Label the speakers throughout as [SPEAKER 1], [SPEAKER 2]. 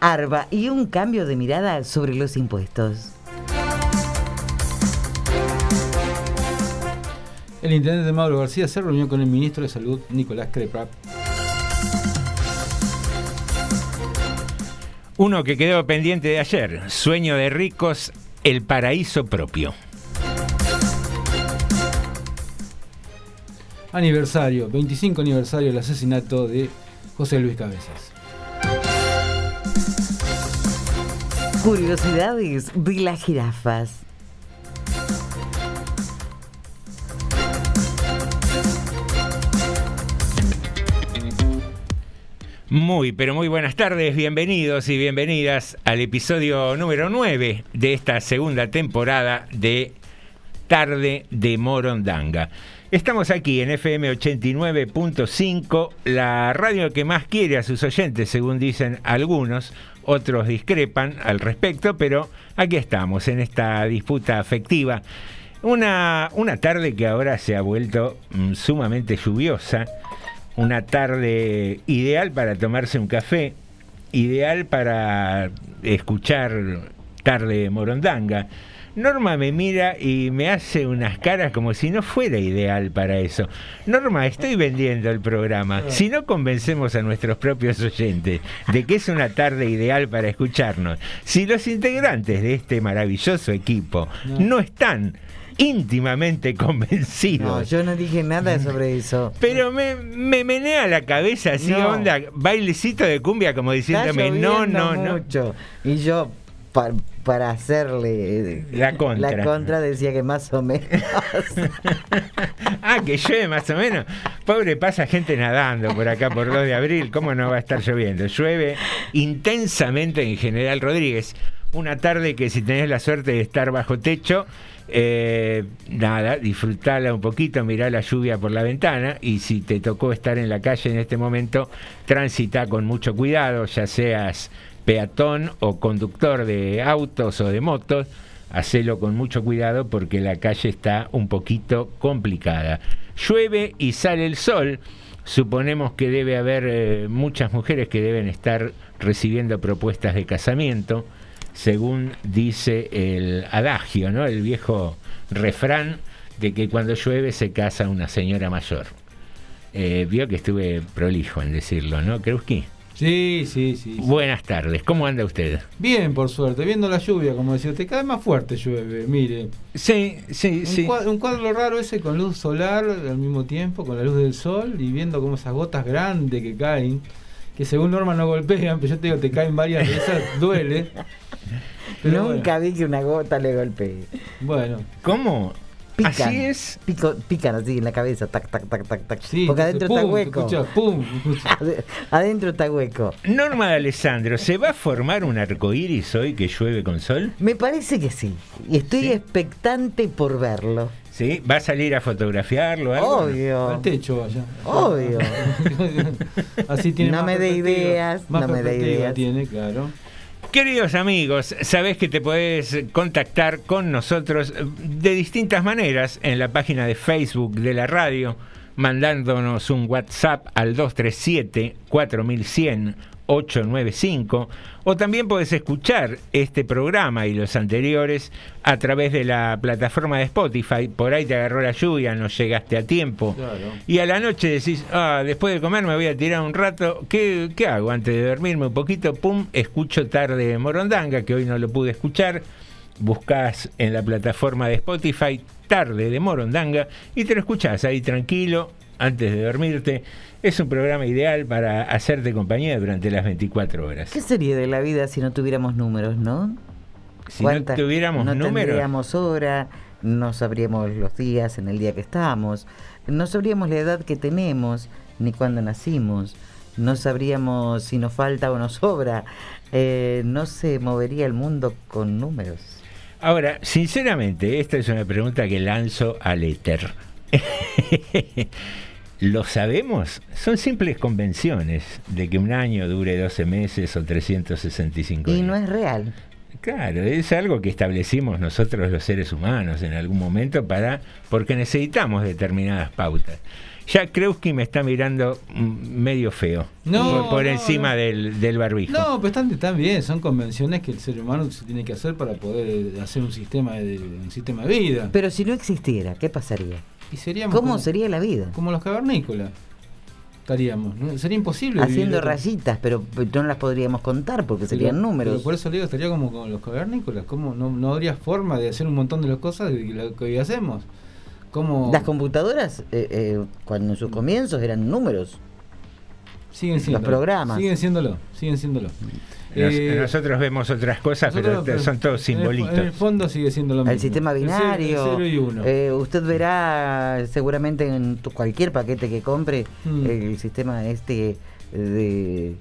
[SPEAKER 1] ARBA y un cambio de mirada sobre los impuestos.
[SPEAKER 2] El intendente Mauro García se reunió con el ministro de Salud, Nicolás Creprap.
[SPEAKER 3] Uno que quedó pendiente de ayer, Sueño de ricos, el paraíso propio.
[SPEAKER 2] Aniversario, 25 aniversario del asesinato de José Luis Cabezas.
[SPEAKER 1] Curiosidades de las jirafas.
[SPEAKER 3] Muy, pero muy buenas tardes, bienvenidos y bienvenidas al episodio número 9 de esta segunda temporada de Tarde de Morondanga. Estamos aquí en FM 89.5, la radio que más quiere a sus oyentes, según dicen algunos, otros discrepan al respecto, pero aquí estamos en esta disputa afectiva. Una, una tarde que ahora se ha vuelto mm, sumamente lluviosa una tarde ideal para tomarse un café, ideal para escuchar tarde morondanga. Norma me mira y me hace unas caras como si no fuera ideal para eso. Norma, estoy vendiendo el programa. Si no convencemos a nuestros propios oyentes de que es una tarde ideal para escucharnos, si los integrantes de este maravilloso equipo no están íntimamente convencido.
[SPEAKER 1] No, yo no dije nada sobre eso.
[SPEAKER 3] Pero me, me menea la cabeza así, onda, bailecito de cumbia, como diciéndome, no, no,
[SPEAKER 1] mucho. no. Y yo, para hacerle eh,
[SPEAKER 3] la contra.
[SPEAKER 1] la contra decía que más o menos.
[SPEAKER 3] ah, que llueve más o menos. Pobre, pasa gente nadando por acá por 2 de abril. ¿Cómo no va a estar lloviendo? Llueve intensamente en General Rodríguez. Una tarde que si tenés la suerte de estar bajo techo, Eh, nada, disfrutala un poquito, mirá la lluvia por la ventana y si te tocó estar en la calle en este momento, transita con mucho cuidado, ya seas peatón o conductor de autos o de motos, hacelo con mucho cuidado porque la calle está un poquito complicada. Llueve y sale el sol. Suponemos que debe haber eh, muchas mujeres que deben estar recibiendo propuestas de casamiento, según dice el adagio, ¿no? El viejo refrán de que cuando llueve se casa una señora mayor. Eh, vio que estuve prolijo en decirlo, ¿no, Kreuski?
[SPEAKER 2] Sí, sí, sí, sí.
[SPEAKER 3] Buenas tardes, ¿cómo anda usted?
[SPEAKER 2] Bien, por suerte, viendo la lluvia, como decía usted, cada vez más fuerte llueve, mire.
[SPEAKER 3] Sí, sí,
[SPEAKER 2] Un,
[SPEAKER 3] sí.
[SPEAKER 2] cuadro, un cuadro raro ese con luz solar al mismo tiempo, con la luz del sol y viendo como esas gotas grandes que caen, que según Norma no golpean, pero yo te digo, te caen varias esas, duele. Pero
[SPEAKER 1] Nunca vi que una gota le golpee.
[SPEAKER 2] Bueno,
[SPEAKER 3] ¿Cómo?
[SPEAKER 1] Pican.
[SPEAKER 3] Así es.
[SPEAKER 1] Pico- pican así en la cabeza, tac, tac, tac, tac, tac.
[SPEAKER 2] sí,
[SPEAKER 1] Porque adentro está hueco.
[SPEAKER 2] escucha, pum, escucha.
[SPEAKER 1] Adentro está hueco.
[SPEAKER 3] Norma de Alessandro, ¿se va a formar un arco iris hoy que llueve con sol?
[SPEAKER 1] Me parece que sí. Y estoy
[SPEAKER 3] Sí.
[SPEAKER 1] expectante por verlo.
[SPEAKER 3] ¿Sí? ¿Va a salir a fotografiarlo? algo?
[SPEAKER 1] Obvio.
[SPEAKER 2] Al techo vaya.
[SPEAKER 1] Obvio.
[SPEAKER 2] Así tiene
[SPEAKER 1] No
[SPEAKER 2] más
[SPEAKER 1] me dé ideas,
[SPEAKER 2] Más
[SPEAKER 1] no me dé ideas.
[SPEAKER 2] tiene, claro.
[SPEAKER 3] Queridos amigos, sabés que te podés contactar con nosotros de distintas maneras en la página de Facebook de la radio, mandándonos un WhatsApp al 237 4100 895 o también podés escuchar este programa y los anteriores a través de la plataforma de Spotify. Por ahí te agarró la lluvia, no llegaste a tiempo.
[SPEAKER 2] Claro.
[SPEAKER 3] Y a la noche decís, ah, después de comer me voy a tirar un rato. ¿Qué, qué hago? Antes de dormirme un poquito, pum, escucho tarde de Morondanga, que hoy no lo pude escuchar. Buscás en la plataforma de Spotify tarde de Morondanga y te lo escuchás ahí tranquilo antes de dormirte. Es un programa ideal para hacerte compañía durante las 24 horas.
[SPEAKER 1] ¿Qué sería de la vida si no tuviéramos números, no?
[SPEAKER 3] Si no
[SPEAKER 1] ¿Cuántas-
[SPEAKER 3] tuviéramos
[SPEAKER 1] no
[SPEAKER 3] números,
[SPEAKER 1] tendríamos hora, no sabríamos los días en el día que estamos, no sabríamos la edad que tenemos, ni cuándo nacimos, no sabríamos si nos falta o nos sobra, eh, no se movería el mundo con números.
[SPEAKER 3] Ahora, sinceramente, esta es una pregunta que lanzo al éter. ¿Lo sabemos? Son simples convenciones de que un año dure 12 meses o 365
[SPEAKER 1] Y
[SPEAKER 3] días.
[SPEAKER 1] no es real.
[SPEAKER 3] Claro, es algo que establecimos nosotros los seres humanos en algún momento para porque necesitamos determinadas pautas. Ya Kreuski me está mirando mm, medio feo
[SPEAKER 2] No,
[SPEAKER 3] por, por
[SPEAKER 2] no,
[SPEAKER 3] encima
[SPEAKER 2] no.
[SPEAKER 3] Del, del barbijo.
[SPEAKER 2] No, pero están, están bien, son convenciones que el ser humano se tiene que hacer para poder hacer un sistema de, un sistema de vida.
[SPEAKER 1] Pero si no existiera, ¿qué pasaría?
[SPEAKER 2] Y seríamos
[SPEAKER 1] ¿Cómo
[SPEAKER 2] como,
[SPEAKER 1] sería la vida?
[SPEAKER 2] como los cavernícolas. Estaríamos, ¿no? Sería imposible.
[SPEAKER 1] Haciendo rayitas, pero no las podríamos contar porque
[SPEAKER 2] Pero-
[SPEAKER 1] serían números.
[SPEAKER 2] Pero por eso le digo, estaría como con los cavernícolas. ¿Cómo no, no habría forma de hacer un montón de las cosas lo que hoy hacemos? ¿Cómo
[SPEAKER 1] Las computadoras, eh, eh, cuando en sus comienzos eran números.
[SPEAKER 2] siguen siendo
[SPEAKER 1] programas.
[SPEAKER 2] Siguen siéndolo, siguen siéndolo.
[SPEAKER 3] Nos-
[SPEAKER 2] Eh,
[SPEAKER 3] nosotros vemos otras cosas,
[SPEAKER 2] nosotros,
[SPEAKER 3] pero son todos
[SPEAKER 2] en el-
[SPEAKER 3] simbolitos.
[SPEAKER 2] En el, fondo sigue siendo lo mismo.
[SPEAKER 1] El sistema
[SPEAKER 2] El cero-
[SPEAKER 1] binario.
[SPEAKER 2] el cero y uno.
[SPEAKER 1] eh, usted verá seguramente en tu- cualquier paquete que compre
[SPEAKER 2] Mm.
[SPEAKER 1] el sistema este de,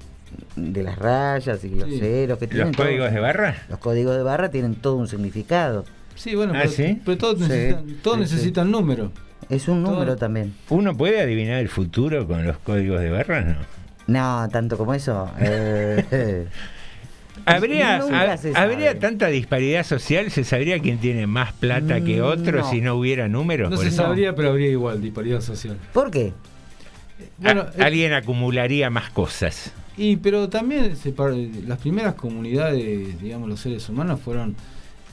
[SPEAKER 1] de las rayas y los
[SPEAKER 2] Sí.
[SPEAKER 1] ceros que tienen
[SPEAKER 3] ¿Los
[SPEAKER 1] todo-
[SPEAKER 3] códigos de barra?
[SPEAKER 1] Los códigos de barra tienen todo un significado.
[SPEAKER 2] sí, bueno,
[SPEAKER 3] ¿Ah,
[SPEAKER 2] pero,
[SPEAKER 3] sí?
[SPEAKER 2] pero todos
[SPEAKER 1] Sí,
[SPEAKER 2] necesitan, todos
[SPEAKER 1] sí,
[SPEAKER 2] necesitan número.
[SPEAKER 1] Es un
[SPEAKER 2] Todo.
[SPEAKER 1] número también.
[SPEAKER 3] ¿Uno puede adivinar el futuro con los códigos de barra? No.
[SPEAKER 1] No, tanto como eso. eh,
[SPEAKER 3] ¿Habría, ha-. ¿Habría tanta disparidad social? ¿Se sabría quién tiene más plata que
[SPEAKER 1] Mm,
[SPEAKER 3] otro
[SPEAKER 1] no.
[SPEAKER 3] si no hubiera números?
[SPEAKER 2] No se sabría, pero habría igual disparidad social.
[SPEAKER 1] ¿Por qué?
[SPEAKER 2] Bueno,
[SPEAKER 3] A-
[SPEAKER 2] eh,
[SPEAKER 3] alguien acumularía más cosas.
[SPEAKER 2] Y pero también se par- las primeras comunidades, digamos, los seres humanos fueron,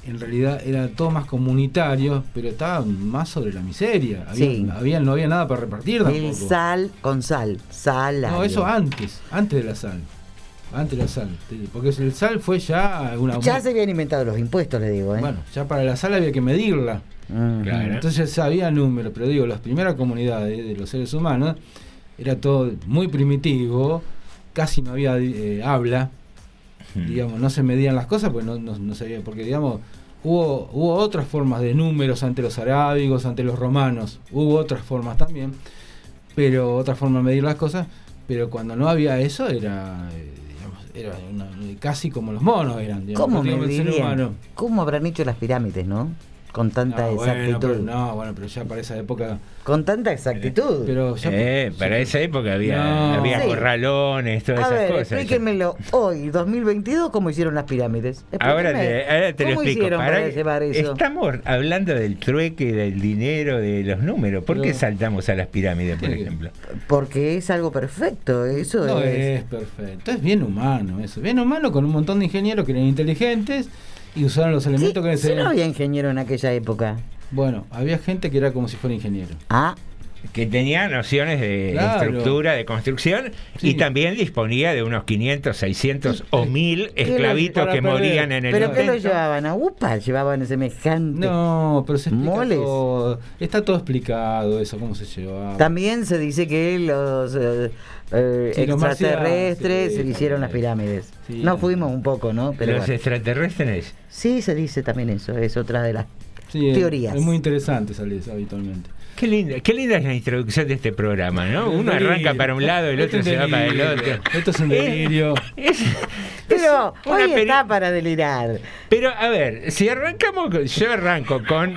[SPEAKER 2] en realidad era todo más comunitario, pero estaban más sobre la miseria. Había,
[SPEAKER 1] Sí.
[SPEAKER 2] había- no había nada para repartir tampoco.
[SPEAKER 1] El sal con sal. Sal.
[SPEAKER 2] no, eso antes, antes de la sal. Antes la sal. Porque el sal fue ya una...
[SPEAKER 1] Ya se habían inventado los impuestos, le digo. ¿eh?
[SPEAKER 2] Bueno, ya para la sal había que medirla.
[SPEAKER 1] Mm.
[SPEAKER 3] Claro.
[SPEAKER 2] Entonces había números, pero digo, las primeras comunidades de los seres humanos era todo muy primitivo, casi no había eh, habla, digamos, no se medían las cosas, pues no, no, no sabía, porque digamos, hubo, hubo otras formas de números ante los arábigos, ante los romanos, hubo otras formas también, pero otra forma de medir las cosas, pero cuando no había eso era, eh, era una- casi como los monos eran, digamos,
[SPEAKER 1] ¿Cómo
[SPEAKER 2] prácticamente el ser
[SPEAKER 1] medirían?
[SPEAKER 2] humano.
[SPEAKER 1] ¿Cómo habrán hecho las pirámides, no? Con tanta
[SPEAKER 2] No, bueno,
[SPEAKER 1] exactitud.
[SPEAKER 2] pero, no, bueno, pero ya para esa época.
[SPEAKER 1] Con tanta exactitud.
[SPEAKER 2] Pero ya.
[SPEAKER 3] Eh, para esa época había,
[SPEAKER 2] No.
[SPEAKER 3] había
[SPEAKER 1] Sí.
[SPEAKER 3] corralones, todas
[SPEAKER 1] a
[SPEAKER 3] esas
[SPEAKER 1] ver,
[SPEAKER 3] cosas.
[SPEAKER 1] explíquenmelo hoy, 2022, cómo hicieron las pirámides.
[SPEAKER 3] Ahora te, ahora te lo
[SPEAKER 1] ¿Cómo
[SPEAKER 3] explico.
[SPEAKER 1] hicieron para,
[SPEAKER 3] que
[SPEAKER 1] llevar eso?
[SPEAKER 3] Estamos hablando del trueque, del dinero, de los números. ¿Por qué saltamos a las pirámides, por
[SPEAKER 2] Sí.
[SPEAKER 3] ejemplo?
[SPEAKER 1] Porque es algo perfecto, eso
[SPEAKER 2] No
[SPEAKER 1] es.
[SPEAKER 2] es perfecto. Es bien humano eso. Bien humano con un montón de ingenieros que eran inteligentes y usaron los
[SPEAKER 1] Sí,
[SPEAKER 2] elementos que
[SPEAKER 1] sí, no había ingeniero en aquella época.
[SPEAKER 2] Bueno, había gente que era como si fuera ingeniero.
[SPEAKER 1] Ah,
[SPEAKER 3] Que tenía nociones de
[SPEAKER 2] Claro.
[SPEAKER 3] estructura, de construcción, y también disponía de unos 500, 600 o 1000
[SPEAKER 1] ¿Qué lo-
[SPEAKER 3] esclavitos que
[SPEAKER 2] perder?
[SPEAKER 3] morían en el
[SPEAKER 1] ¿pero qué lo
[SPEAKER 3] intento.
[SPEAKER 1] llevaban? ¿A UPA? ¿Llevaban semejante?
[SPEAKER 2] No, pero se explica
[SPEAKER 1] Moles.
[SPEAKER 2] todo. Está todo explicado eso, cómo se llevaba.
[SPEAKER 1] También se dice que los eh, eh,
[SPEAKER 2] Sí, los
[SPEAKER 1] extraterrestres
[SPEAKER 2] marcianos, sí,
[SPEAKER 1] hicieron las pirámides.
[SPEAKER 2] Sí.
[SPEAKER 1] no fuimos un poco, ¿no? Pero
[SPEAKER 3] Los
[SPEAKER 1] bueno.
[SPEAKER 3] extraterrestres.
[SPEAKER 1] Sí, se dice también eso, es otra de las
[SPEAKER 2] es-
[SPEAKER 1] teorías.
[SPEAKER 2] Es muy interesante salir eso habitualmente.
[SPEAKER 3] Qué linda, qué linda es la introducción de este programa, ¿no?
[SPEAKER 2] Un
[SPEAKER 3] Uno arranca para un lado, el
[SPEAKER 2] Esto
[SPEAKER 3] otro
[SPEAKER 2] es
[SPEAKER 3] se va para el otro.
[SPEAKER 2] Esto es un
[SPEAKER 3] Eh,
[SPEAKER 2] delirio.
[SPEAKER 3] es-
[SPEAKER 1] Pero
[SPEAKER 3] una
[SPEAKER 1] hoy
[SPEAKER 3] peli-
[SPEAKER 1] está para delirar.
[SPEAKER 3] Pero a ver, si arrancamos, con- yo arranco con.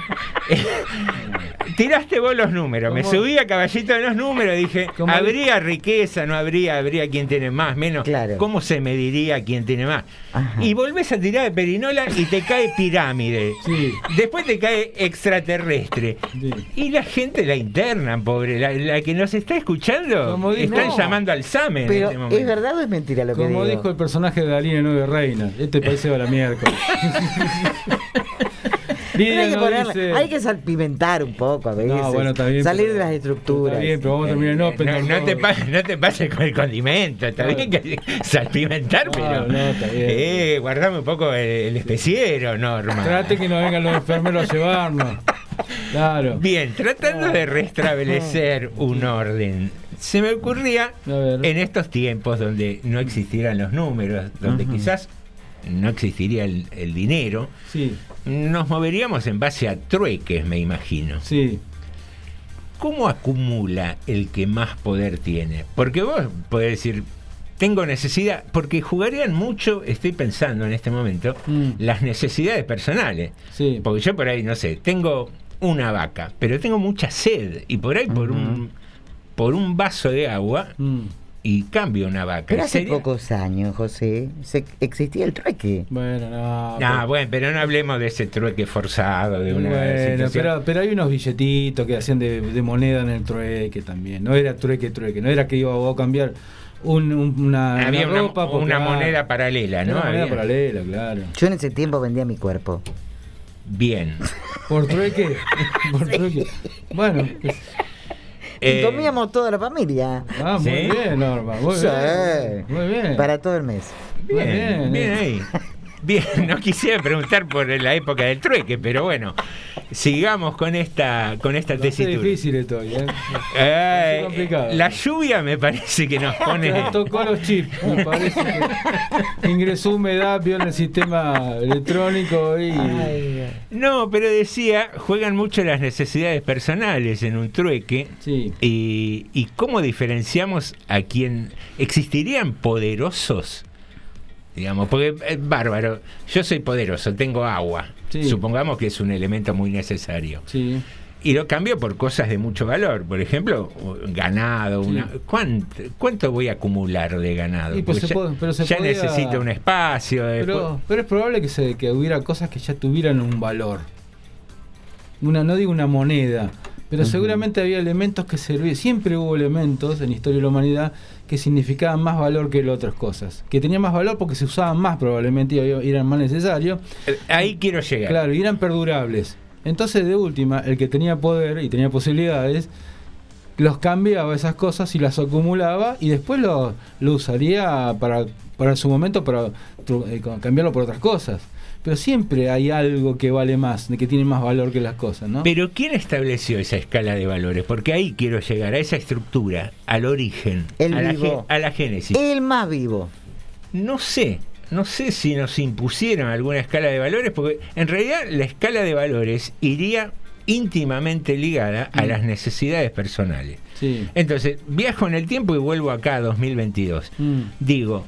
[SPEAKER 3] tiraste vos los números, me subí a caballito de los números, dije,
[SPEAKER 2] ¿Cómo?
[SPEAKER 3] ¿habría riqueza? ¿No habría? ¿Habría quien tiene más? ¿Menos?
[SPEAKER 1] Claro.
[SPEAKER 3] ¿Cómo se mediría quién tiene más?
[SPEAKER 1] Ajá.
[SPEAKER 3] Y volvés a tirar de perinola y te cae pirámide.
[SPEAKER 2] Sí.
[SPEAKER 3] Después te cae extraterrestre.
[SPEAKER 2] Sí.
[SPEAKER 3] Y la gente la internan, pobre. La, la que nos está escuchando
[SPEAKER 2] Como
[SPEAKER 3] están
[SPEAKER 1] No.
[SPEAKER 3] llamando al SAME en
[SPEAKER 1] Pero
[SPEAKER 3] este momento.
[SPEAKER 1] ¿es verdad o es mentira lo que
[SPEAKER 2] Como
[SPEAKER 1] digo?
[SPEAKER 2] dijo el personaje de Dalí en Nueve Reinas, este país se va a la miércoles.
[SPEAKER 1] Pero hay, que
[SPEAKER 2] no
[SPEAKER 1] ponerle-
[SPEAKER 2] dice-
[SPEAKER 1] hay que salpimentar un poco a veces.
[SPEAKER 2] No, bueno, está bien,
[SPEAKER 1] Salir
[SPEAKER 2] pero-
[SPEAKER 1] de las estructuras.
[SPEAKER 2] Está bien, pero vamos a terminar en Open.
[SPEAKER 3] no, no te pases, no te pases con el condimento, está bien que salpimentar,
[SPEAKER 2] No,
[SPEAKER 3] pero
[SPEAKER 2] no, está bien.
[SPEAKER 3] eh, guardame un poco el, el especiero, Norma.
[SPEAKER 2] Trate que no vengan los enfermeros a llevarnos. Claro.
[SPEAKER 3] Bien, tratando de restablecer un orden, se me ocurría en estos tiempos donde no existieran los números, donde quizás no existiría el, el dinero,
[SPEAKER 2] Sí,
[SPEAKER 3] nos moveríamos en base a trueques, me imagino.
[SPEAKER 2] sí.
[SPEAKER 3] ¿Cómo acumula el que más poder tiene? Porque vos podés decir, tengo necesidad, porque jugarían mucho, estoy pensando en este momento,
[SPEAKER 2] Mm.
[SPEAKER 3] las necesidades personales.
[SPEAKER 2] Sí.
[SPEAKER 3] Porque yo por ahí, no sé, tengo una vaca, pero tengo mucha sed y por ahí por un por un vaso de agua
[SPEAKER 2] Mm.
[SPEAKER 3] y cambio una vaca.
[SPEAKER 1] Pero hace
[SPEAKER 3] Sería-
[SPEAKER 1] pocos años, José, se- existía el trueque.
[SPEAKER 2] Bueno, no.
[SPEAKER 3] Ah,
[SPEAKER 2] pero-
[SPEAKER 3] bueno, pero no hablemos de ese trueque forzado, de una
[SPEAKER 2] Bueno,
[SPEAKER 3] situación.
[SPEAKER 2] pero, pero hay unos billetitos que hacían de, de moneda en el trueque también. No era trueque, trueque. No era que iba a cambiar un- un- una,
[SPEAKER 3] Había
[SPEAKER 2] una
[SPEAKER 3] una,
[SPEAKER 2] ropa. porque,
[SPEAKER 3] una
[SPEAKER 2] ah,
[SPEAKER 3] moneda paralela, ¿no?
[SPEAKER 2] Una moneda
[SPEAKER 3] Había-
[SPEAKER 2] paralela, claro.
[SPEAKER 1] Yo en ese tiempo vendía mi cuerpo.
[SPEAKER 3] Bien.
[SPEAKER 2] ¿Por trueque? Por trueque. Bueno. pues,
[SPEAKER 1] y
[SPEAKER 3] Eh,
[SPEAKER 1] comíamos toda la familia.
[SPEAKER 2] ah, muy
[SPEAKER 3] ¿Sí?
[SPEAKER 2] bien, Norma. Muy
[SPEAKER 1] Sí.
[SPEAKER 2] bien. Muy bien.
[SPEAKER 1] Para todo el mes.
[SPEAKER 2] Muy
[SPEAKER 3] Bien,
[SPEAKER 2] bien,
[SPEAKER 3] bien,
[SPEAKER 2] eh.
[SPEAKER 3] ahí. Bien, no quisiera preguntar por la época del trueque, pero bueno, sigamos con esta con esta tesitura.
[SPEAKER 2] difícil esto, ¿eh?
[SPEAKER 3] Eh,
[SPEAKER 2] ser complicado.
[SPEAKER 3] la lluvia me parece que nos pone.
[SPEAKER 2] Ya tocó los chips. Me parece que ingresó humedad, vio en el sistema electrónico y.
[SPEAKER 3] No, pero decía, juegan mucho las necesidades personales en un trueque.
[SPEAKER 2] Sí.
[SPEAKER 3] Y, y cómo diferenciamos a quién existirían poderosos digamos porque eh, bárbaro yo soy poderoso tengo agua
[SPEAKER 2] Sí.
[SPEAKER 3] supongamos que es un elemento muy necesario
[SPEAKER 2] Sí.
[SPEAKER 3] y lo cambio por cosas de mucho valor por ejemplo ganado
[SPEAKER 2] Sí.
[SPEAKER 3] una ¿cuánto, cuánto voy a acumular de ganado
[SPEAKER 2] pues
[SPEAKER 3] ya,
[SPEAKER 2] puede- pero se
[SPEAKER 3] ya
[SPEAKER 2] podía-
[SPEAKER 3] necesito un espacio después-
[SPEAKER 2] Pero, pero es probable que, se, que hubiera cosas que ya tuvieran un valor. Una, no digo una moneda, pero seguramente había elementos que servían. Siempre hubo elementos en la historia de la humanidad que significaban más valor que las otras cosas. Que tenían más valor porque se usaban más probablemente y eran más necesarios.
[SPEAKER 3] Eh, ahí quiero llegar
[SPEAKER 2] Claro, y eran perdurables. Entonces, de última, el que tenía poder y tenía posibilidades, los cambiaba esas cosas y las acumulaba y después lo, lo usaría para, para su momento para eh, cambiarlo por otras cosas. Pero siempre hay algo que vale más, que tiene más valor que las cosas, ¿no?
[SPEAKER 3] Pero ¿quién estableció esa escala de valores? Porque ahí quiero llegar, a esa estructura, al origen,
[SPEAKER 1] El
[SPEAKER 3] a, la,
[SPEAKER 1] vivo.
[SPEAKER 3] ge- a la génesis.
[SPEAKER 1] El más vivo.
[SPEAKER 3] No sé, no sé si nos impusieron alguna escala de valores, porque en realidad la escala de valores iría íntimamente ligada a
[SPEAKER 2] Mm.
[SPEAKER 3] las necesidades personales.
[SPEAKER 2] Sí.
[SPEAKER 3] Entonces, viajo en el tiempo y vuelvo acá a 2022.
[SPEAKER 2] Mm.
[SPEAKER 3] Digo,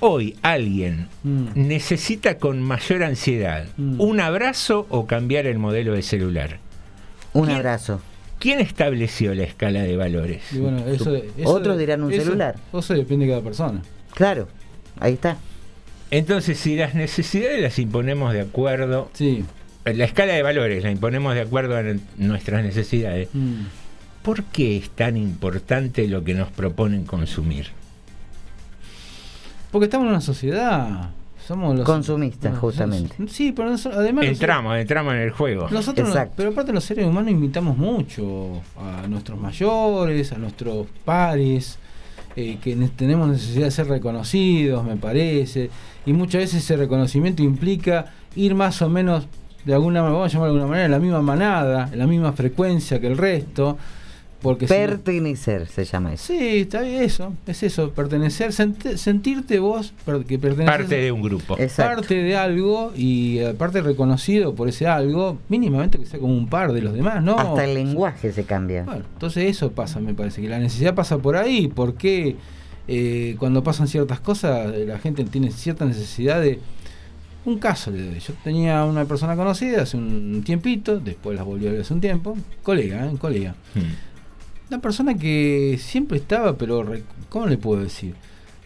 [SPEAKER 3] hoy alguien
[SPEAKER 2] Mm.
[SPEAKER 3] necesita con mayor ansiedad
[SPEAKER 2] Mm.
[SPEAKER 3] un abrazo o cambiar el modelo de celular.
[SPEAKER 1] Un
[SPEAKER 3] ¿Quién?
[SPEAKER 1] abrazo.
[SPEAKER 3] ¿Quién estableció la escala de valores?
[SPEAKER 2] Y bueno, eso, eso-
[SPEAKER 1] Otros dirán un
[SPEAKER 2] eso-
[SPEAKER 1] celular.
[SPEAKER 2] Eso depende de cada persona.
[SPEAKER 1] Claro, ahí está.
[SPEAKER 3] Entonces, si las necesidades las imponemos de acuerdo,
[SPEAKER 2] Sí.
[SPEAKER 3] la escala de valores la imponemos de acuerdo a nuestras necesidades,
[SPEAKER 2] Mm.
[SPEAKER 3] ¿por qué es tan importante lo que nos proponen consumir?
[SPEAKER 2] Porque estamos en una sociedad. Somos los
[SPEAKER 1] Consumistas, justamente.
[SPEAKER 2] Sí, pero noso- además. nosotros-
[SPEAKER 3] Entramos, entramos en el juego.
[SPEAKER 2] Nosotros, no-
[SPEAKER 1] Exacto.
[SPEAKER 2] pero aparte los seres humanos imitamos mucho a nuestros mayores, a nuestros pares, eh, que ne- tenemos necesidad de ser reconocidos, me parece, y muchas veces ese reconocimiento implica ir más o menos de alguna manera, vamos a llamarlo de alguna manera, en la misma manada, en la misma frecuencia que el resto, porque si
[SPEAKER 1] Pertenecer se llama eso.
[SPEAKER 2] Sí, está bien eso, es eso, pertenecer, sent- sentirte vos per- que perteneces
[SPEAKER 3] Parte de un grupo.
[SPEAKER 1] Exacto.
[SPEAKER 2] parte de algo y aparte reconocido por ese algo, mínimamente que sea como un par de los demás, ¿no?
[SPEAKER 1] Hasta el lenguaje se cambia.
[SPEAKER 2] Bueno, entonces eso pasa, me parece, que la necesidad pasa por ahí, porque eh, cuando pasan ciertas cosas, eh, la gente tiene cierta necesidad de... Un caso le doy. Yo tenía una persona conocida hace un tiempito, después las volví a ver hace un tiempo, colega, ¿eh? colega.
[SPEAKER 3] Mm.
[SPEAKER 2] Una persona que siempre estaba, pero re- ¿cómo le puedo decir?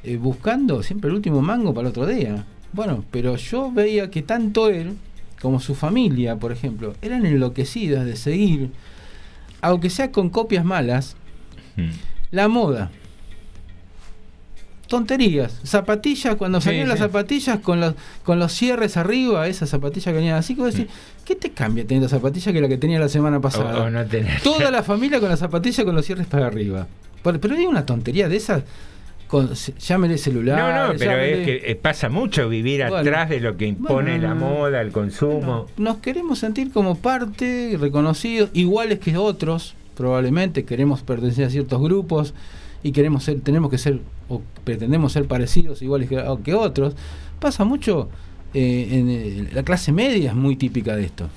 [SPEAKER 2] Eh, buscando siempre el último mango para el otro día. Bueno, pero yo veía que tanto él como su familia, por ejemplo, eran enloquecidas de seguir, aunque sea con copias malas,
[SPEAKER 3] Mm.
[SPEAKER 2] la moda. Tonterías, zapatillas, cuando
[SPEAKER 3] Sí,
[SPEAKER 2] salían las
[SPEAKER 3] sí.
[SPEAKER 2] zapatillas con los, con los cierres arriba, esas zapatillas que venían así, que vos decís, ¿qué te cambia teniendo zapatillas que la que tenía la semana pasada?
[SPEAKER 3] O, o no tener.
[SPEAKER 2] Toda la familia con la zapatilla con los cierres para arriba. Pero, pero hay una tontería de esas. Con, llámele celular.
[SPEAKER 3] No, no, pero
[SPEAKER 2] llámele-
[SPEAKER 3] es que pasa mucho vivir
[SPEAKER 2] Bueno.
[SPEAKER 3] atrás de lo que impone
[SPEAKER 2] Bueno,
[SPEAKER 3] la moda, el consumo.
[SPEAKER 2] Nos queremos sentir como parte, reconocidos, iguales que otros, probablemente. Queremos pertenecer a ciertos grupos y queremos ser, tenemos que ser, o pretendemos ser parecidos, iguales que, que otros. Pasa mucho. eh, en, eh, la clase media es muy típica de esto.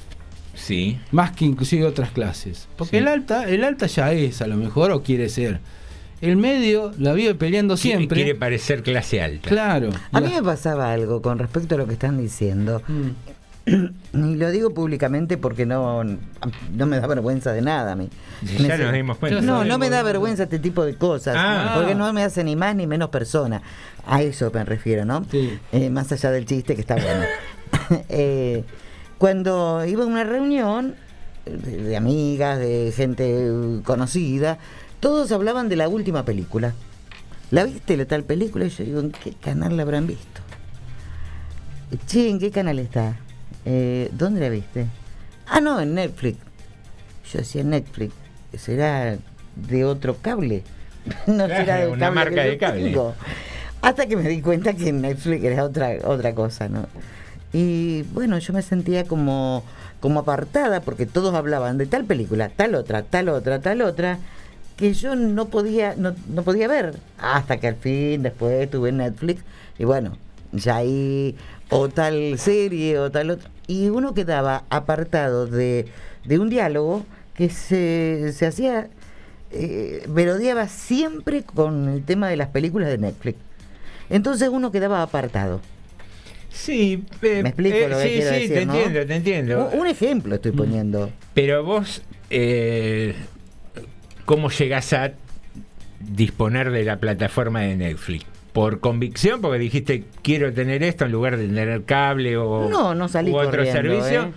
[SPEAKER 3] Sí.
[SPEAKER 2] más que inclusive otras clases. Porque
[SPEAKER 3] Sí.
[SPEAKER 2] el alta, el alta ya es a lo mejor o quiere ser. El medio la vive peleando
[SPEAKER 3] Quiere-
[SPEAKER 2] siempre.
[SPEAKER 3] Quiere parecer clase alta.
[SPEAKER 2] Claro.
[SPEAKER 1] A
[SPEAKER 2] La-
[SPEAKER 1] mí me pasaba algo con respecto a lo que están diciendo.
[SPEAKER 2] Mm.
[SPEAKER 1] Y lo digo públicamente porque no, no me da vergüenza de nada a mí.
[SPEAKER 3] Ya nos dimos cuenta.
[SPEAKER 1] No, no me da vergüenza este tipo de cosas,
[SPEAKER 3] Ah.
[SPEAKER 1] porque no me hace ni más ni menos persona. A eso me refiero, ¿no?
[SPEAKER 2] Sí.
[SPEAKER 1] Eh, más allá del chiste que está bueno. Eh, cuando iba a una reunión de, de amigas, de gente conocida, todos hablaban de la última película. ¿La viste la tal película? Y yo digo, ¿en qué canal la habrán visto? Che, ¿en qué canal está? Eh, ¿Dónde la viste? Ah, no, en Netflix. Yo decía Netflix. ¿Será de otro cable? no
[SPEAKER 3] Claro,
[SPEAKER 1] será del
[SPEAKER 3] una
[SPEAKER 1] cable
[SPEAKER 3] marca de cable.
[SPEAKER 1] tengo. Hasta que me di cuenta que Netflix era otra, otra cosa, ¿no? Y bueno, yo me sentía como, como apartada porque todos hablaban de tal película, tal otra, tal otra, tal otra, que yo no podía, no, no podía ver. Hasta que al fin después tuve Netflix y bueno, ya ahí o tal serie o tal otra. Y uno quedaba apartado de, de un diálogo que se, se hacía, eh, merodeaba siempre con el tema de las películas de Netflix. Entonces uno quedaba apartado.
[SPEAKER 3] Sí, eh,
[SPEAKER 1] ¿Me explico
[SPEAKER 3] eh,
[SPEAKER 1] lo que
[SPEAKER 3] sí,
[SPEAKER 1] quiero
[SPEAKER 3] sí,
[SPEAKER 1] decir,
[SPEAKER 3] te
[SPEAKER 1] no?
[SPEAKER 3] entiendo, te entiendo.
[SPEAKER 1] Un un ejemplo estoy poniendo.
[SPEAKER 3] Pero vos, eh, ¿cómo llegás a disponer de la plataforma de Netflix? ¿Por convicción? Porque dijiste, quiero tener esto en lugar de tener cable o
[SPEAKER 1] No, no salí
[SPEAKER 3] u otro servicio.
[SPEAKER 1] ¿eh?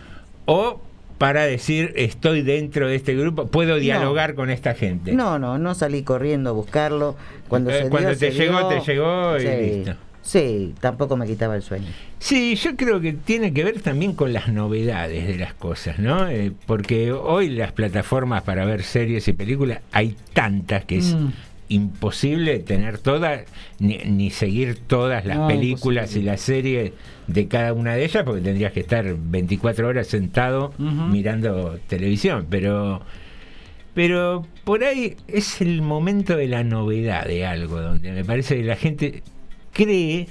[SPEAKER 3] ¿O para decir, estoy dentro de este grupo, puedo dialogar con esta gente?
[SPEAKER 1] No, no, no salí corriendo a buscarlo. Cuando,
[SPEAKER 3] Eh,
[SPEAKER 1] se
[SPEAKER 3] cuando
[SPEAKER 1] dio,
[SPEAKER 3] te
[SPEAKER 1] se
[SPEAKER 3] llegó,
[SPEAKER 1] dio.
[SPEAKER 3] te llegó y
[SPEAKER 1] sí,
[SPEAKER 3] listo.
[SPEAKER 1] Sí, tampoco me quitaba el sueño.
[SPEAKER 3] Sí, yo creo que tiene que ver también con las novedades de las cosas, ¿no? Eh, porque hoy las plataformas para ver series y películas hay tantas que es
[SPEAKER 2] Mm.
[SPEAKER 3] Imposible tener todas, ni, ni seguir todas las
[SPEAKER 2] No,
[SPEAKER 3] películas
[SPEAKER 2] imposible.
[SPEAKER 3] y las series de cada una de ellas, porque tendrías que estar 24 horas sentado mirando televisión, pero... Pero por ahí es el momento de la novedad de algo, donde me parece que la gente cree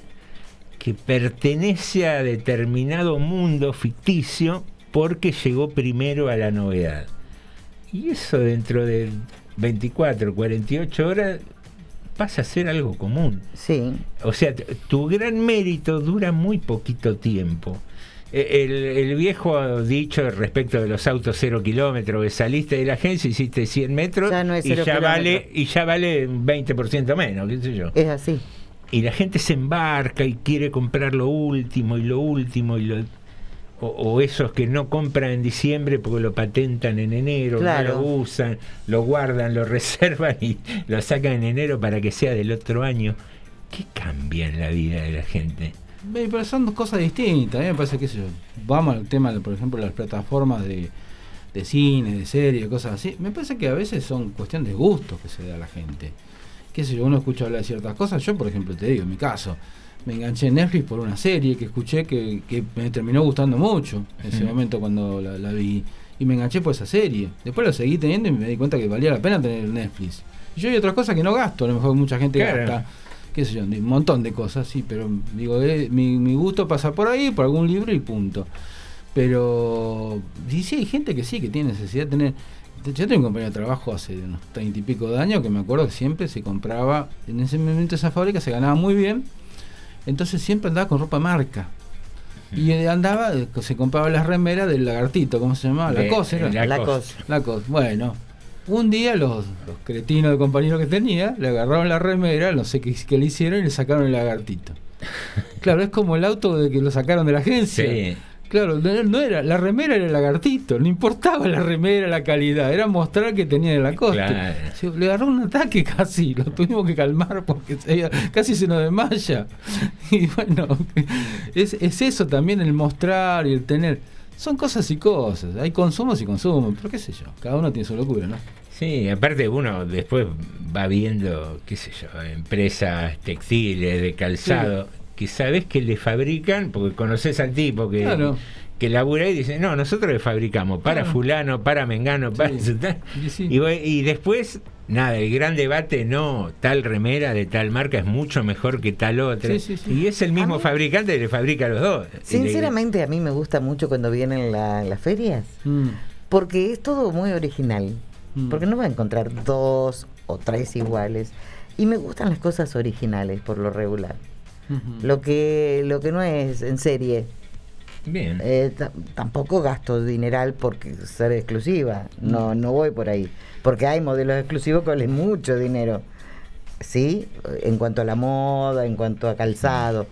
[SPEAKER 3] que pertenece a determinado mundo ficticio porque llegó primero a la novedad. Y eso dentro de 24, 48 horas pasa a ser algo común.
[SPEAKER 1] Sí.
[SPEAKER 3] O sea, tu gran mérito dura muy poquito tiempo. E- El, el viejo dicho respecto de los autos cero kilómetros, que saliste de la agencia, hiciste 100 metros
[SPEAKER 1] Ya no es
[SPEAKER 3] y, ya vale, y ya vale un 20% menos, qué sé yo.
[SPEAKER 1] Es así.
[SPEAKER 3] Y la gente se embarca y quiere comprar lo último y lo último y lo... O, o esos que no compran en diciembre porque lo patentan en enero,
[SPEAKER 1] Claro.
[SPEAKER 3] no lo usan, lo guardan, lo reservan y lo sacan en enero para que sea del otro año. ¿Qué cambia en la vida de la gente?
[SPEAKER 2] Ve, Pero son dos cosas distintas. A mí me parece que eso. Vamos al tema, de, por ejemplo, las plataformas de, de cine, de serie, cosas así. Me parece que a veces son cuestión de gustos que se da a la gente. Qué sé yo, uno escucha hablar de ciertas cosas. Yo, por ejemplo, te digo, en mi caso, me enganché en Netflix por una serie que escuché que, que me terminó gustando mucho en ese momento cuando la, la vi. Y me enganché por esa serie. Después la seguí teniendo y me di cuenta que valía la pena tener Netflix. Y yo hay otras cosas que no gasto, a lo mejor mucha gente
[SPEAKER 3] Claro.
[SPEAKER 2] gasta qué sé yo, un montón de cosas, sí, pero digo, eh, mi, mi gusto pasa por ahí, por algún libro y punto. Pero y sí, hay gente que sí, que tiene necesidad de tener... Yo tengo un compañero de trabajo hace unos treinta y pico de años que me acuerdo que siempre se compraba, en ese momento esa fábrica se ganaba muy bien, entonces siempre andaba con ropa marca. Y andaba, eh, se compraba las remeras del lagartito, ¿cómo se llamaba? La cosa, era.
[SPEAKER 3] la
[SPEAKER 1] La
[SPEAKER 3] cosa.
[SPEAKER 1] cosa.
[SPEAKER 2] La cosa. Bueno, un día los, los cretinos de compañeros que tenía le agarraron la remera, no sé qué, qué le hicieron y le sacaron el lagartito. Claro, es como el auto de que lo sacaron de la agencia.
[SPEAKER 3] Sí.
[SPEAKER 2] Claro, no, era, la remera era el lagartito, no importaba la remera, la calidad, era mostrar que tenía de la costa.
[SPEAKER 3] Claro.
[SPEAKER 2] Le agarró un ataque casi, lo tuvimos que calmar porque se- casi se nos desmaya. Y bueno, es, es eso también el mostrar y el tener. Son cosas y cosas, hay consumos y consumos, pero qué sé yo, cada uno tiene su locura, ¿no?
[SPEAKER 3] Sí, aparte uno después va viendo, qué sé yo, empresas textiles, de calzado, que sabes que le fabrican, porque conoces al tipo que,
[SPEAKER 2] Claro.
[SPEAKER 3] que labura y dice, no, nosotros le fabricamos para
[SPEAKER 2] Claro.
[SPEAKER 3] fulano, para mengano, para...
[SPEAKER 2] Sí. Y sí.
[SPEAKER 3] Y, voy- y después, nada, el gran debate, no, tal remera de tal marca es mucho mejor que tal otra.
[SPEAKER 2] Sí, sí, sí.
[SPEAKER 3] Y es el mismo
[SPEAKER 1] mí-
[SPEAKER 3] fabricante que le fabrica a los dos.
[SPEAKER 1] Sinceramente a mí me gusta mucho cuando vienen la- las ferias,
[SPEAKER 2] Mm,
[SPEAKER 1] porque es todo muy original.
[SPEAKER 2] Mm.
[SPEAKER 1] Porque no va a encontrar dos o tres iguales. Y me gustan las cosas originales por lo regular. Lo que, lo que no es en serie.
[SPEAKER 3] Bien.
[SPEAKER 1] Eh, ta- tampoco gasto dineral porque ser exclusiva. No, no voy por ahí. Porque hay modelos exclusivos que valen mucho dinero. Sí, en cuanto a la moda, en cuanto a calzado.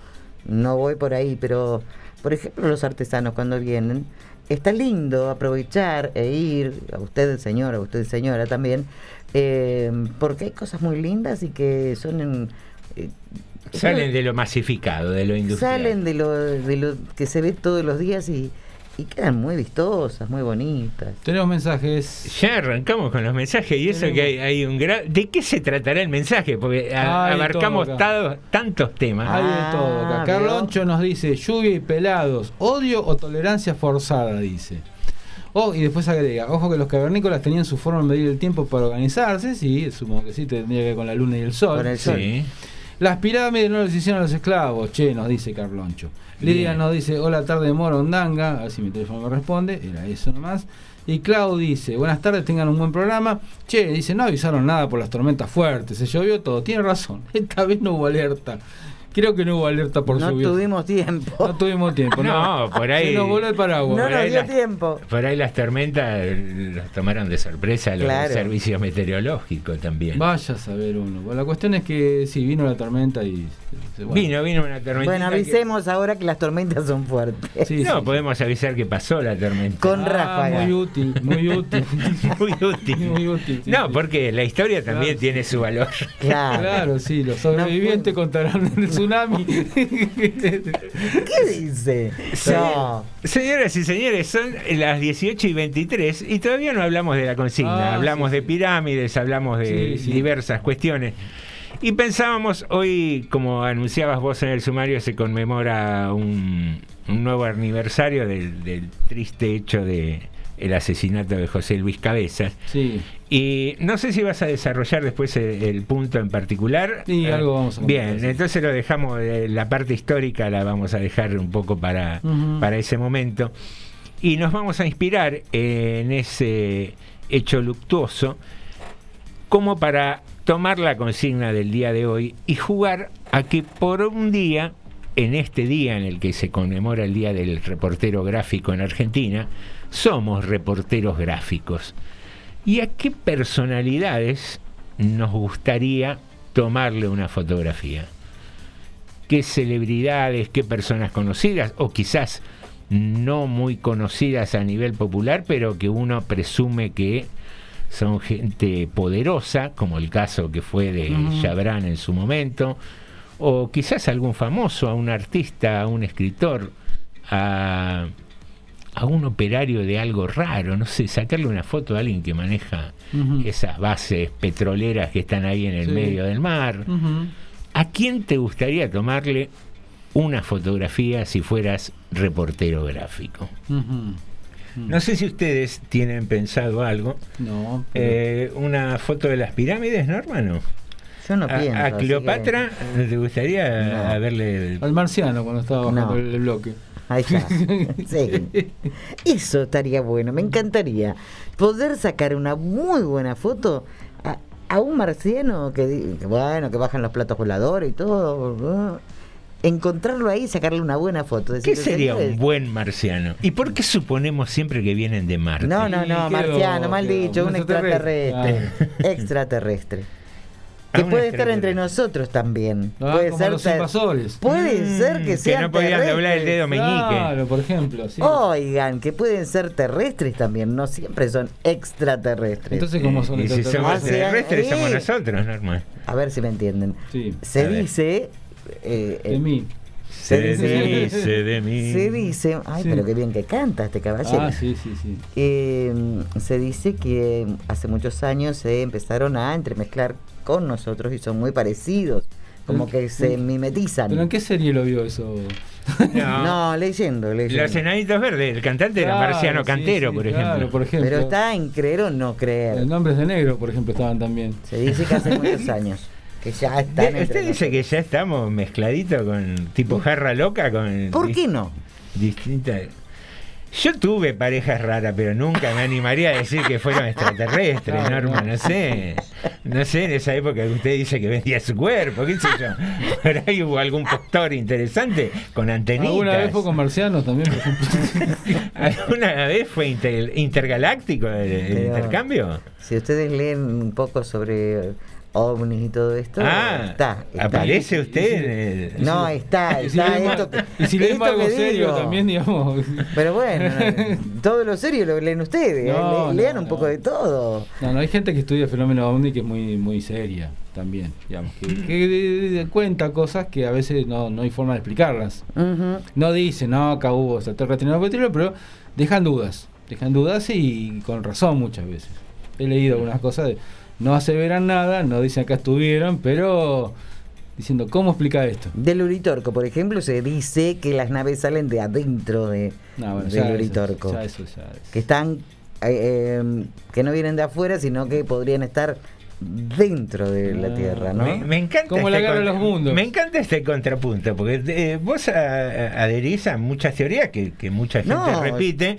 [SPEAKER 1] No voy por ahí, pero por ejemplo los artesanos cuando vienen, está lindo aprovechar e ir, a usted señora, a usted señora también, eh, porque hay cosas muy lindas y que son en... eh,
[SPEAKER 3] Salen de lo masificado, de lo industrial.
[SPEAKER 1] Salen de lo, de lo que se ve todos los días y, y quedan muy vistosas, muy bonitas.
[SPEAKER 2] Tenemos mensajes.
[SPEAKER 3] Ya arrancamos con los mensajes y eso
[SPEAKER 2] Tenemos-
[SPEAKER 3] que hay, hay un gran... ¿De qué se tratará el mensaje? Porque a-
[SPEAKER 2] Hay de
[SPEAKER 3] abarcamos tado- tantos temas.
[SPEAKER 2] Hay de todo acá.
[SPEAKER 1] Ah,
[SPEAKER 2] Carloncho nos dice, lluvia y pelados, odio o tolerancia forzada, dice. Oh, y después agrega, ojo que los cavernícolas tenían su forma de medir el tiempo para organizarse, sí, supongo que sí, tendría que ver con la luna y el sol.
[SPEAKER 1] Con el sol.
[SPEAKER 3] Sí.
[SPEAKER 2] Las pirámides no les hicieron los esclavos, che, nos dice Carloncho. Lidia nos dice, hola tarde de Morondanga, a ver si mi teléfono me responde, era eso nomás. Y Clau dice, buenas tardes, tengan un buen programa. Che, dice, no avisaron nada por las tormentas fuertes, se llovió todo. Tiene razón, esta vez no hubo alerta. Creo que no hubo alerta por
[SPEAKER 1] no
[SPEAKER 2] lluvia.
[SPEAKER 1] tuvimos tiempo.
[SPEAKER 2] No tuvimos tiempo.
[SPEAKER 3] No, por ahí-
[SPEAKER 2] Se nos voló el paraguas.
[SPEAKER 1] No
[SPEAKER 3] por
[SPEAKER 1] nos dio
[SPEAKER 3] las-
[SPEAKER 1] tiempo.
[SPEAKER 3] Por ahí las tormentas los tomaron de sorpresa los
[SPEAKER 1] Claro.
[SPEAKER 3] servicios meteorológicos también.
[SPEAKER 2] Vaya a saber uno. Bueno, la cuestión es que sí, vino la tormenta y... bueno.
[SPEAKER 3] Vino, vino una tormenta.
[SPEAKER 1] Bueno, avisemos ahora que las tormentas son fuertes.
[SPEAKER 2] Sí,
[SPEAKER 3] No,
[SPEAKER 2] sí.
[SPEAKER 3] podemos avisar que pasó la tormenta.
[SPEAKER 1] Con
[SPEAKER 2] Ah,
[SPEAKER 1] ráfaga.
[SPEAKER 2] Muy útil, muy útil.
[SPEAKER 3] Muy útil.
[SPEAKER 2] Muy útil, sí,
[SPEAKER 3] no,
[SPEAKER 2] sí.
[SPEAKER 3] porque la historia también
[SPEAKER 2] Claro.
[SPEAKER 3] tiene su valor.
[SPEAKER 1] Claro.
[SPEAKER 2] Claro, sí, los sobrevivientes contarán el tsunami.
[SPEAKER 1] ¿Qué dice? No.
[SPEAKER 3] Señoras y señores, son las 18 y 23 y todavía no hablamos de la consigna.
[SPEAKER 2] Ah,
[SPEAKER 3] hablamos
[SPEAKER 2] sí,
[SPEAKER 3] de pirámides, hablamos de
[SPEAKER 2] Sí, sí.
[SPEAKER 3] diversas cuestiones. Y pensábamos, hoy, como anunciabas vos en el sumario, se conmemora un, un nuevo aniversario del, del triste hecho de el asesinato de José Luis Cabezas.
[SPEAKER 2] Sí.
[SPEAKER 3] Y no sé si vas a desarrollar después el, el punto en particular.
[SPEAKER 2] Sí,
[SPEAKER 3] Eh,
[SPEAKER 2] algo vamos a
[SPEAKER 3] Bien,
[SPEAKER 2] sí.
[SPEAKER 3] entonces lo dejamos, eh, la parte histórica la vamos a dejar un poco para, para ese momento. Y nos vamos a inspirar en ese hecho luctuoso como para tomar la consigna del día de hoy y jugar a que por un día, en este día en el que se conmemora el Día del Reportero Gráfico en Argentina, somos reporteros gráficos. ¿Y a qué personalidades nos gustaría tomarle una fotografía? ¿Qué celebridades, qué personas conocidas o quizás no muy conocidas a nivel popular, pero que uno presume que son gente poderosa, como el caso que fue de. Chabran en su momento, o quizás algún famoso, a un artista, a un escritor, a, a un operario de algo raro, no sé, sacarle una foto a alguien que maneja esas bases petroleras que están ahí en el
[SPEAKER 2] Sí.
[SPEAKER 3] medio del mar. ¿A quién te gustaría tomarle una fotografía si fueras reportero gráfico? No sé si ustedes tienen pensado algo.
[SPEAKER 2] No, pero-
[SPEAKER 3] Eh, una foto de las pirámides, ¿no, hermano?
[SPEAKER 1] Yo no
[SPEAKER 3] a,
[SPEAKER 1] pienso.
[SPEAKER 3] a Cleopatra, ¿te gustaría
[SPEAKER 1] No.
[SPEAKER 3] haberle
[SPEAKER 2] al marciano cuando estaba bajando
[SPEAKER 1] No.
[SPEAKER 2] el bloque.
[SPEAKER 1] que- Ahí está. Sí. Eso estaría bueno, me encantaría. Poder sacar una muy buena foto a, a un marciano que, que, bueno, que bajan los platos voladores y todo. Encontrarlo ahí y sacarle una buena foto.
[SPEAKER 3] ¿Qué sería
[SPEAKER 1] "Señores,
[SPEAKER 3] un buen marciano? ¿Y por qué suponemos siempre que vienen de Marte?
[SPEAKER 1] No, no, no, marciano, mal dicho,
[SPEAKER 2] un extraterrestre.
[SPEAKER 1] extraterrestre. Extraterrestre.
[SPEAKER 3] Ah,
[SPEAKER 1] Que
[SPEAKER 3] un
[SPEAKER 1] puede estar entre nosotros también.
[SPEAKER 2] Ah,
[SPEAKER 1] puede
[SPEAKER 2] como
[SPEAKER 1] ser
[SPEAKER 2] los
[SPEAKER 1] ter-
[SPEAKER 2] invasores.
[SPEAKER 1] Puede
[SPEAKER 3] Mm,
[SPEAKER 1] ser que
[SPEAKER 3] que
[SPEAKER 1] sean
[SPEAKER 3] no podían doblar el dedo meñique.
[SPEAKER 2] Claro, por ejemplo. Sí.
[SPEAKER 1] Oigan, que pueden ser terrestres también, no siempre son extraterrestres.
[SPEAKER 2] Entonces, ¿cómo son
[SPEAKER 3] y si somos
[SPEAKER 1] Ah,
[SPEAKER 2] extraterrestres?
[SPEAKER 3] extraterrestres,
[SPEAKER 1] eh.
[SPEAKER 3] somos nosotros, normal.
[SPEAKER 1] A ver si me entienden.
[SPEAKER 2] Sí,
[SPEAKER 1] Se dice. Eh,
[SPEAKER 2] de
[SPEAKER 1] eh,
[SPEAKER 2] mí.
[SPEAKER 3] Se
[SPEAKER 1] dice-
[SPEAKER 3] dice de mí.
[SPEAKER 1] Se dice. Ay,
[SPEAKER 2] Sí.
[SPEAKER 1] pero qué bien que canta este caballero.
[SPEAKER 2] Ah, sí, sí, sí.
[SPEAKER 1] Eh, se dice que hace muchos años se empezaron a entremezclar con nosotros y son muy parecidos. Como que se mimetizan.
[SPEAKER 2] ¿Pero en qué serie lo vio eso?
[SPEAKER 3] No.
[SPEAKER 1] No, leyendo, leyendo.
[SPEAKER 3] Los enanitos verdes, el cantante era
[SPEAKER 2] Claro,
[SPEAKER 3] Marciano
[SPEAKER 2] sí,
[SPEAKER 3] Cantero,
[SPEAKER 2] sí,
[SPEAKER 3] por
[SPEAKER 2] claro,
[SPEAKER 3] ejemplo.
[SPEAKER 2] por ejemplo.
[SPEAKER 1] Pero está en creer o no creer.
[SPEAKER 2] En Nombres de Negro, por ejemplo, estaban también.
[SPEAKER 1] Se dice que hace muchos años. Que ya están. Entre
[SPEAKER 3] Usted dice que ya estamos mezcladitos con tipo jarra loca con
[SPEAKER 1] ¿Por qué no?
[SPEAKER 3] distintas. Yo tuve parejas raras, pero nunca me animaría a decir que fueron extraterrestres,
[SPEAKER 2] No,
[SPEAKER 3] Norma,
[SPEAKER 2] no.
[SPEAKER 3] no sé. No sé, en esa época que usted dice que vendía su cuerpo, qué sé yo. Por ahí hubo algún postor interesante con antenitas.
[SPEAKER 2] ¿Alguna vez fue con marcianos también, por ejemplo?
[SPEAKER 3] ¿Alguna vez fue inter- intergaláctico el, intercambio?
[SPEAKER 1] Si ustedes leen un poco sobre ovnis y todo esto,
[SPEAKER 3] Ah,
[SPEAKER 1] está, está.
[SPEAKER 3] ¿aparece usted
[SPEAKER 1] No, está,
[SPEAKER 2] Y si
[SPEAKER 1] está
[SPEAKER 2] leemos,
[SPEAKER 1] esto
[SPEAKER 2] y si
[SPEAKER 1] esto
[SPEAKER 2] algo serio
[SPEAKER 1] digo.
[SPEAKER 2] también, digamos.
[SPEAKER 1] Pero bueno, no, todo lo serio lo leen ustedes,
[SPEAKER 2] No,
[SPEAKER 1] ¿eh? Le- lean
[SPEAKER 2] no,
[SPEAKER 1] un
[SPEAKER 2] no.
[SPEAKER 1] poco de todo.
[SPEAKER 2] No, no, hay gente que estudia fenómeno ovni que es muy muy seria también, digamos, que, que de- de- cuenta cosas que a veces no, no hay forma de explicarlas.
[SPEAKER 1] Ujú.
[SPEAKER 2] No dice, no, acá hubo extraterrestre petróleo, pero dejan dudas, dejan dudas y con razón muchas veces. He leído algunas cosas, de, no aseveran nada, no dicen acá estuvieron, pero diciendo, ¿cómo explica esto?
[SPEAKER 1] Del Uritorco, por ejemplo, se dice que las naves salen de adentro de,
[SPEAKER 2] No, bueno,
[SPEAKER 1] del
[SPEAKER 2] ya eso,
[SPEAKER 1] Uritorco.
[SPEAKER 2] ya eso, ya eso.
[SPEAKER 1] Que están, eh, eh, que no vienen de afuera, sino que podrían estar dentro de la
[SPEAKER 2] Ah,
[SPEAKER 1] Tierra, ¿no?
[SPEAKER 3] Me, me encanta
[SPEAKER 2] Como la guerra de
[SPEAKER 3] contra-
[SPEAKER 2] los mundos.
[SPEAKER 3] Me encanta este contrapunto, porque eh, vos a- a- adherís a muchas teorías que, que mucha gente
[SPEAKER 1] No,
[SPEAKER 3] repite.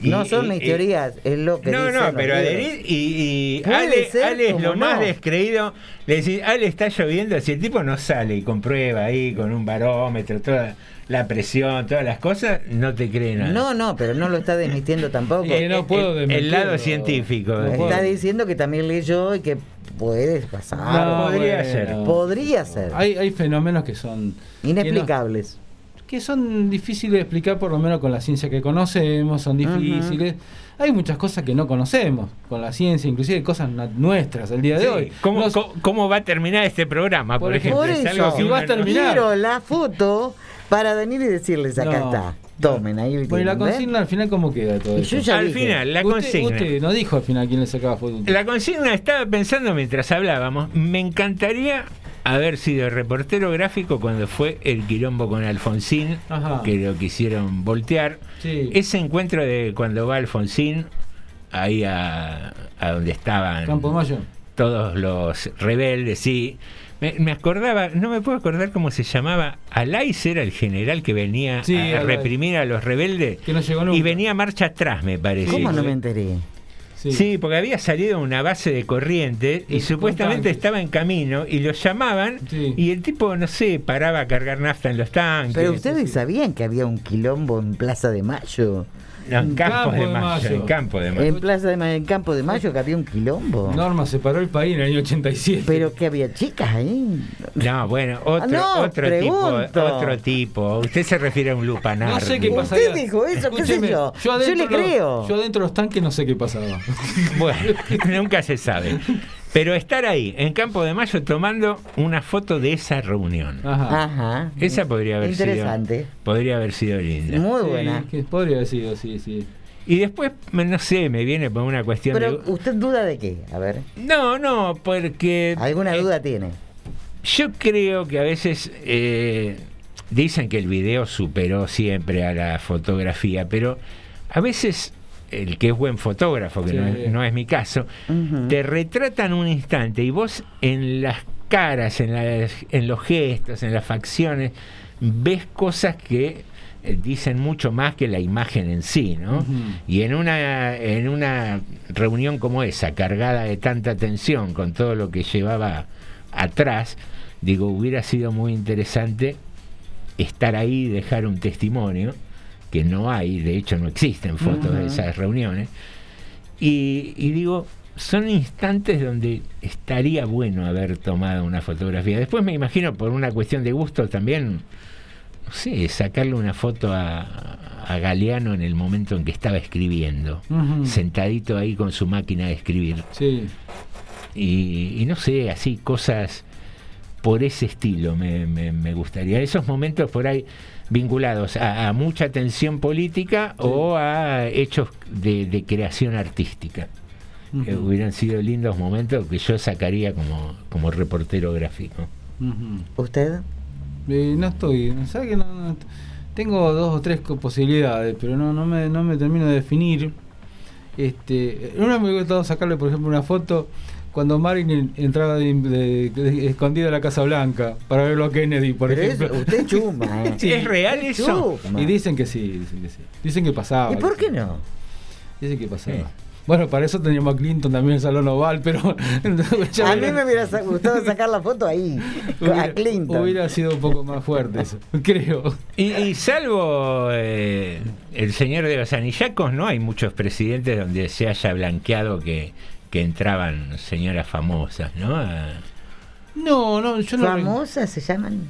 [SPEAKER 1] No son
[SPEAKER 3] y-
[SPEAKER 1] mis
[SPEAKER 3] y-
[SPEAKER 1] teorías, es lo que
[SPEAKER 3] No,
[SPEAKER 1] dicen
[SPEAKER 3] no, pero adherís y, y Ale,
[SPEAKER 1] ser
[SPEAKER 3] Ale es lo más descreído. Le decís, Ale está lloviendo, si el tipo no sale y comprueba ahí con un barómetro, toda la presión, todas las cosas, no te cree nada.
[SPEAKER 1] No, no, pero no lo está desmintiendo tampoco.
[SPEAKER 2] Eh, no puedo
[SPEAKER 3] el, el
[SPEAKER 2] desmentirlo.
[SPEAKER 3] lado científico.
[SPEAKER 2] No
[SPEAKER 3] eh,
[SPEAKER 2] puedo.
[SPEAKER 1] Está diciendo que también leyó y que puede pasar.
[SPEAKER 2] No,
[SPEAKER 3] podría
[SPEAKER 2] bueno.
[SPEAKER 3] ser.
[SPEAKER 1] Podría ser.
[SPEAKER 2] Hay, hay fenómenos que son que no-
[SPEAKER 1] Inexplicables.
[SPEAKER 2] Que son difíciles de explicar por lo menos con la ciencia que conocemos, son difíciles. Hay muchas cosas que no conocemos con la ciencia, inclusive cosas nuestras al día de
[SPEAKER 3] Sí,
[SPEAKER 2] hoy.
[SPEAKER 3] ¿Cómo, cómo, va a terminar este programa, por,
[SPEAKER 2] Por
[SPEAKER 3] ejemplo?
[SPEAKER 1] Por
[SPEAKER 3] Es
[SPEAKER 1] eso,
[SPEAKER 3] algo
[SPEAKER 2] si va a terminar.
[SPEAKER 1] quiero la foto para venir y decirles acá
[SPEAKER 2] No.
[SPEAKER 1] está. Tomen, ahí
[SPEAKER 2] Bueno, y la consigna al final cómo queda todo
[SPEAKER 1] yo ya
[SPEAKER 3] Al
[SPEAKER 1] dije.
[SPEAKER 3] final, la
[SPEAKER 2] usted,
[SPEAKER 3] consigna.
[SPEAKER 2] usted no dijo al final quién le sacaba foto.
[SPEAKER 3] La consigna estaba pensando mientras hablábamos. Me encantaría haber sido reportero gráfico cuando fue el quilombo con Alfonsín,
[SPEAKER 2] Ajá.
[SPEAKER 3] que lo quisieron voltear.
[SPEAKER 2] Sí.
[SPEAKER 3] Ese encuentro de cuando va Alfonsín, ahí a, a donde estaban
[SPEAKER 2] Campo Mayo.
[SPEAKER 3] todos los rebeldes, sí. Me, me acordaba, no me puedo acordar cómo se llamaba. Alais era el general que venía
[SPEAKER 2] Sí,
[SPEAKER 3] a, reprimir a los rebeldes.
[SPEAKER 2] Que no llegó nunca.
[SPEAKER 3] Y venía marcha atrás, me parece.
[SPEAKER 1] ¿Cómo no me enteré?
[SPEAKER 3] Sí. porque había salido una base de corriente y supuestamente estaba en camino y lo llamaban
[SPEAKER 2] Sí.
[SPEAKER 3] y el tipo, no sé, paraba a cargar nafta en los tanques.
[SPEAKER 1] Pero ustedes sabían que había un quilombo en Plaza de Mayo.
[SPEAKER 3] No, en
[SPEAKER 2] Campo
[SPEAKER 3] de
[SPEAKER 2] de
[SPEAKER 3] Mayo,
[SPEAKER 2] Mayo.
[SPEAKER 3] en Campo de Mayo.
[SPEAKER 1] En Plaza de Mayo, en Campo de Mayo que había un quilombo.
[SPEAKER 2] Norma separó el país en el año 87.
[SPEAKER 1] Pero que había chicas ahí.
[SPEAKER 3] No, bueno, otro,
[SPEAKER 1] no,
[SPEAKER 3] otro tipo, otro tipo. Usted se refiere a un lupanar.
[SPEAKER 2] no sé qué pasaría.
[SPEAKER 1] Usted dijo eso, qué sé yo. Yo le
[SPEAKER 2] los-
[SPEAKER 1] creo.
[SPEAKER 2] Yo adentro de los tanques no sé qué pasaba.
[SPEAKER 3] Bueno, nunca se sabe. Pero estar ahí, en Campo de Mayo, tomando una foto de esa reunión.
[SPEAKER 2] Ajá.
[SPEAKER 1] Ajá.
[SPEAKER 3] Esa podría haber
[SPEAKER 1] Interesante.
[SPEAKER 3] sido. Podría haber sido linda.
[SPEAKER 1] Muy
[SPEAKER 2] Sí,
[SPEAKER 1] buena.
[SPEAKER 2] que podría haber sido, sí, sí.
[SPEAKER 3] Y después, me- no sé, me viene por una cuestión
[SPEAKER 1] Pero
[SPEAKER 3] de.
[SPEAKER 1] usted duda de qué? A ver.
[SPEAKER 3] No, no, porque.
[SPEAKER 1] ¿Alguna
[SPEAKER 3] eh,
[SPEAKER 1] duda tiene?
[SPEAKER 3] Yo creo que a veces eh, dicen que el video superó siempre a la fotografía, pero a veces el que es buen fotógrafo, que
[SPEAKER 2] Sí.
[SPEAKER 3] no, es, no es mi caso, te retratan un instante y vos en las caras, en, las- en los gestos, en las facciones, ves cosas que eh, dicen mucho más que la imagen en sí, ¿no? Y en una, en una reunión como esa, cargada de tanta tensión, con todo lo que llevaba atrás, digo, hubiera sido muy interesante estar ahí y dejar un testimonio, que no hay, de hecho no existen fotos de esas reuniones, y, y digo, son instantes donde estaría bueno haber tomado una fotografía. Después me imagino, por una cuestión de gusto también, no sé, sacarle una foto a, a Galeano en el momento en que estaba escribiendo, sentadito ahí con su máquina de escribir.
[SPEAKER 2] Sí.
[SPEAKER 3] Y, y no sé, así cosas por ese estilo me, me- me gustaría. Esos momentos por ahí vinculados a, a mucha tensión política o a hechos de, de creación artística. que
[SPEAKER 2] Ujú.
[SPEAKER 3] hubieran sido lindos momentos que yo sacaría como, como reportero gráfico.
[SPEAKER 1] ¿Usted?
[SPEAKER 2] Eh, no estoy, ¿sabes que no, no- tengo dos o tres posibilidades, pero no, no me, no me termino de definir. Este, en una me hubiera gustado sacarle, por ejemplo, una foto cuando Marilyn entraba de, de- de- escondida a la Casa Blanca para verlo a Kennedy, por
[SPEAKER 1] Pero
[SPEAKER 2] ejemplo.
[SPEAKER 1] es- usted chuma, ¿eh?
[SPEAKER 3] ¿Es real eso?
[SPEAKER 1] chuma.
[SPEAKER 2] Y dicen que sí, dicen que sí. Dicen que pasaba.
[SPEAKER 1] ¿Y por qué no?
[SPEAKER 2] Dicen que pasaba.
[SPEAKER 3] Sí.
[SPEAKER 2] Bueno, para eso teníamos a Clinton también en el Salón Oval, pero...
[SPEAKER 1] A mí me hubiera gustado sacar la foto ahí, a
[SPEAKER 2] Hubiera-
[SPEAKER 1] Clinton.
[SPEAKER 2] Hubiera sido un poco más fuerte eso, creo.
[SPEAKER 3] Y, y salvo eh, el señor de los anillacos, no hay muchos presidentes donde se haya blanqueado que, que entraban señoras famosas, ¿no? A-
[SPEAKER 2] No, no, yo no...
[SPEAKER 1] ¿Famosas se llaman?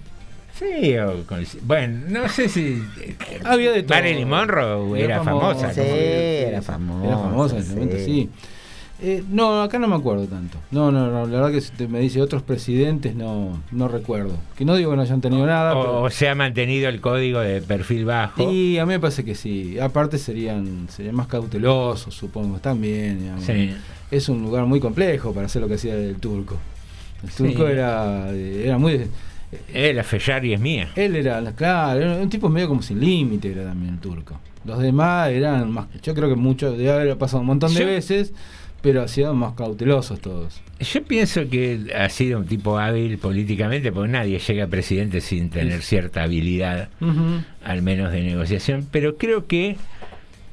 [SPEAKER 3] Sí, o con- bueno, no sé si. eh,
[SPEAKER 2] Había de todo.
[SPEAKER 3] Marilyn Monroe era, famosa.
[SPEAKER 1] Sí, era famosa,
[SPEAKER 2] Era famosa en ese
[SPEAKER 1] sí.
[SPEAKER 2] momento, sí. Eh, no, acá no me acuerdo tanto. No, no, no, la verdad que si te me dice otros presidentes, no, no recuerdo. Que no digo que no hayan tenido nada,
[SPEAKER 3] O,
[SPEAKER 2] pero...
[SPEAKER 3] o se ha mantenido el código de perfil bajo.
[SPEAKER 2] Y a mí me parece que sí. Aparte serían, serían más cautelosos, supongo, también. digamos.
[SPEAKER 3] Sí.
[SPEAKER 2] Es un lugar muy complejo para hacer lo que hacía el turco. El
[SPEAKER 3] Sí.
[SPEAKER 2] turco era, era muy...
[SPEAKER 3] La Ferrari es mía.
[SPEAKER 2] Él era, claro, era un tipo medio como sin límite era también el turco. Los demás eran más, yo creo que muchos, debe haber pasado un montón de
[SPEAKER 3] Yo-
[SPEAKER 2] veces, pero han sido más cautelosos todos.
[SPEAKER 3] Yo pienso que ha sido un tipo hábil políticamente, porque nadie llega a presidente sin tener cierta habilidad, al menos de negociación, pero creo que,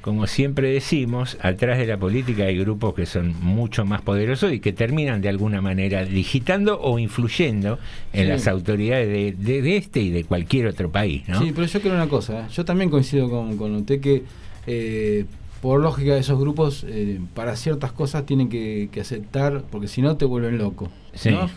[SPEAKER 3] como siempre decimos, atrás de la política hay grupos que son mucho más poderosos y que terminan de alguna manera digitando o influyendo en
[SPEAKER 2] Sí.
[SPEAKER 3] las autoridades de, de- de este y de cualquier otro país, ¿no?
[SPEAKER 2] Sí, pero yo creo una cosa, ¿eh? yo también coincido con, con usted que eh, por lógica esos grupos eh, para ciertas cosas tienen que, que aceptar, porque si no te vuelven loco.
[SPEAKER 3] Sí.
[SPEAKER 2] ¿no?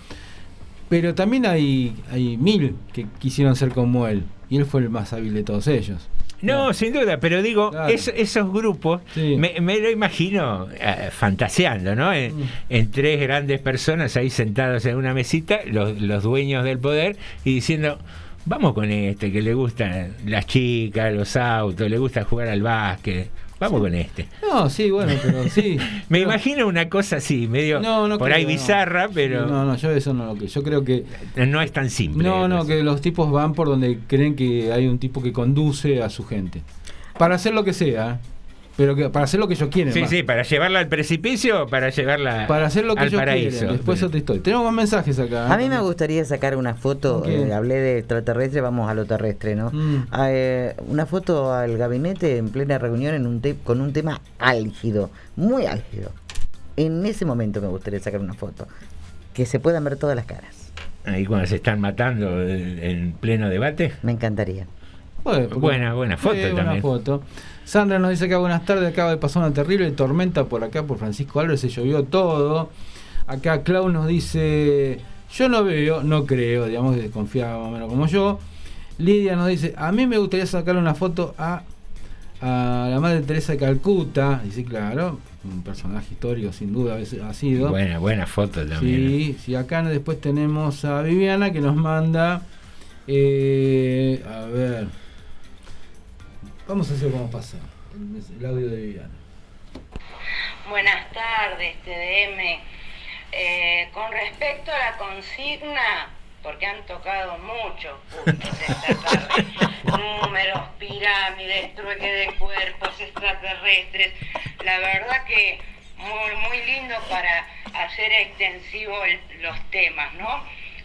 [SPEAKER 2] Pero también hay, hay mil que quisieron ser como él, y él fue el más hábil de todos ellos.
[SPEAKER 3] No, sin duda, pero digo,
[SPEAKER 2] Claro.
[SPEAKER 3] es- esos grupos,
[SPEAKER 2] Sí.
[SPEAKER 3] me, me lo imagino eh, fantaseando, ¿no? En,
[SPEAKER 2] Mm.
[SPEAKER 3] en tres grandes personas ahí sentados en una mesita, los, los dueños del poder, y diciendo, vamos con este, que le gustan las chicas, los autos, le gusta jugar al básquet, vamos con este.
[SPEAKER 2] No, sí, bueno, pero sí.
[SPEAKER 3] Me
[SPEAKER 2] Pero-
[SPEAKER 3] imagino una cosa así, medio
[SPEAKER 2] No, no
[SPEAKER 3] por
[SPEAKER 2] creo,
[SPEAKER 3] ahí
[SPEAKER 2] no.
[SPEAKER 3] bizarra, pero
[SPEAKER 2] No, no, yo eso no lo que. Yo creo que.
[SPEAKER 3] no es tan simple.
[SPEAKER 2] No, no, que los tipos van por donde creen que hay un tipo que conduce a su gente. Para hacer lo que sea, pero que para hacer lo que ellos quieren.
[SPEAKER 3] Sí,
[SPEAKER 2] más.
[SPEAKER 3] sí, para llevarla al precipicio para llevarla
[SPEAKER 2] Para hacer lo que
[SPEAKER 3] al
[SPEAKER 2] ellos
[SPEAKER 3] paraíso.
[SPEAKER 2] quieren. Después otra historia. Tenemos más mensajes acá.
[SPEAKER 1] A mí me gustaría sacar una foto, eh, hablé de extraterrestre, vamos a lo terrestre, ¿no?
[SPEAKER 2] Mm.
[SPEAKER 1] Ah, eh, una foto al gabinete en plena reunión en un te- con un tema álgido, muy álgido. En ese momento me gustaría sacar una foto. Que se puedan ver todas las caras.
[SPEAKER 3] Ahí cuando se están matando eh, en pleno debate.
[SPEAKER 1] Me encantaría.
[SPEAKER 2] Bueno,
[SPEAKER 3] Buena, buena foto
[SPEAKER 2] Sí, buena
[SPEAKER 3] también.
[SPEAKER 2] foto. Sandra nos dice que buenas tardes, acaba de pasar una terrible tormenta por acá, por Francisco Álvarez, se llovió todo. Acá Clau nos dice, yo no veo, no creo, digamos, que desconfía más o menos como yo. Lidia nos dice, a mí me gustaría sacarle una foto a, a la Madre Teresa de Calcuta. Sí, claro, un personaje histórico sin duda ha sido.
[SPEAKER 3] Buena, buena foto también.
[SPEAKER 2] Sí, sí, acá después tenemos a Viviana que nos manda. eh, a ver. Vamos a hacer cómo pasa el, el audio de Viviana.
[SPEAKER 4] Buenas tardes, TDM. Eh, con respecto a la consigna, porque han tocado muchos puntos esta tarde, números, pirámides, trueque de cuerpos extraterrestres, la verdad que muy, muy lindo para hacer extensivo el- los temas, ¿no?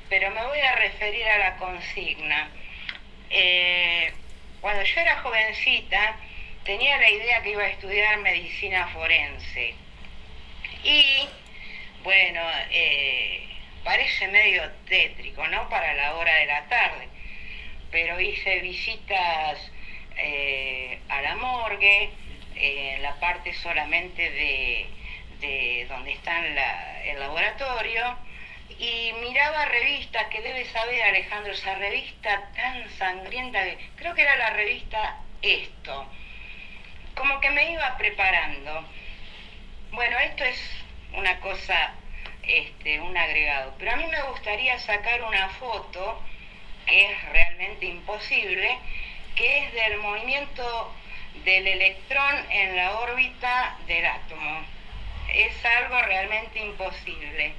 [SPEAKER 4] Pero me voy a referir a la consigna. Eh, cuando yo era jovencita, tenía la idea que iba a estudiar medicina forense. Y, bueno, eh, parece medio tétrico, ¿no? Para la hora de la tarde. Pero hice visitas eh, a la morgue, en la parte solamente de, de donde está el laboratorio, y miraba revistas que debe saber Alejandro, esa revista tan sangrienta, que- creo que era la revista Esto, como que me iba preparando. Bueno, esto es una cosa, este, un agregado, pero a mí me gustaría sacar una foto que es realmente imposible, que es del movimiento del electrón en la órbita del átomo. Es algo realmente imposible.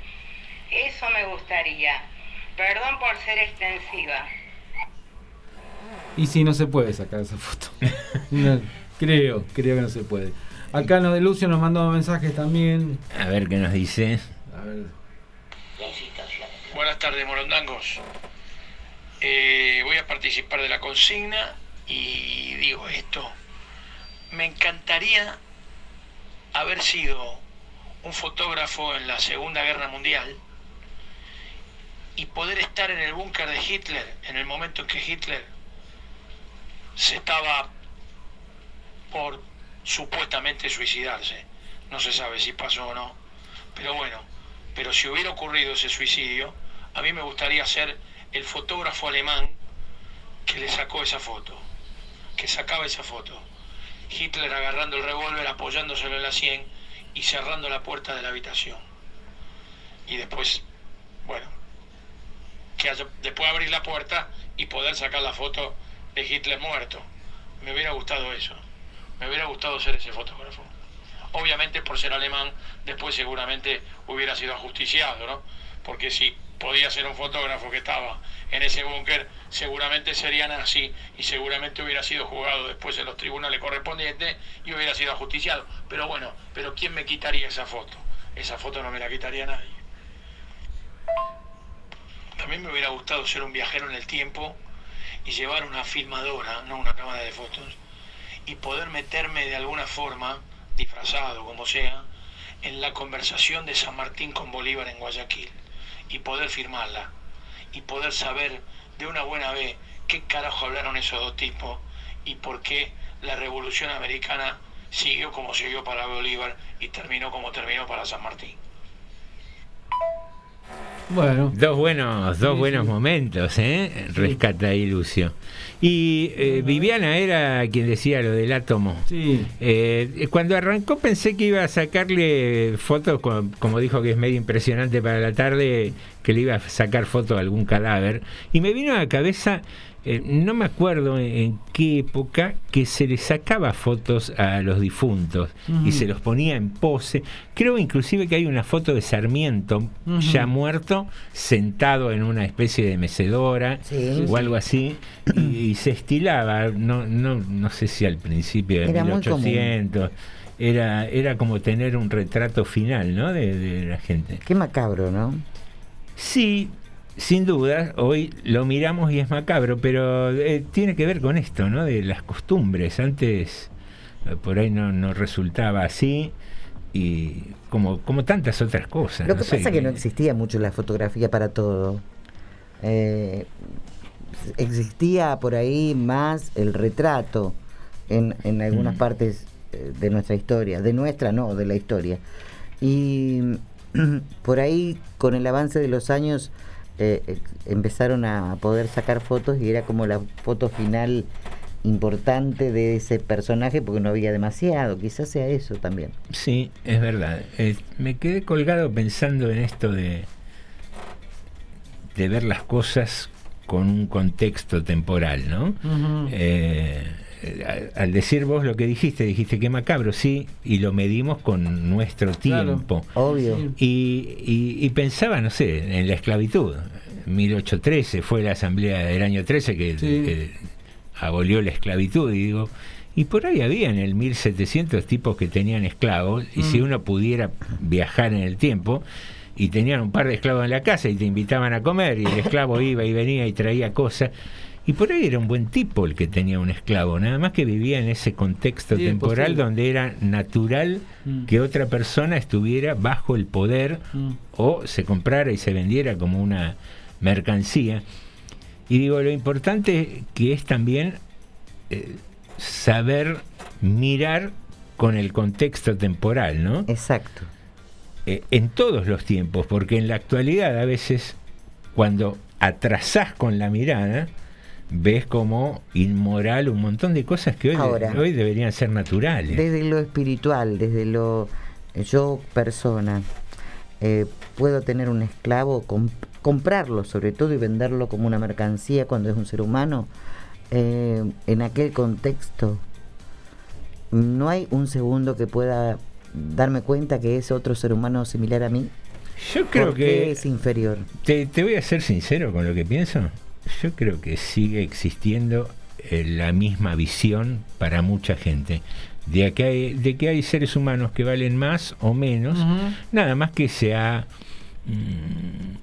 [SPEAKER 4] Eso me gustaría. Perdón por ser extensiva.
[SPEAKER 2] Y si no se puede sacar esa foto. No, creo, creo que no se puede. Acá no de Lucio nos mandó mensajes también.
[SPEAKER 3] A ver qué nos dice.
[SPEAKER 2] A ver.
[SPEAKER 5] Buenas tardes, morondangos. Eh, voy a participar de la consigna y digo esto. Me encantaría haber sido un fotógrafo en la Segunda Guerra Mundial y poder estar en el búnker de Hitler en el momento en que Hitler se estaba por supuestamente suicidarse. No se sabe si pasó o no. Pero bueno, pero si hubiera ocurrido ese suicidio, a mí me gustaría ser el fotógrafo alemán que le sacó esa foto, que sacaba esa foto. Hitler agarrando el revólver, apoyándoselo en la sien y cerrando la puerta de la habitación. Y después, bueno, que después abrir la puerta y poder sacar la foto de Hitler muerto. Me hubiera gustado eso. Me hubiera gustado ser ese fotógrafo. Obviamente por ser alemán, después seguramente hubiera sido ajusticiado, ¿no? Porque si podía ser un fotógrafo que estaba en ese búnker, seguramente sería nazi y seguramente hubiera sido juzgado después en los tribunales correspondientes y hubiera sido ajusticiado. Pero bueno, pero ¿quién me quitaría esa foto? Esa foto no me la quitaría nadie. También me hubiera gustado ser un viajero en el tiempo y llevar una filmadora, no una cámara de fotos, y poder meterme de alguna forma, disfrazado como sea, en la conversación de San Martín con Bolívar en Guayaquil y poder firmarla y poder saber de una buena vez qué carajo hablaron esos dos tipos y por qué la revolución americana siguió como siguió para Bolívar y terminó como terminó para San Martín.
[SPEAKER 2] Bueno.
[SPEAKER 3] Dos buenos, dos
[SPEAKER 2] Sí,
[SPEAKER 3] buenos
[SPEAKER 2] sí.
[SPEAKER 3] momentos, ¿eh? Rescata ahí Lucio. Y eh, Viviana era quien decía lo del átomo.
[SPEAKER 2] Sí.
[SPEAKER 3] Eh, cuando arrancó pensé que iba a sacarle fotos, co- como dijo que es medio impresionante para la tarde, que le iba a sacar fotos a algún cadáver. Y me vino a la cabeza, eh, no me acuerdo en, en qué época, que se le sacaba fotos a los difuntos y se los ponía en pose. Creo inclusive que hay una foto de Sarmiento, ya muerto, sentado en una especie de mecedora
[SPEAKER 1] Sí.
[SPEAKER 3] o algo así, y, y se estilaba, no, no, no sé si al principio de
[SPEAKER 1] Era muy común.
[SPEAKER 3] 1800, era, era como tener un retrato final, ¿no? De, de la gente.
[SPEAKER 1] Qué macabro, ¿no?
[SPEAKER 3] Sí, sin duda, hoy lo miramos y es macabro, pero eh, tiene que ver con esto, ¿no? De las costumbres. Antes eh, por ahí no, no resultaba así, y como, como tantas otras cosas.
[SPEAKER 1] Lo
[SPEAKER 3] no
[SPEAKER 1] que
[SPEAKER 3] sé,
[SPEAKER 1] pasa es que no existía mucho la fotografía para todo. Eh, existía por ahí más el retrato en, en algunas
[SPEAKER 3] Mm.
[SPEAKER 1] partes eh, de nuestra historia, de nuestra no, de la historia. Y por ahí con el avance de los años eh, eh, empezaron a poder sacar fotos y era como la foto final importante de ese personaje porque no había demasiado, quizás sea eso también.
[SPEAKER 3] Sí, es verdad. Eh, me quedé colgado pensando en esto de, de ver las cosas con un contexto temporal, ¿no?
[SPEAKER 2] Ujú.
[SPEAKER 3] Eh, al decir vos lo que dijiste, dijiste que macabro, sí, y lo medimos con nuestro
[SPEAKER 2] Claro.
[SPEAKER 3] tiempo.
[SPEAKER 1] Obvio.
[SPEAKER 3] Y, y- y pensaba, no sé, en la esclavitud. 1813 fue la asamblea del año 13 que,
[SPEAKER 2] Sí.
[SPEAKER 3] que abolió la esclavitud. Y digo, y por ahí había en el 1700 tipos que tenían esclavos. Y si
[SPEAKER 2] Mm.
[SPEAKER 3] uno pudiera viajar en el tiempo y tenían un par de esclavos en la casa y te invitaban a comer y el esclavo iba y venía y traía cosas. Y por ahí era un buen tipo el que tenía un esclavo, nada más que vivía en ese contexto
[SPEAKER 2] Sí,
[SPEAKER 3] temporal
[SPEAKER 2] posible.
[SPEAKER 3] donde era natural
[SPEAKER 2] Mm.
[SPEAKER 3] que otra persona estuviera bajo el poder
[SPEAKER 2] Mm.
[SPEAKER 3] o se comprara y se vendiera como una mercancía. Y digo, lo importante que es también eh, saber mirar con el contexto temporal, ¿no?
[SPEAKER 1] Exacto.
[SPEAKER 3] Eh, en todos los tiempos, porque en la actualidad a veces cuando atrasás con la mirada, ves como inmoral un montón de cosas que hoy, de-
[SPEAKER 1] Ahora,
[SPEAKER 3] hoy deberían ser naturales.
[SPEAKER 1] Desde lo espiritual, desde lo yo persona, eh, puedo tener un esclavo, com- comprarlo sobre todo y venderlo como una mercancía cuando es un ser humano. Eh, en aquel contexto, no hay un segundo que pueda darme cuenta que es otro ser humano similar a mí.
[SPEAKER 3] Yo creo que
[SPEAKER 1] es inferior.
[SPEAKER 3] Te, te voy a ser sincero con lo que pienso. Yo creo que sigue existiendo eh, la misma visión para mucha gente. De que, hay, de que hay seres humanos que valen más o menos, nada más que se ha mm,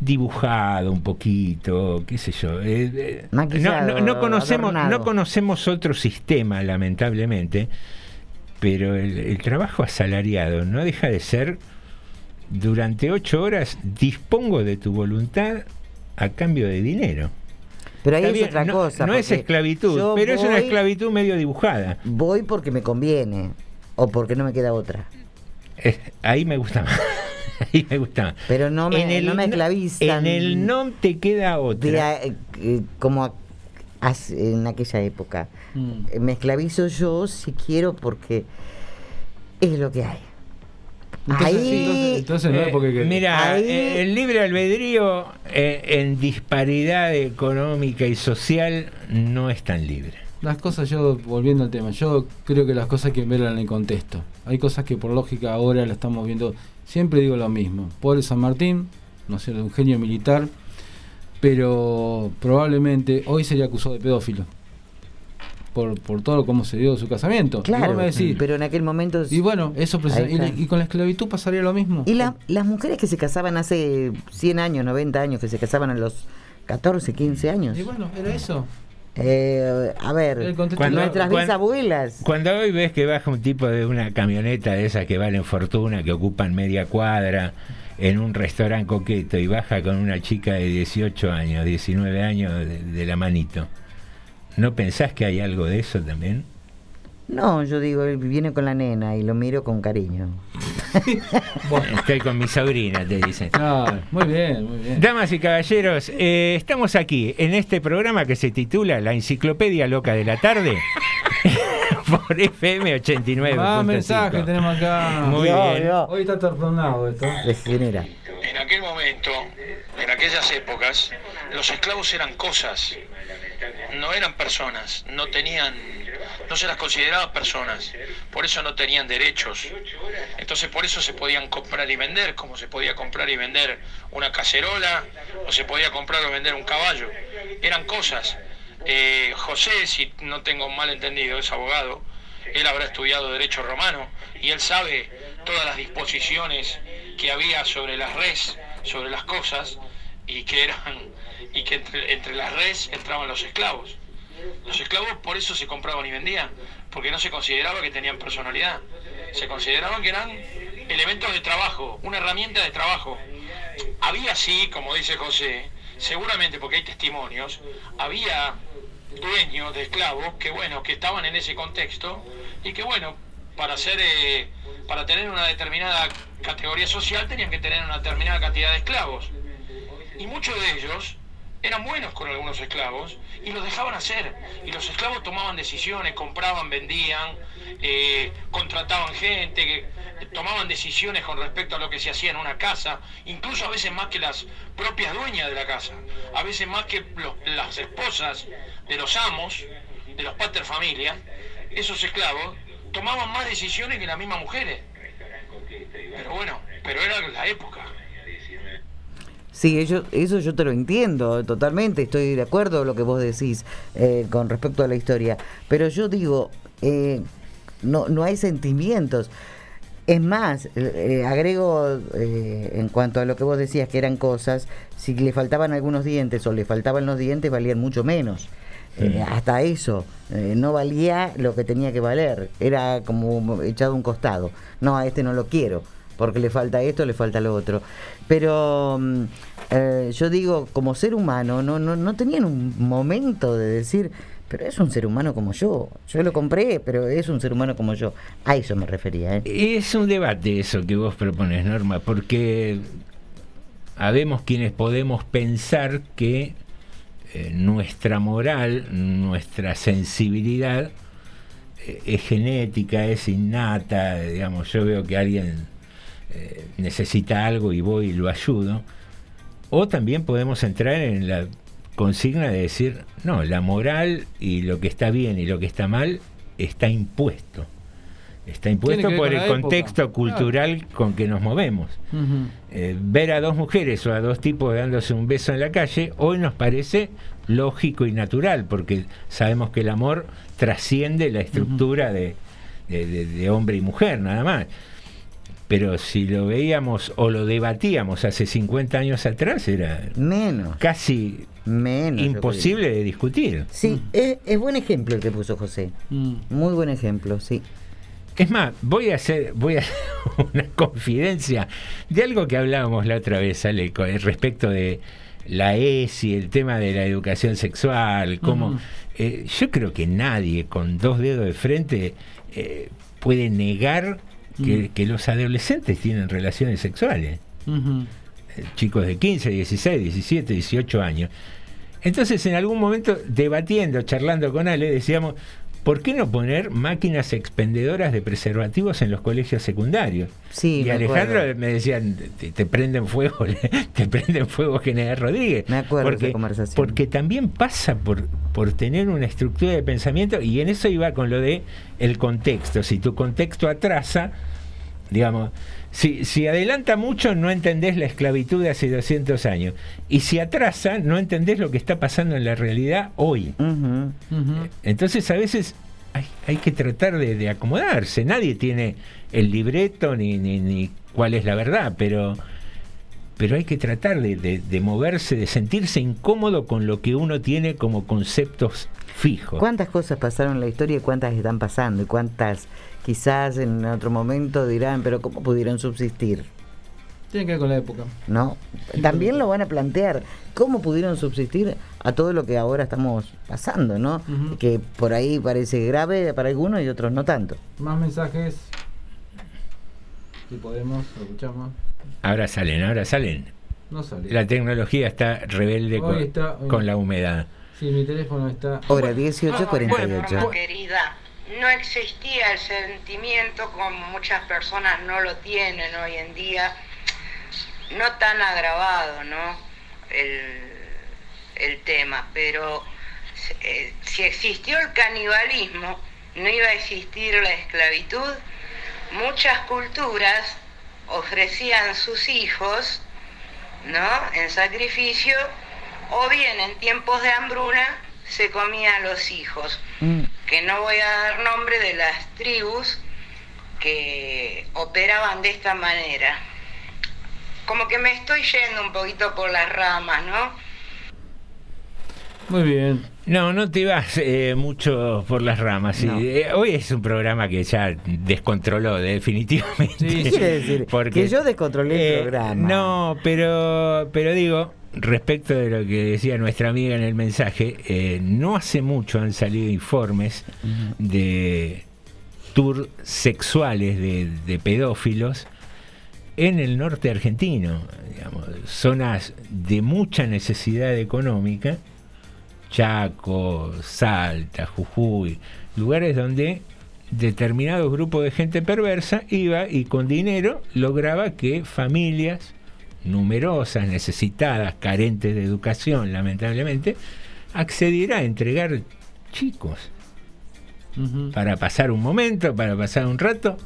[SPEAKER 3] dibujado un poquito, qué sé yo. eh, eh, no,
[SPEAKER 1] Maquillado,
[SPEAKER 3] no- no conocemos,
[SPEAKER 1] adornado.
[SPEAKER 3] no conocemos otro sistema, lamentablemente, pero el, el trabajo asalariado no deja de ser durante ocho horas dispongo de tu voluntad a cambio de dinero.
[SPEAKER 1] Pero ahí es otra
[SPEAKER 3] no,
[SPEAKER 1] cosa.
[SPEAKER 3] no es esclavitud, pero es una esclavitud medio dibujada.
[SPEAKER 1] Voy porque me conviene o porque no me queda otra.
[SPEAKER 3] Es- ahí me gusta más. ahí me gusta más.
[SPEAKER 1] Pero no me, no me esclavizan.
[SPEAKER 3] En el no te queda otra.
[SPEAKER 1] a- eh, como a- en aquella época.
[SPEAKER 2] Mm.
[SPEAKER 1] Eh, Me esclavizo yo si quiero porque es lo que hay.
[SPEAKER 2] Entonces,
[SPEAKER 1] Ahí-
[SPEAKER 2] entonces, entonces no es porque
[SPEAKER 3] Eh, mira,
[SPEAKER 1] Ahí-
[SPEAKER 3] eh, el libre albedrío eh, en disparidad económica y social no es tan libre.
[SPEAKER 2] Las cosas, yo, volviendo al tema, yo creo que las cosas hay que verlas en el contexto. Hay cosas que por lógica ahora la estamos viendo. Siempre digo lo mismo. Pobre San Martín, no sé, un genio militar, pero probablemente hoy sería acusado de pedófilo. Por, por todo cómo se dio su casamiento.
[SPEAKER 1] Claro,
[SPEAKER 2] me decís,
[SPEAKER 1] pero en aquel momento...
[SPEAKER 2] y bueno, eso y, y con la esclavitud pasaría lo mismo.
[SPEAKER 1] Y la- las mujeres que se casaban hace 100 años, 90 años, que se casaban a los 14, 15 años.
[SPEAKER 2] Y bueno, era eso.
[SPEAKER 1] Eh, a ver,
[SPEAKER 3] Cuando-
[SPEAKER 1] nuestras
[SPEAKER 3] cuando-
[SPEAKER 1] bisabuelas.
[SPEAKER 3] Cuando hoy ves que baja un tipo de una camioneta de esas que valen fortuna, que ocupan media cuadra, en un restaurante coqueto y baja con una chica de 18 años, 19 años de, de la manito, ¿no pensás que hay algo de eso también?
[SPEAKER 1] No, yo digo, él viene con la nena y lo miro con cariño.
[SPEAKER 3] Estoy con mi sobrina, te dicen.
[SPEAKER 2] Muy bien, muy bien.
[SPEAKER 3] Damas y caballeros, eh, estamos aquí en este programa que se titula La Enciclopedia Loca de la Tarde por FM 89.
[SPEAKER 2] Más mensajes tenemos acá.
[SPEAKER 3] Muy
[SPEAKER 1] Yo,
[SPEAKER 3] bien.
[SPEAKER 1] yo.
[SPEAKER 2] Hoy está tornado esto.
[SPEAKER 1] De genera.
[SPEAKER 5] En aquel momento, en aquellas épocas, los esclavos eran cosas, no eran personas, no tenían, no se las consideraba personas, por eso no tenían derechos. Entonces por eso se podían comprar y vender, como se podía comprar y vender una cacerola, o se podía comprar o vender un caballo. Eran cosas. Eh, José, si no tengo mal entendido, es abogado, él habrá estudiado derecho romano y él sabe todas las disposiciones que había sobre las res, sobre las cosas y que eran y que entre, entre las res entraban los esclavos. Los esclavos por eso se compraban y vendían, porque no se consideraba que tenían personalidad. se consideraban que eran elementos de trabajo, una herramienta de trabajo. Había sí, como dice José, seguramente porque hay testimonios, había dueños de esclavos que bueno, que estaban en ese contexto y que bueno, para ser eh, para tener una determinada categoría social tenían que tener una determinada cantidad de esclavos. Y muchos de ellos eran buenos con algunos esclavos y los dejaban hacer. Y los esclavos tomaban decisiones, compraban, vendían, eh, contrataban gente, que tomaban decisiones con respecto a lo que se hacía en una casa, incluso a veces más que las propias dueñas de la casa, a veces más que las esposas de los amos, de los pater familia, esos esclavos tomaban más decisiones que las mismas mujeres. Pero bueno, pero era la época.
[SPEAKER 1] Sí, eso, eso yo te lo entiendo totalmente, estoy de acuerdo con lo que vos decís eh, con respecto a la historia, pero yo digo, eh, no, no hay sentimientos. Es más, eh, agrego eh, en cuanto a lo que vos decías que eran cosas, si le faltaban algunos dientes o le faltaban los dientes valían mucho menos. Eh, hasta eso, eh, no valía lo que tenía que valer, era como echado un costado. No, a este no lo quiero, porque le falta esto, le falta lo otro. Pero mm, eh, yo digo, como ser humano, no, no, no tenían un momento de decir, pero es un ser humano como yo. Yo lo compré, pero es un ser humano como yo. A eso me refería. ¿eh?
[SPEAKER 3] Es un debate eso que vos propones, Norma, porque habemos quienes podemos pensar que eh, nuestra moral, nuestra sensibilidad eh, es genética, es innata, digamos, yo veo que alguien eh, necesita algo y voy y lo ayudo, o también podemos entrar en la consigna de decir, no, la moral y lo que está bien y lo que está mal está impuesto. Está impuesto por el
[SPEAKER 2] época.
[SPEAKER 3] contexto cultural con que nos movemos. Eh, ver a dos mujeres o a dos tipos dándose un beso en la calle hoy nos parece lógico y natural, porque sabemos que el amor trasciende la estructura de, de- de- de hombre y mujer, nada más. Pero si lo veíamos o lo debatíamos hace 50 años atrás, era
[SPEAKER 1] Menos,
[SPEAKER 3] casi
[SPEAKER 1] menos.
[SPEAKER 3] imposible de discutir.
[SPEAKER 1] Sí, es, es buen ejemplo el que puso José.
[SPEAKER 2] Mm.
[SPEAKER 1] Muy buen ejemplo, sí.
[SPEAKER 3] Es más, voy a hacer, voy a hacer una confidencia de algo que hablábamos la otra vez, Ale, con- respecto de la ESI, el tema de la educación sexual, cómo eh, yo creo que nadie con dos dedos de frente eh, puede negar que, que los adolescentes tienen relaciones sexuales. Eh, chicos de 15, 16, 17, 18 años. Entonces, en algún momento, debatiendo, charlando con Ale, decíamos, ¿por qué no poner máquinas expendedoras de preservativos en los colegios secundarios?
[SPEAKER 1] Sí,
[SPEAKER 3] y
[SPEAKER 1] me
[SPEAKER 3] Alejandro
[SPEAKER 1] acuerdo.
[SPEAKER 3] me decían, te, te prenden fuego, te prenden fuego General Rodríguez.
[SPEAKER 1] Me acuerdo de esa
[SPEAKER 3] porque,
[SPEAKER 1] conversación.
[SPEAKER 3] porque también pasa por, por tener una estructura de pensamiento, y en eso iba con lo de el contexto. Si tu contexto atrasa, digamos, si, si adelanta mucho, no entendés la esclavitud de hace 200 años. Y si atrasa, no entendés lo que está pasando en la realidad hoy. Entonces, a veces hay, hay que tratar de, de acomodarse. Nadie tiene el libreto ni, ni, ni cuál es la verdad, pero, pero hay que tratar de, de- de moverse, de sentirse incómodo con lo que uno tiene como conceptos fijos.
[SPEAKER 1] ¿Cuántas cosas pasaron en la historia y cuántas están pasando? Y cuántas quizás en otro momento dirán, pero ¿cómo pudieron subsistir?
[SPEAKER 2] Tiene que ver con la época.
[SPEAKER 1] ¿No? También lo van a plantear. ¿Cómo pudieron subsistir a todo lo que ahora estamos pasando, ¿no? Que por ahí parece grave para algunos y otros no tanto.
[SPEAKER 2] Más mensajes. Si podemos, lo escuchamos.
[SPEAKER 3] Ahora salen, ahora salen.
[SPEAKER 2] No sale.
[SPEAKER 3] La tecnología está rebelde
[SPEAKER 2] Hoy
[SPEAKER 3] con,
[SPEAKER 2] está,
[SPEAKER 3] la humedad.
[SPEAKER 2] Sí, mi teléfono está.
[SPEAKER 1] Hora
[SPEAKER 4] Norma
[SPEAKER 1] 18.48.
[SPEAKER 4] querida, no existía el sentimiento como muchas personas no lo tienen hoy en día, no tan agravado, ¿no? El, el tema, pero eh, si existió el canibalismo, no iba a existir la esclavitud. Muchas culturas ofrecían sus hijos, ¿no? En sacrificio, o bien en tiempos de hambruna se comían los hijos
[SPEAKER 1] Mm,
[SPEAKER 4] que no voy a dar nombre de las tribus que operaban de esta manera. Como que me estoy yendo un poquito por las ramas, ¿no?
[SPEAKER 2] Muy bien.
[SPEAKER 3] No, no te vas eh, mucho por las ramas. sí.
[SPEAKER 1] No.
[SPEAKER 3] Eh, hoy es un programa que ya descontroló definitivamente.
[SPEAKER 2] Sí,
[SPEAKER 1] ¿Qué quiere decir?
[SPEAKER 3] Porque-
[SPEAKER 1] que yo descontrolé el
[SPEAKER 3] Eh,
[SPEAKER 1] programa.
[SPEAKER 3] No, pero, pero digo, respecto de lo que decía nuestra amiga en el mensaje, eh, no hace mucho han salido informes de tours sexuales de, de pedófilos en el norte argentino, digamos, zonas de mucha necesidad económica, Chaco, Salta, Jujuy, lugares donde determinados grupos de gente perversa iba y con dinero lograba que familias numerosas, necesitadas, carentes de educación, lamentablemente, accediera a entregar chicos para pasar un momento, para pasar un rato,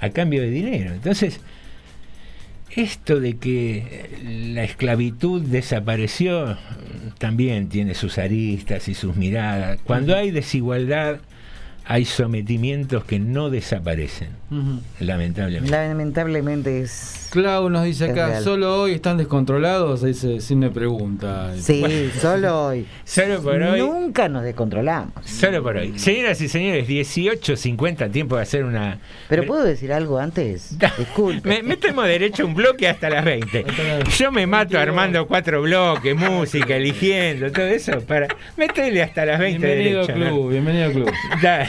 [SPEAKER 3] a cambio de dinero. Entonces, esto de que la esclavitud desapareció también tiene sus aristas y sus miradas. Cuando hay desigualdad, hay sometimientos que no desaparecen,
[SPEAKER 2] Ujú.
[SPEAKER 3] lamentablemente.
[SPEAKER 1] Lamentablemente es.
[SPEAKER 2] Clau nos dice acá,
[SPEAKER 1] real.
[SPEAKER 2] solo hoy están descontrolados, dice, sin me pregunta.
[SPEAKER 1] Sí,
[SPEAKER 2] Bueno,
[SPEAKER 1] solo hoy.
[SPEAKER 3] Solo por hoy.
[SPEAKER 1] Nunca nos descontrolamos.
[SPEAKER 3] Solo por hoy. Señoras y señores, 18.50, tiempo de hacer una...
[SPEAKER 1] Pero ¿puedo decir algo antes? Disculpe.
[SPEAKER 3] Me, metemos derecho un bloque hasta las 20. Yo me mato armando cuatro bloques, música, eligiendo, todo eso. para Metele hasta las 20
[SPEAKER 2] bienvenido
[SPEAKER 3] derecho,
[SPEAKER 2] club, bienvenido al club.
[SPEAKER 3] ¿no? Da-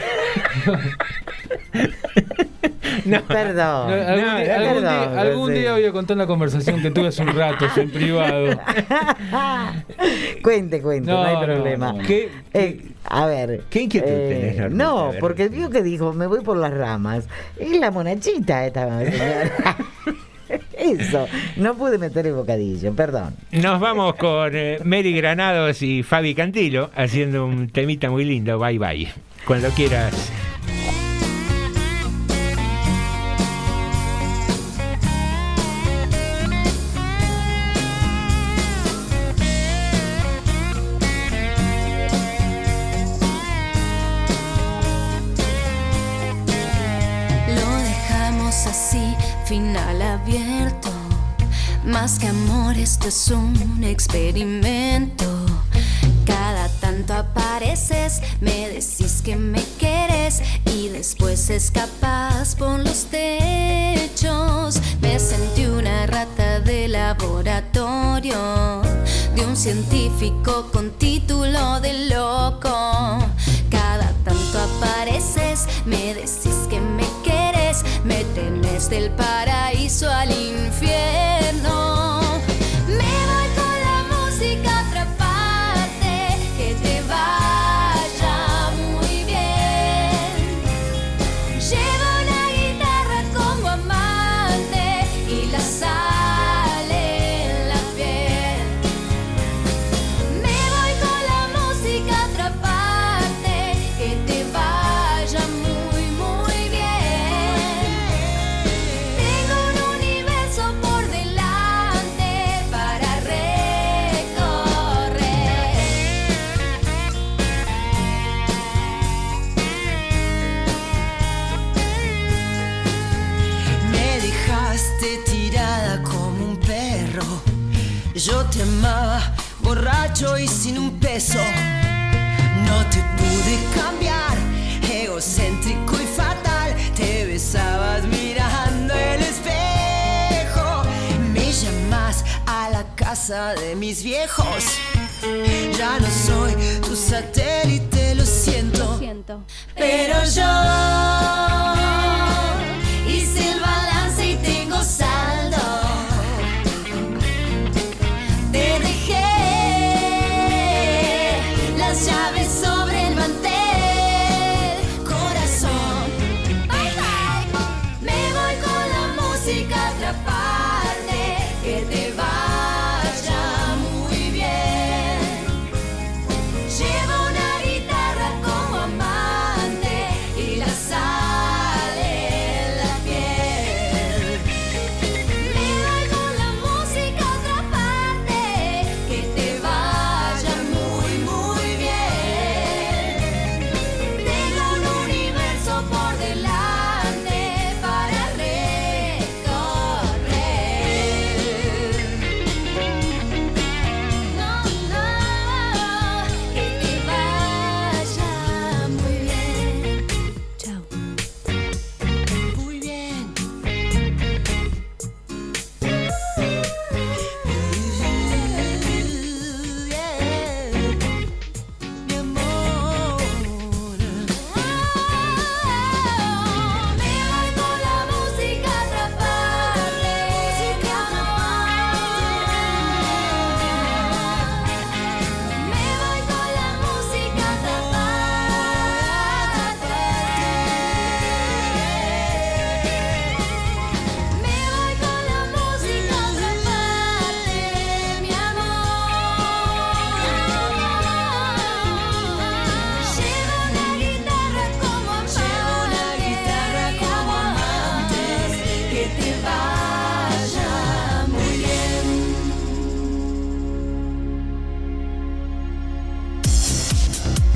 [SPEAKER 3] No.
[SPEAKER 1] Perdón.
[SPEAKER 2] No, algún
[SPEAKER 3] no,
[SPEAKER 2] día, algún
[SPEAKER 1] perdón,
[SPEAKER 2] día- algún
[SPEAKER 1] José.
[SPEAKER 2] día voy a contar la conversación que tuve hace un rato en privado.
[SPEAKER 1] cuente, cuente, no,
[SPEAKER 2] No,
[SPEAKER 1] hay problema.
[SPEAKER 2] no, no.
[SPEAKER 3] ¿Qué-
[SPEAKER 1] Eh, a ver. eh,
[SPEAKER 3] ¿Qué inquietud tenés, Normita? A
[SPEAKER 1] No, porque vio que dijo, me voy por las ramas. Es la monachita esta señora. Eso, no pude meter el bocadillo, perdón.
[SPEAKER 3] Nos vamos con eh, Mary Granados y Fabi Cantilo haciendo un temita muy lindo. Bye bye. Cuando quieras.
[SPEAKER 6] Lo dejamos así, final abierto. Más que amor, esto es un experimento. Científico con
[SPEAKER 7] borracho y sin un peso. No te pude cambiar, egocéntrico y fatal. Te besabas mirando el espejo. Me llamas a la casa de mis viejos. Ya no soy tu satélite, lo siento.
[SPEAKER 6] Siento.
[SPEAKER 7] Pero yo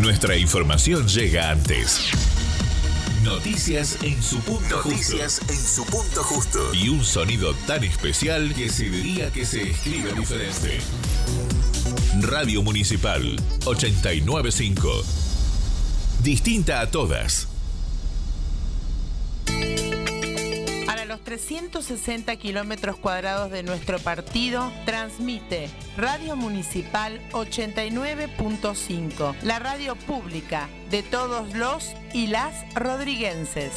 [SPEAKER 8] Nuestra información llega antes. Noticias en su punto
[SPEAKER 9] Noticias
[SPEAKER 8] justo.
[SPEAKER 9] en su punto justo.
[SPEAKER 8] Y un sonido tan especial que se diría que se escribe diferente. Radio Municipal 895. Distinta a todas.
[SPEAKER 10] 360 kilómetros cuadrados de nuestro partido, transmite Radio Municipal 89.5, la radio pública de todos los y las rodriguenses.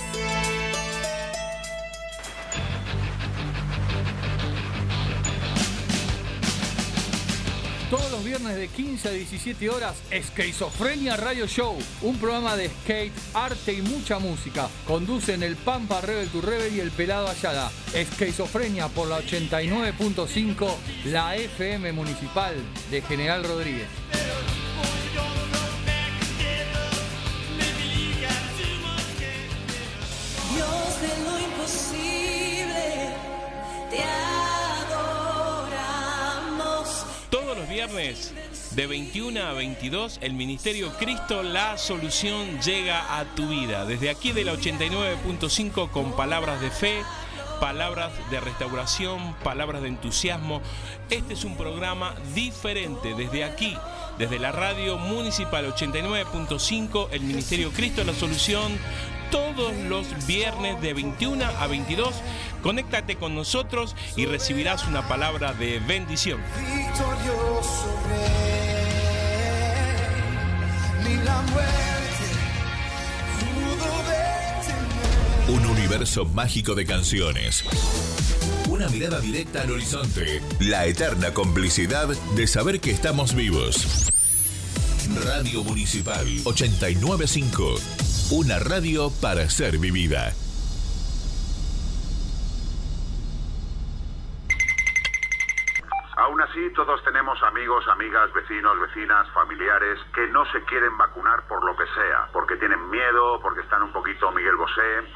[SPEAKER 11] Viernes de 15 a 17 horas, Esquizofrenia Radio Show, un programa de skate, arte y mucha música. Conducen el Pampa Rebel to Rebel y el Pelado Ayala. Esquizofrenia por la 89.5, la FM Municipal de General Rodríguez.
[SPEAKER 12] Viernes de 21 a 22 el Ministerio Cristo La Solución llega a tu vida. Desde aquí de la 89.5 con palabras de fe, palabras de restauración, palabras de entusiasmo. Este es un programa diferente desde aquí, desde la radio municipal 89.5, el Ministerio Cristo La Solución. Todos los viernes de 21 a 22, conéctate con nosotros y recibirás una palabra de bendición.
[SPEAKER 7] Victorioso ni la muerte pudo detener.
[SPEAKER 8] Un universo mágico de canciones. Una mirada directa al horizonte. La eterna complicidad de saber que estamos vivos. Radio Municipal 895. Una radio para ser vivida.
[SPEAKER 13] Aún así, todos tenemos amigos, amigas, vecinos, vecinas, familiares que no se quieren vacunar por lo que sea, porque tienen miedo, porque están un poquito Miguel Bosé,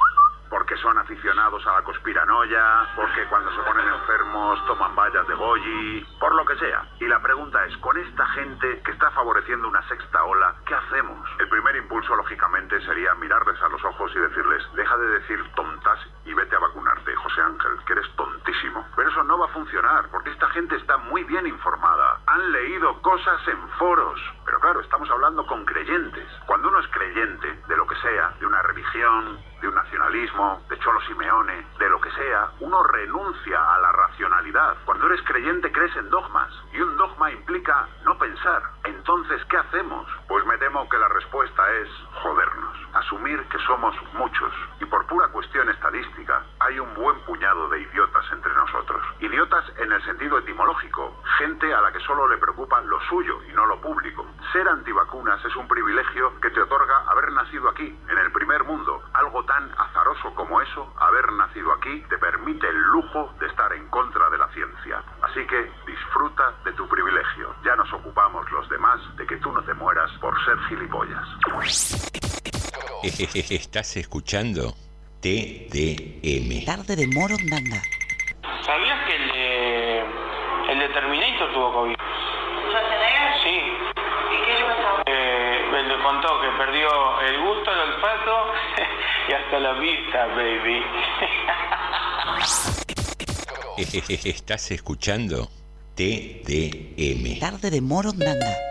[SPEAKER 13] porque son aficionados a la conspiranoia, porque cuando se ponen enfermos toman vallas de Goyi, por lo que sea. Y la pregunta es, con esta gente que está favoreciendo una sexta ola, ¿qué hacemos? El primer impulso, lógicamente, sería mirarles a los ojos y decirles, deja de decir tontas y vete a vacunarte, José Ángel, que eres tontísimo. Pero eso no va a funcionar, porque esta gente está muy bien informada. Han leído cosas en foros. Pero claro, estamos hablando con creyentes. Cuando uno es creyente, de lo que sea, de una religión, de un nacionalismo, de Cholo Simeone, de lo que sea, uno renuncia a la racionalidad. Cuando eres creyente crees en dogmas y un dogma implica no pensar. Entonces, ¿qué hacemos? Pues me temo que la respuesta es jodernos, asumir que somos muchos y por pura cuestión estadística hay un buen puñado de idiotas entre nosotros. Idiotas en el sentido etimológico, gente a la que solo le preocupa lo suyo y no lo público. Ser antivacunas es un privilegio que te otorga haber nacido aquí, en el primer mundo. Algo tan azaroso como eso, haber nacido aquí, te permite el lujo de estar en contra de la ciencia. Así que disfruta de tu privilegio. Ya nos ocupamos los demás de que tú no te mueras por ser gilipollas.
[SPEAKER 3] Estás escuchando TDM.
[SPEAKER 14] Tarde de Morondanga.
[SPEAKER 15] ¿Sabías que el de, el de Terminator tuvo COVID? Sí.
[SPEAKER 4] ¿Y qué le pasó?
[SPEAKER 15] Eh, me lo contó que perdió el gusto, el olfato y hasta la vista, baby.
[SPEAKER 3] Estás escuchando TDM.
[SPEAKER 14] Tarde de Morondanga.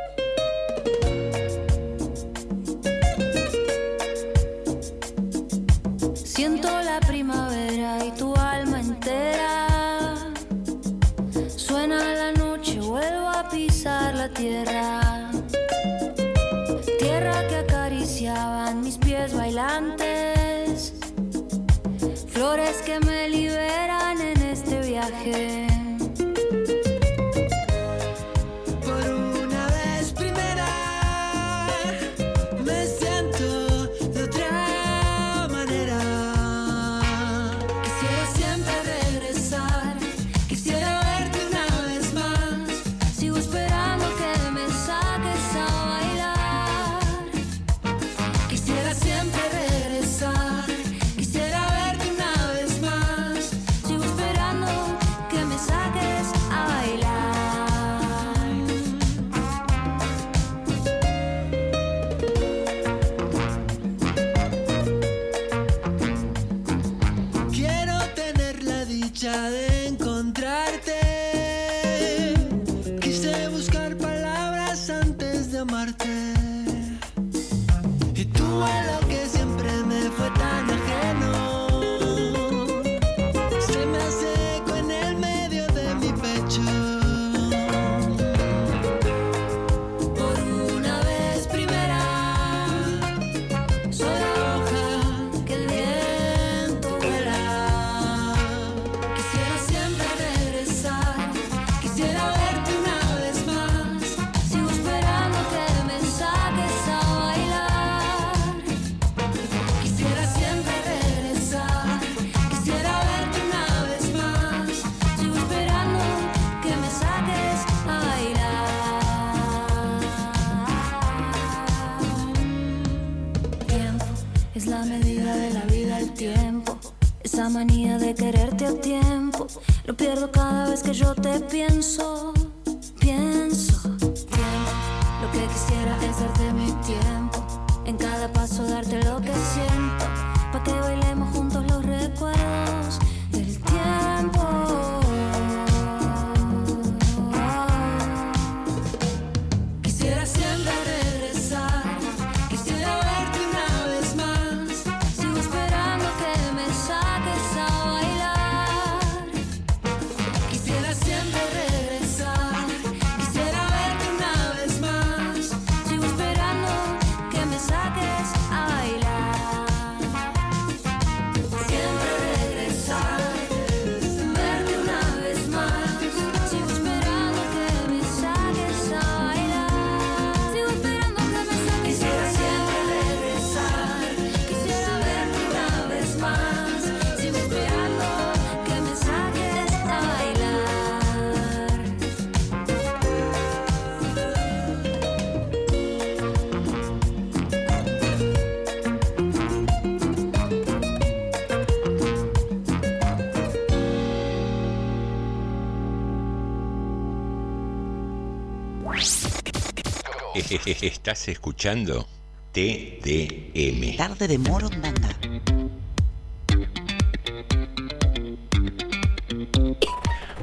[SPEAKER 3] Estás escuchando TDM.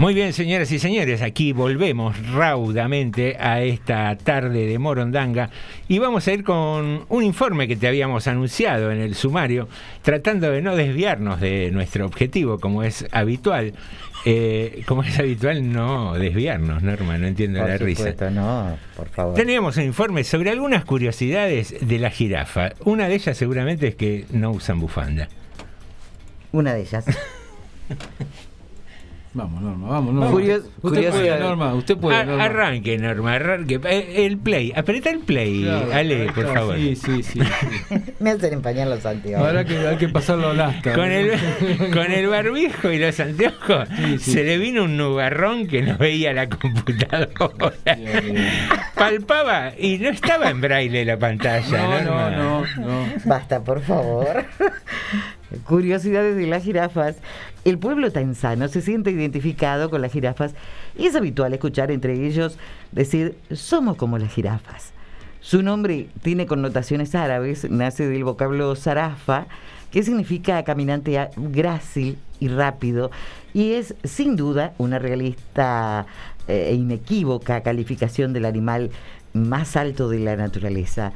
[SPEAKER 3] Muy bien, señoras y señores, aquí volvemos raudamente a esta tarde de Morondanga y vamos a ir con un informe que te habíamos anunciado en el sumario, tratando de no desviarnos de nuestro objetivo, como es habitual. Eh, como es habitual, no desviarnos, Norma, no entiendo
[SPEAKER 1] Por
[SPEAKER 3] la
[SPEAKER 1] supuesto,
[SPEAKER 3] risa.
[SPEAKER 1] no, por favor.
[SPEAKER 3] Teníamos un informe sobre algunas curiosidades de la jirafa. Una de ellas seguramente es que no usan bufanda.
[SPEAKER 1] Una de ellas.
[SPEAKER 2] Vamos, Norma, vamos, Norma.
[SPEAKER 1] Curios-
[SPEAKER 2] usted
[SPEAKER 1] curiosidad.
[SPEAKER 2] puede, Norma, usted puede, Norma.
[SPEAKER 3] Arranque, Norma, arranque. Eh, El play, apretá el play,
[SPEAKER 2] Claro,
[SPEAKER 3] Ale, por favor.
[SPEAKER 2] Sí, sí, sí. sí.
[SPEAKER 1] Me hacen empañar los anteojos.
[SPEAKER 2] Ahora que hay que pasarlo al asta.
[SPEAKER 3] Con el, con el barbijo y los anteojos
[SPEAKER 2] Sí, sí.
[SPEAKER 3] se le vino un nubarrón que no veía la computadora. Palpaba y no estaba en braille la pantalla.
[SPEAKER 2] No,
[SPEAKER 3] Norma.
[SPEAKER 2] no, no, no.
[SPEAKER 1] Basta, por favor. Curiosidades de las jirafas. El pueblo tanzano se siente identificado con las jirafas y es habitual escuchar entre ellos decir somos como las jirafas. Su nombre tiene connotaciones árabes, nace del vocablo zarafa, que significa caminante grácil y rápido, y es sin duda una realista eh, e inequívoca calificación del animal más alto de la naturaleza.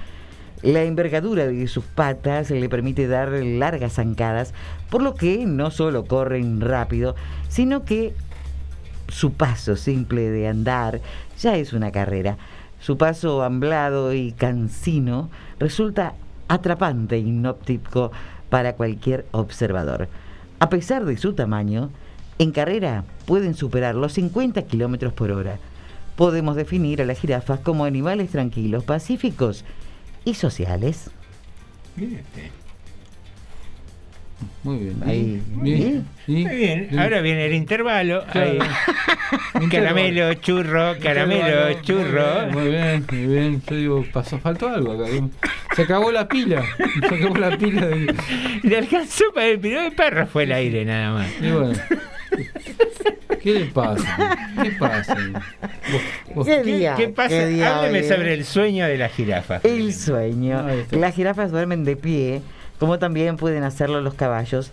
[SPEAKER 1] La envergadura de sus patas le permite dar largas zancadas, por lo que no solo corren rápido, sino que su paso simple de andar ya es una carrera. Su paso amblado y cansino resulta atrapante e hipnóptico para cualquier observador. A pesar de su tamaño, en carrera pueden superar los 50 kilómetros por hora. Podemos definir a las jirafas como animales tranquilos, pacíficos y sociales.
[SPEAKER 2] Muy bien.
[SPEAKER 1] Ahí.
[SPEAKER 2] Bien. ¿Sí?
[SPEAKER 3] Muy bien, ahora viene el intervalo.
[SPEAKER 2] Claro.
[SPEAKER 3] ahí. Caramelo, churro, caramelo, churro.
[SPEAKER 2] Muy bien, muy bien. Yo digo, pasó, faltó algo acá. Se acabó la pila. Se acabó la pila de.
[SPEAKER 3] Le alcanzó para el primer perro fue el aire nada más.
[SPEAKER 2] Y bueno. ¿Qué le pasa? ¿Qué pasa? Vos- vos-
[SPEAKER 1] ¿Qué día?
[SPEAKER 3] ¿Qué pasa?
[SPEAKER 1] ¿Qué día
[SPEAKER 3] Hábleme sobre el sueño de la jirafa.
[SPEAKER 1] El sueño.
[SPEAKER 2] Está.
[SPEAKER 1] Las jirafas duermen de pie, como también pueden hacerlo los caballos,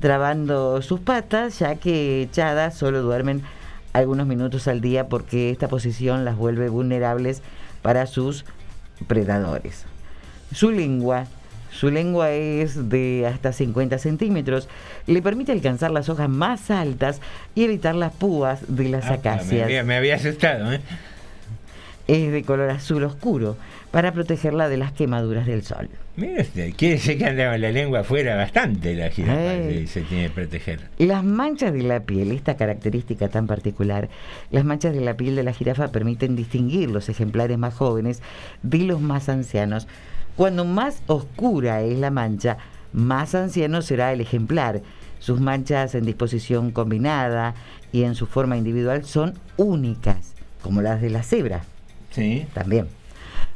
[SPEAKER 1] trabando sus patas, ya que echadas solo duermen algunos minutos al día porque esta posición las vuelve vulnerables para sus predadores. Su lengua, su lengua es de hasta 50 centímetros, le permite alcanzar las hojas más altas y evitar las púas de las
[SPEAKER 3] Ah, me,
[SPEAKER 1] acacias
[SPEAKER 3] había, me había asustado, ¿eh?
[SPEAKER 1] es de color azul oscuro para protegerla de las quemaduras del sol.
[SPEAKER 3] Mire usted, quiere decir que anda con la lengua afuera bastante la jirafa y se tiene que proteger.
[SPEAKER 1] Las manchas de la piel, esta característica tan particular, las manchas de la piel de la jirafa permiten distinguir los ejemplares más jóvenes de los más ancianos. Cuando más oscura es la mancha, más anciano será el ejemplar. Sus manchas en disposición combinada y en su forma individual son únicas, como las de la cebra.
[SPEAKER 3] Sí.
[SPEAKER 1] También.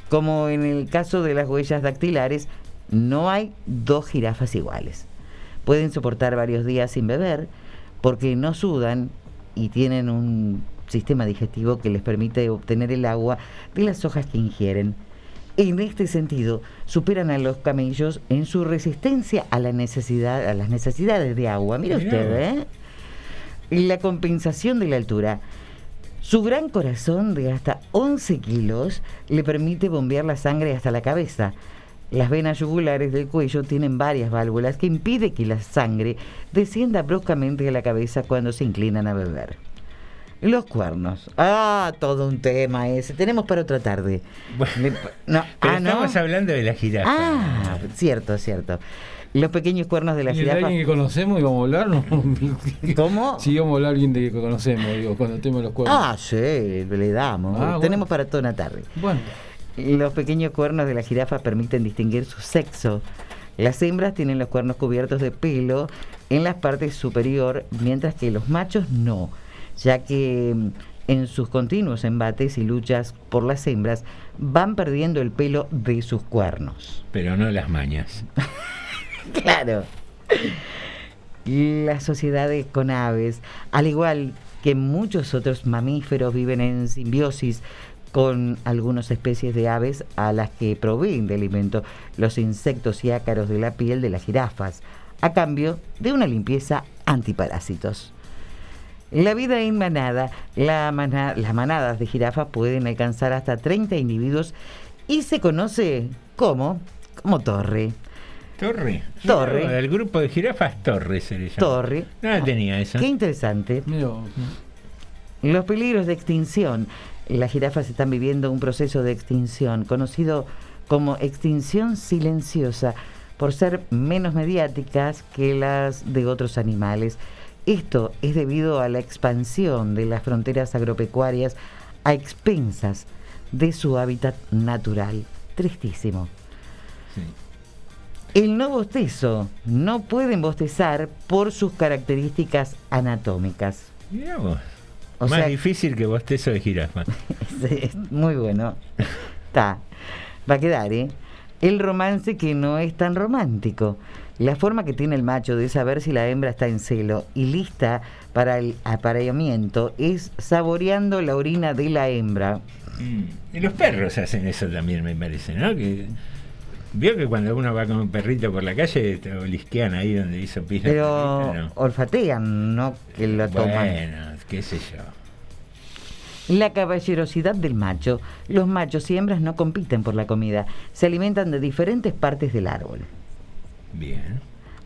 [SPEAKER 1] Como en el caso de las huellas dactilares, no hay dos jirafas iguales. pueden soportar varios días sin beber porque no sudan y tienen un sistema digestivo que les permite obtener el agua de las hojas que ingieren. En este sentido, superan a los camellos en su resistencia a la necesidad, a las necesidades de agua. Mira
[SPEAKER 3] Mirá
[SPEAKER 1] usted. ¿eh? La compensación de la altura. Su gran corazón de hasta 11 kilos le permite bombear la sangre hasta la cabeza. Las venas yugulares del cuello tienen varias válvulas que impide que la sangre descienda bruscamente a la cabeza cuando se inclinan a beber. Los cuernos. Ah, todo un tema ese. Tenemos para otra tarde. Le- no,
[SPEAKER 3] Pero
[SPEAKER 1] ah, ¿no?
[SPEAKER 3] estamos hablando de la jirafa.
[SPEAKER 1] Ah, cierto, cierto. Los pequeños cuernos de la
[SPEAKER 2] ¿Y
[SPEAKER 1] jirafa.
[SPEAKER 2] alguien que conocemos íbamos a hablar? ¿no?
[SPEAKER 1] ¿Cómo?
[SPEAKER 2] Sí, íbamos a hablar alguien de que conocemos, digo, cuando tenemos los cuernos.
[SPEAKER 1] Ah, sí, le damos.
[SPEAKER 2] Ah, bueno.
[SPEAKER 1] Tenemos para toda una tarde.
[SPEAKER 2] Bueno.
[SPEAKER 1] Los pequeños cuernos de la jirafa permiten distinguir su sexo. Las hembras tienen los cuernos cubiertos de pelo en la parte superior, mientras que los machos no, ya que mm, en sus continuos embates y luchas por las hembras van perdiendo el pelo de sus cuernos.
[SPEAKER 3] Pero no las mañas.
[SPEAKER 1] Claro. Las sociedades con aves, al igual que muchos otros mamíferos, viven en simbiosis con algunas especies de aves a las que proveen de alimento los insectos y ácaros de la piel de las jirafas, a cambio de una limpieza antiparásitos. En la vida en manada, la mana- las manadas de jirafas pueden alcanzar hasta 30 individuos y se conoce como, como torre.
[SPEAKER 3] Torre.
[SPEAKER 1] Torre.
[SPEAKER 3] No, del grupo de jirafas Torre se le llama.
[SPEAKER 1] Torre.
[SPEAKER 3] No la tenía eso.
[SPEAKER 1] Qué interesante. Los peligros de extinción. Las jirafas están viviendo un proceso de extinción conocido como extinción silenciosa por ser menos mediáticas que las de otros animales. Esto es debido a la expansión de las fronteras agropecuarias a expensas de su hábitat natural. Tristísimo. El no bostezo. No pueden bostezar por sus características anatómicas. O
[SPEAKER 3] Más
[SPEAKER 1] sea-
[SPEAKER 3] difícil que bostezo de jirafa.
[SPEAKER 1] Es muy bueno. Está. Va a quedar, ¿eh? El romance que no es tan romántico. La forma que tiene el macho de saber si la hembra está en celo y lista para el apareamiento es saboreando la orina de la hembra.
[SPEAKER 3] Mm. Y los perros hacen eso también, me parece, ¿no? Que, Vio que cuando uno va con un perrito por la calle, te olisquean ahí donde hizo pis
[SPEAKER 1] Pero
[SPEAKER 3] perrita, ¿no?
[SPEAKER 1] olfatean, no que lo toman.
[SPEAKER 3] Bueno, qué sé yo.
[SPEAKER 1] La caballerosidad del macho. Los machos y hembras no compiten por la comida. Se alimentan de diferentes partes del árbol.
[SPEAKER 3] Bien.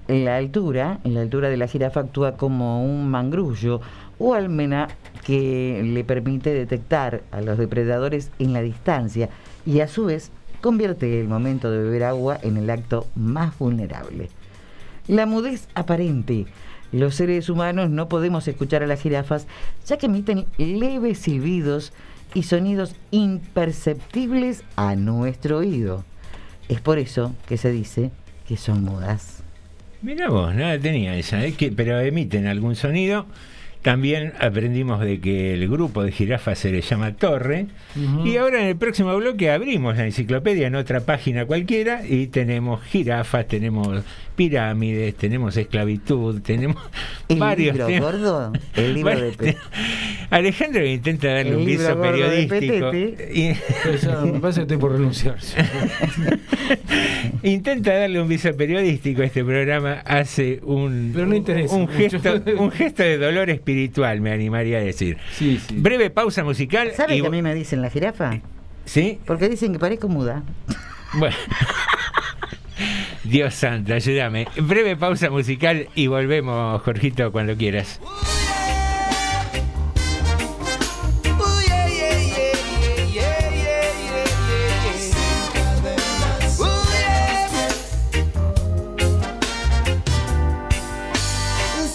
[SPEAKER 1] La altura, en la altura de la jirafa actúa como un mangrullo o almena que le permite detectar a los depredadores en la distancia y a su vez convierte el momento de beber agua en el acto más vulnerable. La mudez aparente. Los seres humanos no podemos escuchar a las jirafas ya que emiten leves silbidos y sonidos imperceptibles a nuestro oído. Es por eso que se dice que son mudas.
[SPEAKER 3] Mira vos, nada tenía esa, ¿eh? que, pero emiten algún sonido. También aprendimos de que el grupo de jirafas se le llama Torre. Y ahora en el próximo bloque abrimos la enciclopedia en otra página cualquiera y tenemos jirafas, tenemos pirámides, tenemos esclavitud, tenemos
[SPEAKER 1] El
[SPEAKER 3] varios
[SPEAKER 1] libro
[SPEAKER 3] temas.
[SPEAKER 1] gordo, el libro de Pe-
[SPEAKER 3] Alejandro intenta darle
[SPEAKER 1] El
[SPEAKER 3] un
[SPEAKER 1] libro
[SPEAKER 3] viso
[SPEAKER 1] gordo de
[SPEAKER 3] periodístico. Y-
[SPEAKER 2] ya me parece que estoy por renunciar.
[SPEAKER 3] Intenta darle un viso periodístico a este programa, hace un,
[SPEAKER 2] Pero no interesa
[SPEAKER 3] un, gesto, un gesto de dolor espiritual, me animaría a decir. Breve pausa musical.
[SPEAKER 1] ¿Sabe
[SPEAKER 3] y
[SPEAKER 1] que a mí me dicen la jirafa?
[SPEAKER 3] ¿Sí?
[SPEAKER 1] Porque dicen que parezco muda.
[SPEAKER 3] Bueno. Dios santo, ayúdame. Breve pausa musical y volvemos, Jorgito, cuando quieras.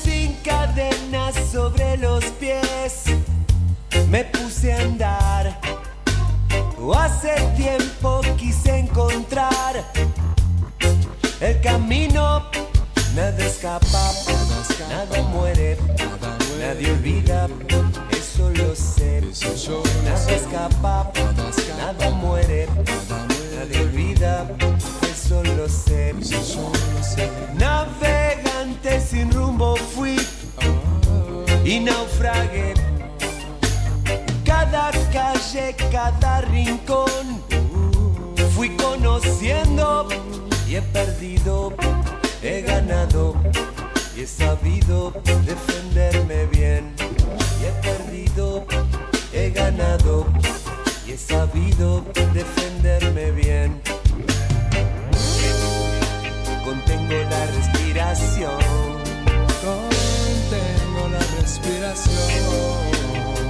[SPEAKER 7] Sin cadenas sobre los pies, me puse a andar. Hace tiempo quise encontrar camino nada escapa, nada muere, nadie olvida, eso lo sé. Nada escapa, nada muere, nadie olvida, eso lo sé. Navegante sin rumbo fui y naufragué. Cada calle, cada rincón, fui conociendo y he perdido, he ganado y he sabido defenderme bien. Y he perdido, he ganado y he sabido defenderme bien. Contengo la respiración. Contengo la respiración.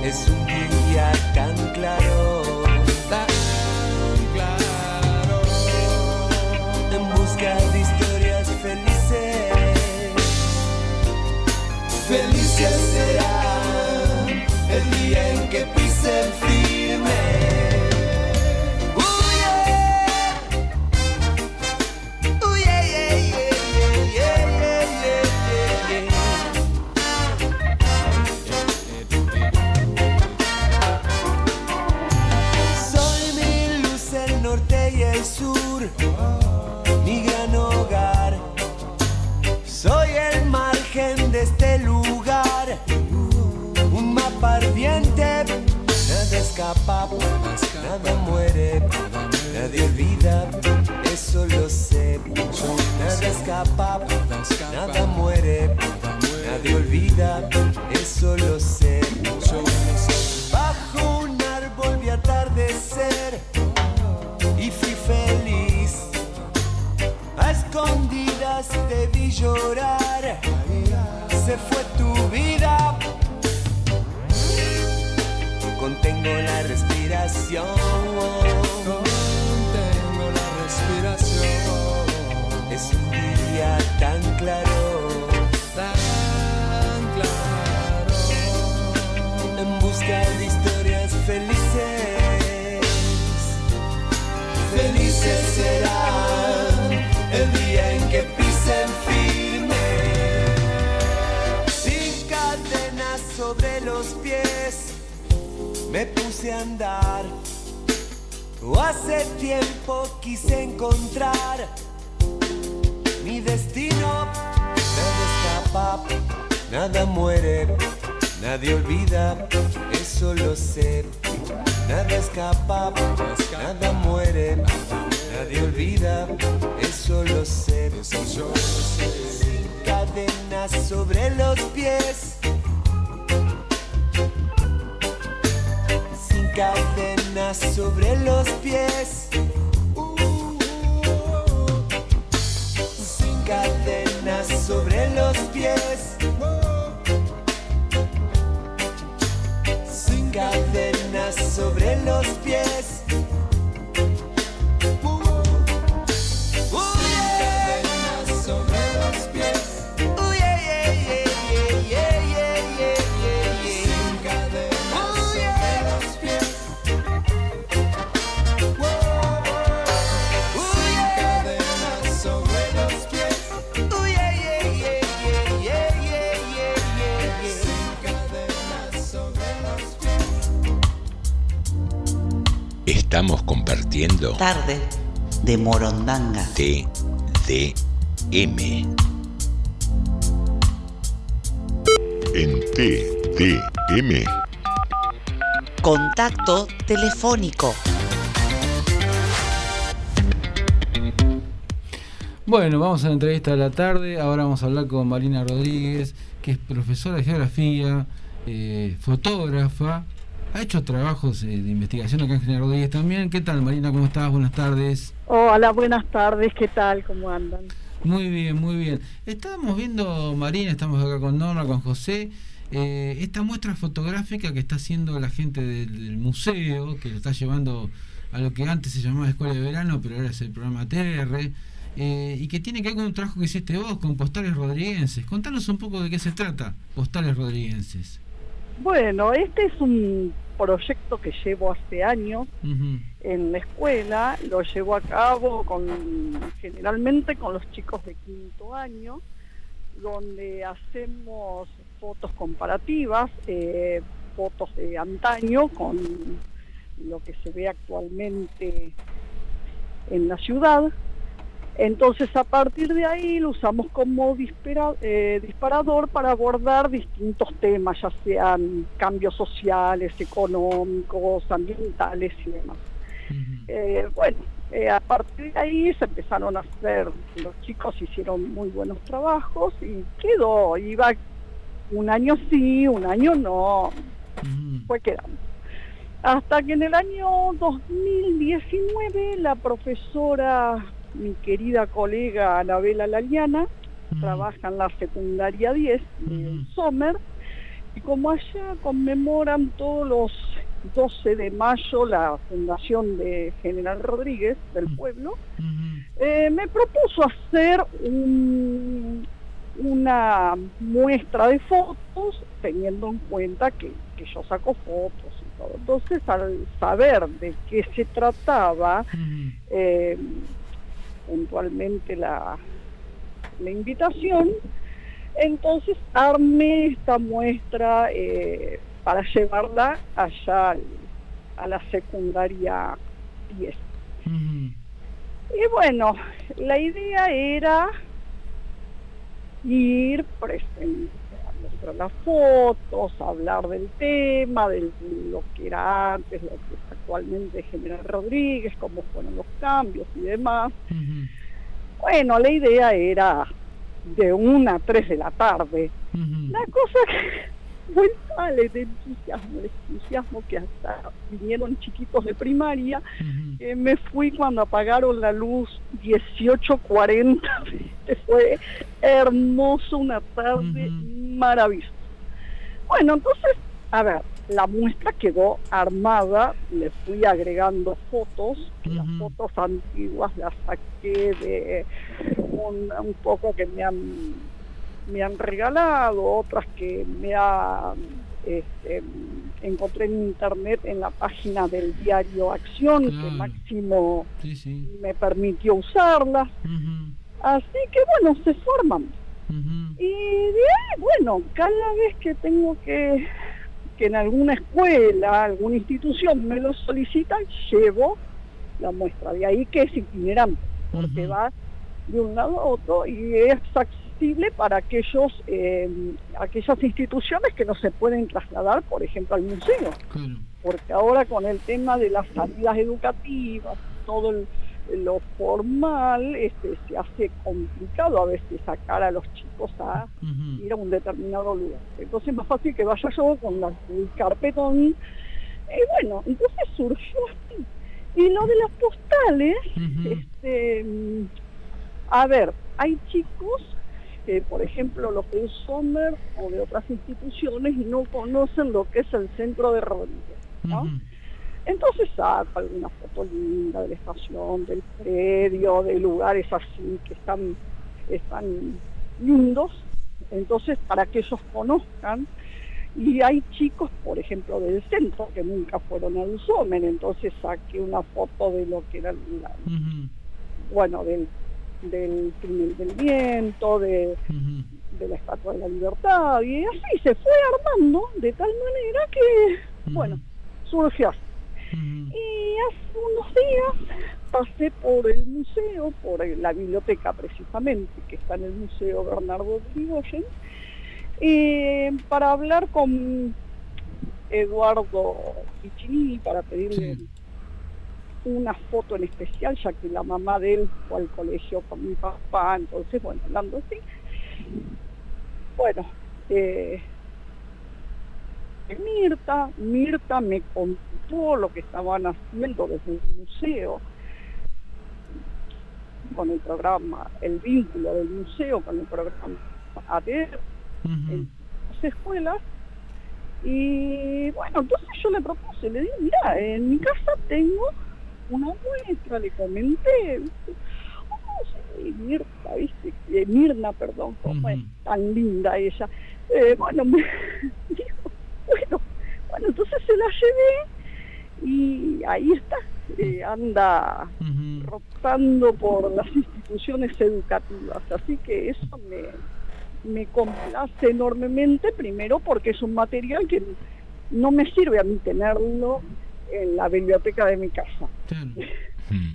[SPEAKER 7] Es un día tan claro. Historias felices. Felices será el día en que pisen firme. Uh, Nada escapa, nada muere, nadie olvida, eso lo sé. Nada escapa, nada muere, nadie olvida, eso lo sé. Bajo un árbol vi atardecer y fui feliz. A escondidas te vi llorar, se fue tu vida. Contengo la respiración. Contengo la respiración. Es un día tan claro. Tan claro. En busca de historias felices. Felices serán me puse a andar. Hace tiempo quise encontrar mi destino. Nada escapa, nada muere, nadie olvida, eso lo sé. Nada escapa, nada muere, nadie olvida, eso lo sé. Sin cadenas sobre los pies. Cadenas sobre los pies. Sin cadenas sobre los pies. Sin cadenas sobre los pies.
[SPEAKER 3] Estamos compartiendo
[SPEAKER 14] Tarde de Morondanga.
[SPEAKER 3] TDM.
[SPEAKER 16] En TDM
[SPEAKER 14] Contacto telefónico.
[SPEAKER 2] Bueno, vamos a la entrevista de la tarde. Ahora vamos a hablar con Marina Rodríguez, que es profesora de geografía, eh, fotógrafa. Ha hecho trabajos eh, de investigación acá en General Rodríguez también. ¿Qué tal, Marina? ¿Cómo estás? Buenas tardes.
[SPEAKER 9] Hola, buenas tardes, ¿qué tal? ¿Cómo andan?
[SPEAKER 2] Muy bien, muy bien. Estábamos viendo, Marina, estamos acá con Norma, con José, eh, esta muestra fotográfica que está haciendo la gente del, del museo, que lo está llevando a lo que antes se llamaba Escuela de Verano, pero ahora es el programa TR, eh, y que tiene que ver con un trabajo que hiciste vos, con postales rodriguenses. Contanos un poco de qué se trata, postales rodriguenses.
[SPEAKER 9] Bueno, este es un proyecto que llevo hace años en la escuela, lo llevo a cabo con generalmente con los chicos de quinto año, donde hacemos fotos comparativas, eh, fotos de antaño con lo que se ve actualmente en la ciudad. Entonces a partir de ahí lo usamos como dispara- eh, disparador para abordar distintos temas, ya sean cambios sociales, económicos, ambientales y demás. Eh, bueno, eh, a partir de ahí se empezaron a hacer, los chicos hicieron muy buenos trabajos y quedó, iba un año sí, un año no, fue quedando. Hasta que en el año 2019 la profesora, mi querida colega Anabela Laliana, trabaja en la secundaria 10 de Sommer, y como allá conmemoran todos los 12 de mayo la fundación de General Rodríguez del pueblo, eh, me propuso hacer un- una muestra de fotos teniendo en cuenta que, que yo saco fotos y todo. Entonces, al saber de qué se trataba, eh, puntualmente la, la invitación, entonces armé esta muestra eh, para llevarla allá al- a la secundaria 10. Y bueno, la idea era ir presente, mostrar las fotos, hablar del tema, de lo que era antes, lo que es actualmente General Rodríguez, cómo fueron los cambios y demás. Bueno, la idea era de una a tres de la tarde. La cosa que fue tal de entusiasmo, el entusiasmo que hasta vinieron chiquitos de primaria, que me fui cuando apagaron la luz 18.40, ¿viste? fue hermoso, una tarde maravillosa. Bueno, entonces, a ver, la muestra quedó armada, le fui agregando fotos, las fotos antiguas las saqué de un, un poco que me han, me han regalado, otras que me ha, este, encontré en internet en la página del diario Acción, que Máximo me permitió usarlas. Así que bueno, se forman. Y de ahí, bueno, cada vez que tengo que, que en alguna escuela, alguna institución me lo solicitan, llevo la muestra. De ahí que es itinerante, porque va de un lado a otro y es accesible para aquellos eh, aquellas instituciones que no se pueden trasladar, por ejemplo, al museo. Porque ahora con el tema de las salidas educativas, todo el- lo formal, este, se hace complicado a veces sacar a los chicos a ir a un determinado lugar. Entonces es más fácil que vaya yo con la- el carpetón. Y bueno, entonces surgió así. Y lo de las postales, este, mm, a ver, hay chicos que, por ejemplo, los de Sommer o de otras instituciones no conocen lo que es el centro de Rodríguez, ¿no? Entonces saco alguna foto linda de la estación, del predio, de lugares así que están, están lindos. Entonces, para que ellos conozcan, y hay chicos, por ejemplo, del centro que nunca fueron al Somen, entonces saqué una foto de lo que era la, bueno, del, del túnel del viento, de, de la Estatua de la Libertad, y así se fue armando de tal manera que, bueno, surgió así. Y hace unos días pasé por el museo, por la biblioteca precisamente, que está en el Museo Bernardo de Irigoyen, eh, para hablar con Eduardo Piccinini para pedirle una foto en especial, ya que la mamá de él fue al colegio con mi papá, entonces, bueno, hablando así. Bueno, eh, Mirta, Mirta me contó lo que estaban haciendo desde el museo con el programa, el vínculo del museo con el programa ADER en las escuelas. Y bueno, entonces yo le propuse, le dije, mira, en mi casa tengo una muestra, le comenté. Oh, sí, Mirta, ¿viste? Eh, Mirna, perdón, como es tan linda ella. Eh, bueno, me dijo, bueno, bueno, entonces se la llevé y ahí está, eh, anda rotando por las instituciones educativas, así que eso me, me complace enormemente, primero porque es un material que no me sirve a mí tenerlo en la biblioteca de mi casa.
[SPEAKER 3] Mm.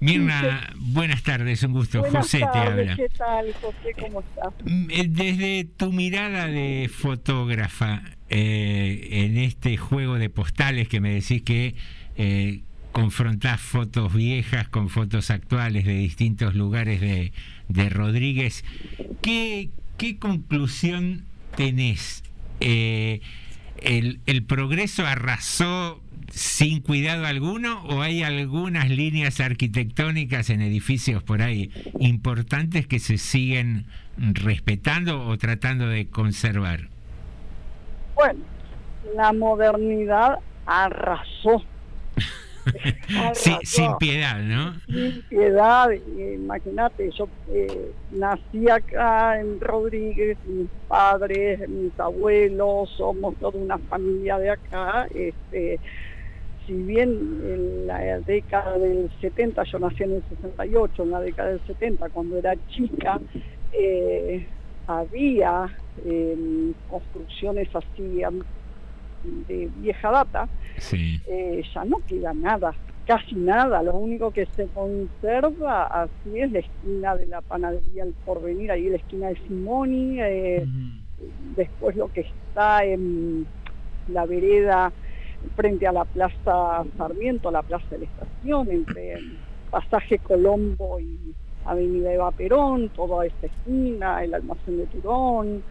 [SPEAKER 3] Mirna, buenas tardes, un gusto.
[SPEAKER 9] Buenas
[SPEAKER 3] José te
[SPEAKER 9] tardes,
[SPEAKER 3] habla.
[SPEAKER 9] ¿Qué tal, José? ¿Cómo estás?
[SPEAKER 3] Mm, eh, Desde tu mirada de fotógrafa eh, en este juego de postales que me decís que eh, confrontás fotos viejas con fotos actuales de distintos lugares de, de Rodríguez, ¿qué, qué conclusión tenés? Eh, el, ¿El progreso arrasó sin cuidado alguno o hay algunas líneas arquitectónicas en edificios por ahí importantes que se siguen respetando o tratando de conservar?
[SPEAKER 9] Bueno, la modernidad arrasó.
[SPEAKER 3] Sí, sin piedad, ¿no?
[SPEAKER 9] Sin piedad, imagínate, yo eh, nací acá en Rodríguez, mis padres, mis abuelos, somos toda una familia de acá. Este, si bien en la década del 70, yo nací en el 68, en la década del 70, cuando era chica, eh, había eh, construcciones así de vieja data,
[SPEAKER 3] Sí.
[SPEAKER 9] eh, ya no queda nada, casi nada. Lo único que se conserva así es la esquina de la panadería El Porvenir, ahí la esquina de Simoni, eh, después lo que está en la vereda frente a la Plaza Sarmiento, la Plaza de la Estación, entre Pasaje Colombo y Avenida Eva Perón, toda esta esquina, el almacén de Turón,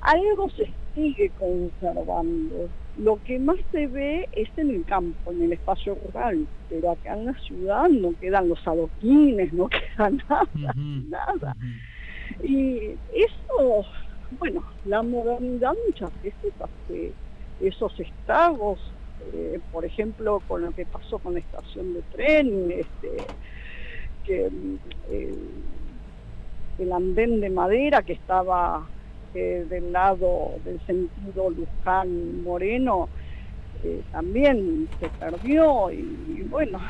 [SPEAKER 9] algo se sigue conservando. Lo que más se ve es en el campo, en el espacio rural, pero acá en la ciudad no quedan los adoquines, no queda nada, nada. Y eso, bueno, la modernidad muchas veces hace esos estragos, eh, por ejemplo, con lo que pasó con la estación de tren, este, que mm, el, andén de madera que estaba eh, del lado del sentido Luján Moreno eh, también se perdió y, bueno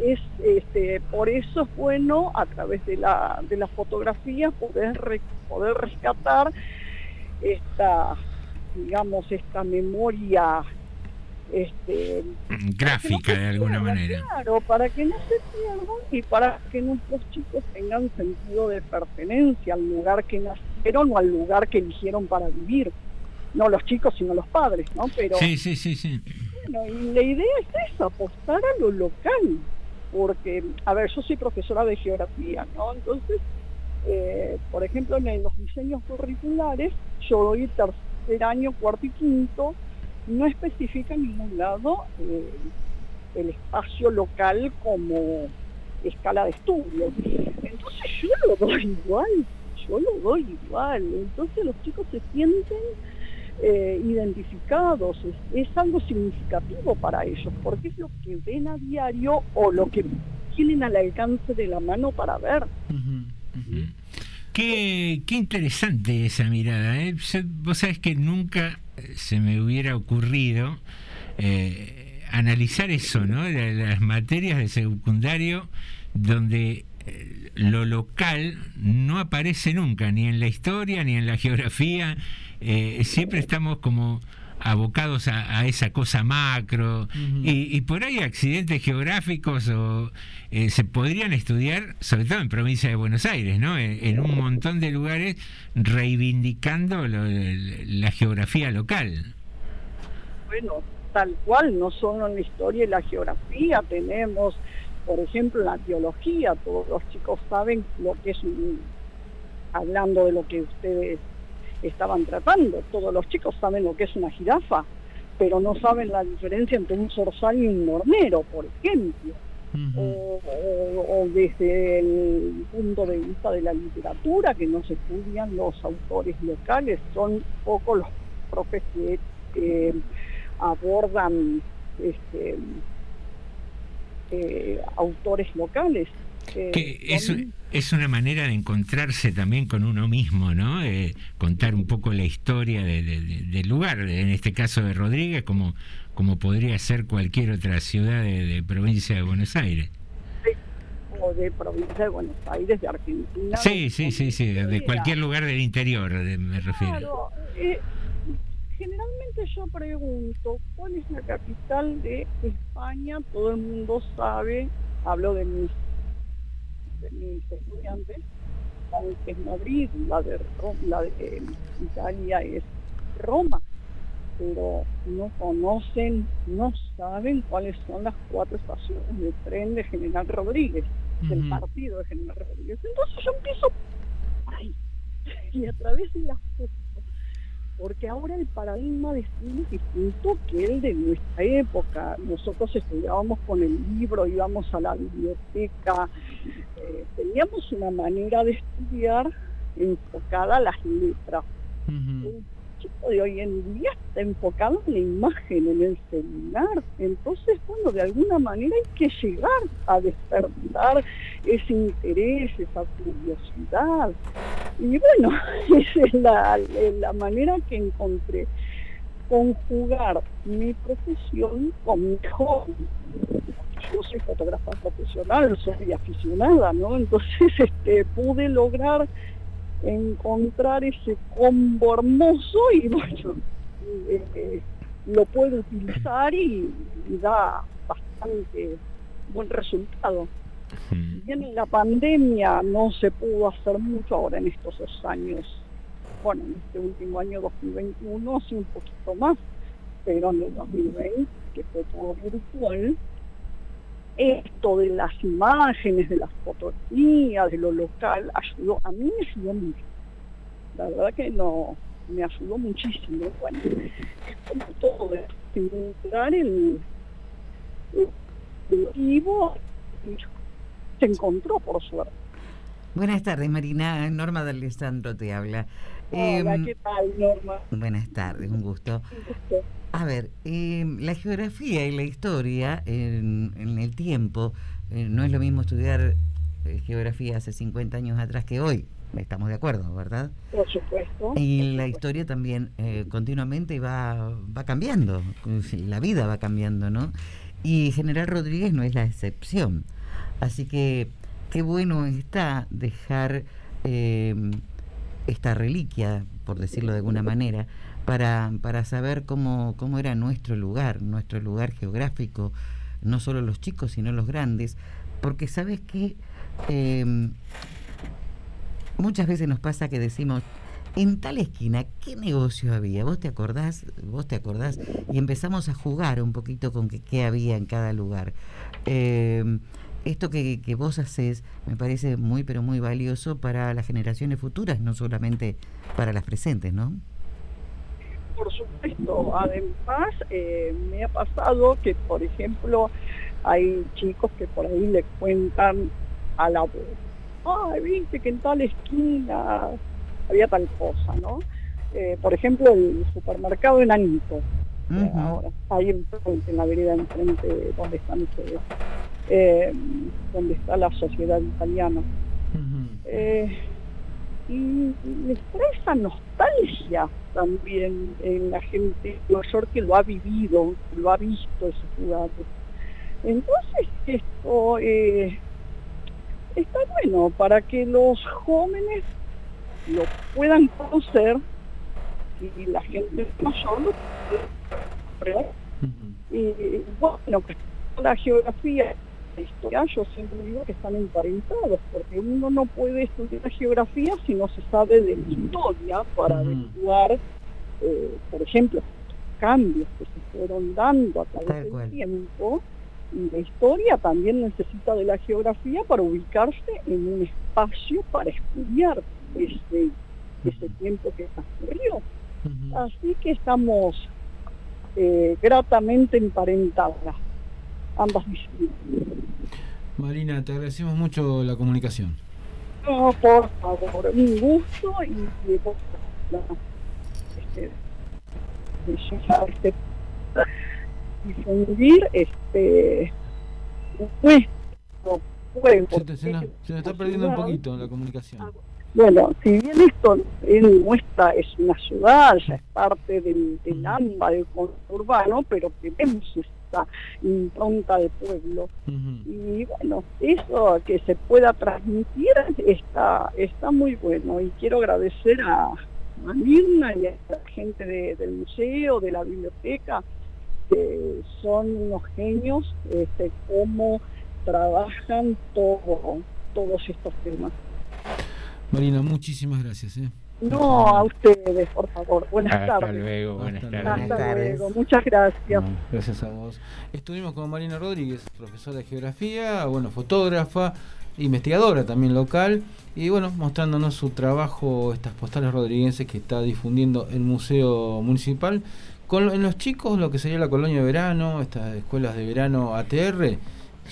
[SPEAKER 9] es este por eso es bueno a través de la de la fotografía poder poder rescatar esta digamos esta memoria este
[SPEAKER 3] Gráfica de alguna manera.
[SPEAKER 9] Claro, para que no se pierdan y para que nuestros chicos tengan sentido de pertenencia al lugar que nacieron o al lugar que eligieron para vivir. No los chicos, sino los padres, ¿no? Pero
[SPEAKER 3] Sí, sí, sí, sí.
[SPEAKER 9] bueno, y la idea es esa, apostar a lo local. Porque, a ver, yo soy profesora de geografía, ¿no? Entonces, eh, por ejemplo, en los diseños curriculares, yo doy tercer año, cuarto y quinto, no especifica en ningún lado eh, el espacio local como escala de estudio. Entonces yo lo doy igual, yo lo doy igual. Entonces los chicos se sienten eh, identificados, es, algo significativo para ellos, porque es lo que ven a diario o lo que tienen al alcance de la mano para ver.
[SPEAKER 3] Qué, qué interesante esa mirada. ¿eh? Vos sabés que nunca se me hubiera ocurrido eh, analizar eso, ¿no? La- Las materias de secundario donde eh, lo local no aparece nunca, ni en la historia, ni en la geografía. Eh, siempre estamos como abocados a, a esa cosa macro. Y, y por ahí accidentes geográficos o eh, se podrían estudiar sobre todo en provincia de Buenos Aires no en, en un montón de lugares reivindicando lo- la geografía local.
[SPEAKER 9] Bueno, tal cual, no solo en la historia y la geografía, tenemos, por ejemplo, en la biología, todos los chicos saben lo que es un, hablando de lo que ustedes estaban tratando, todos los chicos saben lo que es una jirafa, pero no saben la diferencia entre un zorzal y un hornero, por ejemplo. o, o- o desde el punto de vista de la literatura, que no se estudian los autores locales, son pocos los profes que eh, abordan este, eh, autores locales. Eh,
[SPEAKER 3] que es, es una manera de encontrarse también con uno mismo, ¿no? Eh, contar un poco la historia de- de- de- del lugar, en este caso de Rodríguez, como, como podría ser cualquier otra ciudad de, provincia de Buenos Aires.
[SPEAKER 9] o de provincia de Buenos Aires, de Argentina.
[SPEAKER 3] Sí, sí, sí, sí, de, cualquier lugar del interior, de- me refiero.
[SPEAKER 9] Claro, eh, generalmente yo pregunto, ¿cuál es la capital de España? Todo el mundo sabe, hablo de mis, de mis estudiantes, saben que es Madrid, la de, Ro- la de eh, Italia es Roma, pero no conocen, no saben cuáles son las cuatro estaciones de tren de General Rodríguez, del
[SPEAKER 2] Ujú.
[SPEAKER 9] partido de General Rodríguez. Entonces yo empiezo por ahí, y a través de las porque ahora el paradigma de estudio es distinto que el de nuestra época. Nosotros estudiábamos con el libro, íbamos a la biblioteca, eh, teníamos una manera de estudiar enfocada a las letras. De hoy en día está enfocado en la imagen, en el celular. Entonces, bueno, de alguna manera hay que llegar a despertar ese interés, esa curiosidad. Y bueno, esa es la, la manera que encontré. Conjugar mi profesión con mi hobby. Yo soy fotógrafa profesional, soy aficionada, ¿no? Entonces este, pude lograr encontrar ese combo hermoso y bueno, eh, eh, lo puedo utilizar y, y da bastante buen resultado. Bien en la pandemia no se pudo hacer mucho ahora en estos dos años, bueno, en este último año 2021 sí un poquito más, pero en el 2020, que fue todo virtual, esto de las imágenes, de las fotografías, de lo local, ayudó, a mí me ayudó mucho. La verdad que no, me ayudó muchísimo. Bueno, como todo, encontrar el, y se encontró por suerte.
[SPEAKER 1] Buenas tardes, Marina. Norma de Alessandro te habla.
[SPEAKER 9] Hola,
[SPEAKER 1] Em,
[SPEAKER 9] ¿qué tal, Norma?
[SPEAKER 1] Buenas tardes, un gusto. A ver, eh, la geografía y la historia en, en el tiempo, eh, no es lo mismo estudiar eh, geografía hace 50 años atrás que hoy, estamos de acuerdo, ¿verdad?
[SPEAKER 9] Por supuesto.
[SPEAKER 1] Y la historia también eh, continuamente va, va cambiando, la vida va cambiando, ¿no? Y General Rodríguez no es la excepción. Así que qué bueno está dejar eh, esta reliquia, por decirlo de alguna manera, para, para saber cómo, cómo era nuestro lugar, nuestro lugar geográfico, no solo los chicos, sino los grandes, porque sabes que muchas veces nos pasa que decimos, en tal esquina, ¿qué negocio había? ¿Vos te acordás? ¿Vos te acordás? Y empezamos a jugar un poquito con que, qué había en cada lugar. Eh, esto que, vos haces me parece muy, pero muy valioso para las generaciones futuras, no solamente para las presentes, ¿no?
[SPEAKER 9] Por supuesto, además eh, me ha pasado que, por ejemplo, hay chicos que por ahí le cuentan a la voz, ay, viste que en tal esquina había tal cosa, ¿no? Eh, por ejemplo, el supermercado Enanito, eh, ahora, ahí enfrente, en la vereda enfrente donde están ustedes, eh, donde está la sociedad italiana. Eh, y les trae esa nostalgia también en la gente mayor que lo ha vivido, que lo ha visto esos lugares. Entonces esto eh, está bueno para que los jóvenes lo puedan conocer y la gente mayor. Y bueno, pues, la geografía la historia, yo siempre digo que están emparentados, porque uno no puede estudiar geografía si no se sabe de la historia para averiguar, eh, por ejemplo, cambios que se fueron dando a través
[SPEAKER 1] Tal
[SPEAKER 9] del
[SPEAKER 1] cual.
[SPEAKER 9] tiempo. Y la historia también necesita de la geografía para ubicarse en un espacio para estudiar ese, ese tiempo que transcurrió. Así que estamos eh, gratamente emparentadas ambas disciplinas.
[SPEAKER 2] Marina, te agradecemos mucho la comunicación.
[SPEAKER 9] No, por favor, un gusto y vos, la- este, este, difundir este nuestro pueblo.
[SPEAKER 2] Se, te- se nos, se nos está perdiendo un poquito la comunicación.
[SPEAKER 9] Bueno, si bien esto en nuestra es una ciudad, ya es parte del, del AMBA, del urbano, pero tenemos esta impronta de pueblo. Y bueno, eso que se pueda transmitir está, está muy bueno. Y quiero agradecer a, a Mirna y a la gente de- del museo, de la biblioteca, que son unos genios, este, cómo trabajan todo, todos estos temas.
[SPEAKER 2] Marina, muchísimas gracias. ¿eh?
[SPEAKER 9] No, a ustedes, por favor. Buenas
[SPEAKER 3] Hasta
[SPEAKER 9] tardes.
[SPEAKER 3] luego, buenas
[SPEAKER 2] Hasta
[SPEAKER 3] tardes.
[SPEAKER 9] Hasta luego. Muchas gracias.
[SPEAKER 2] No, gracias a vos. Estuvimos con Marina Rodríguez, profesora de geografía, bueno, fotógrafa, investigadora también local, y bueno, mostrándonos su trabajo, estas postales rodriguenses que está difundiendo el Museo Municipal. Con, en los chicos, lo que sería la colonia de verano, estas escuelas de verano ATR,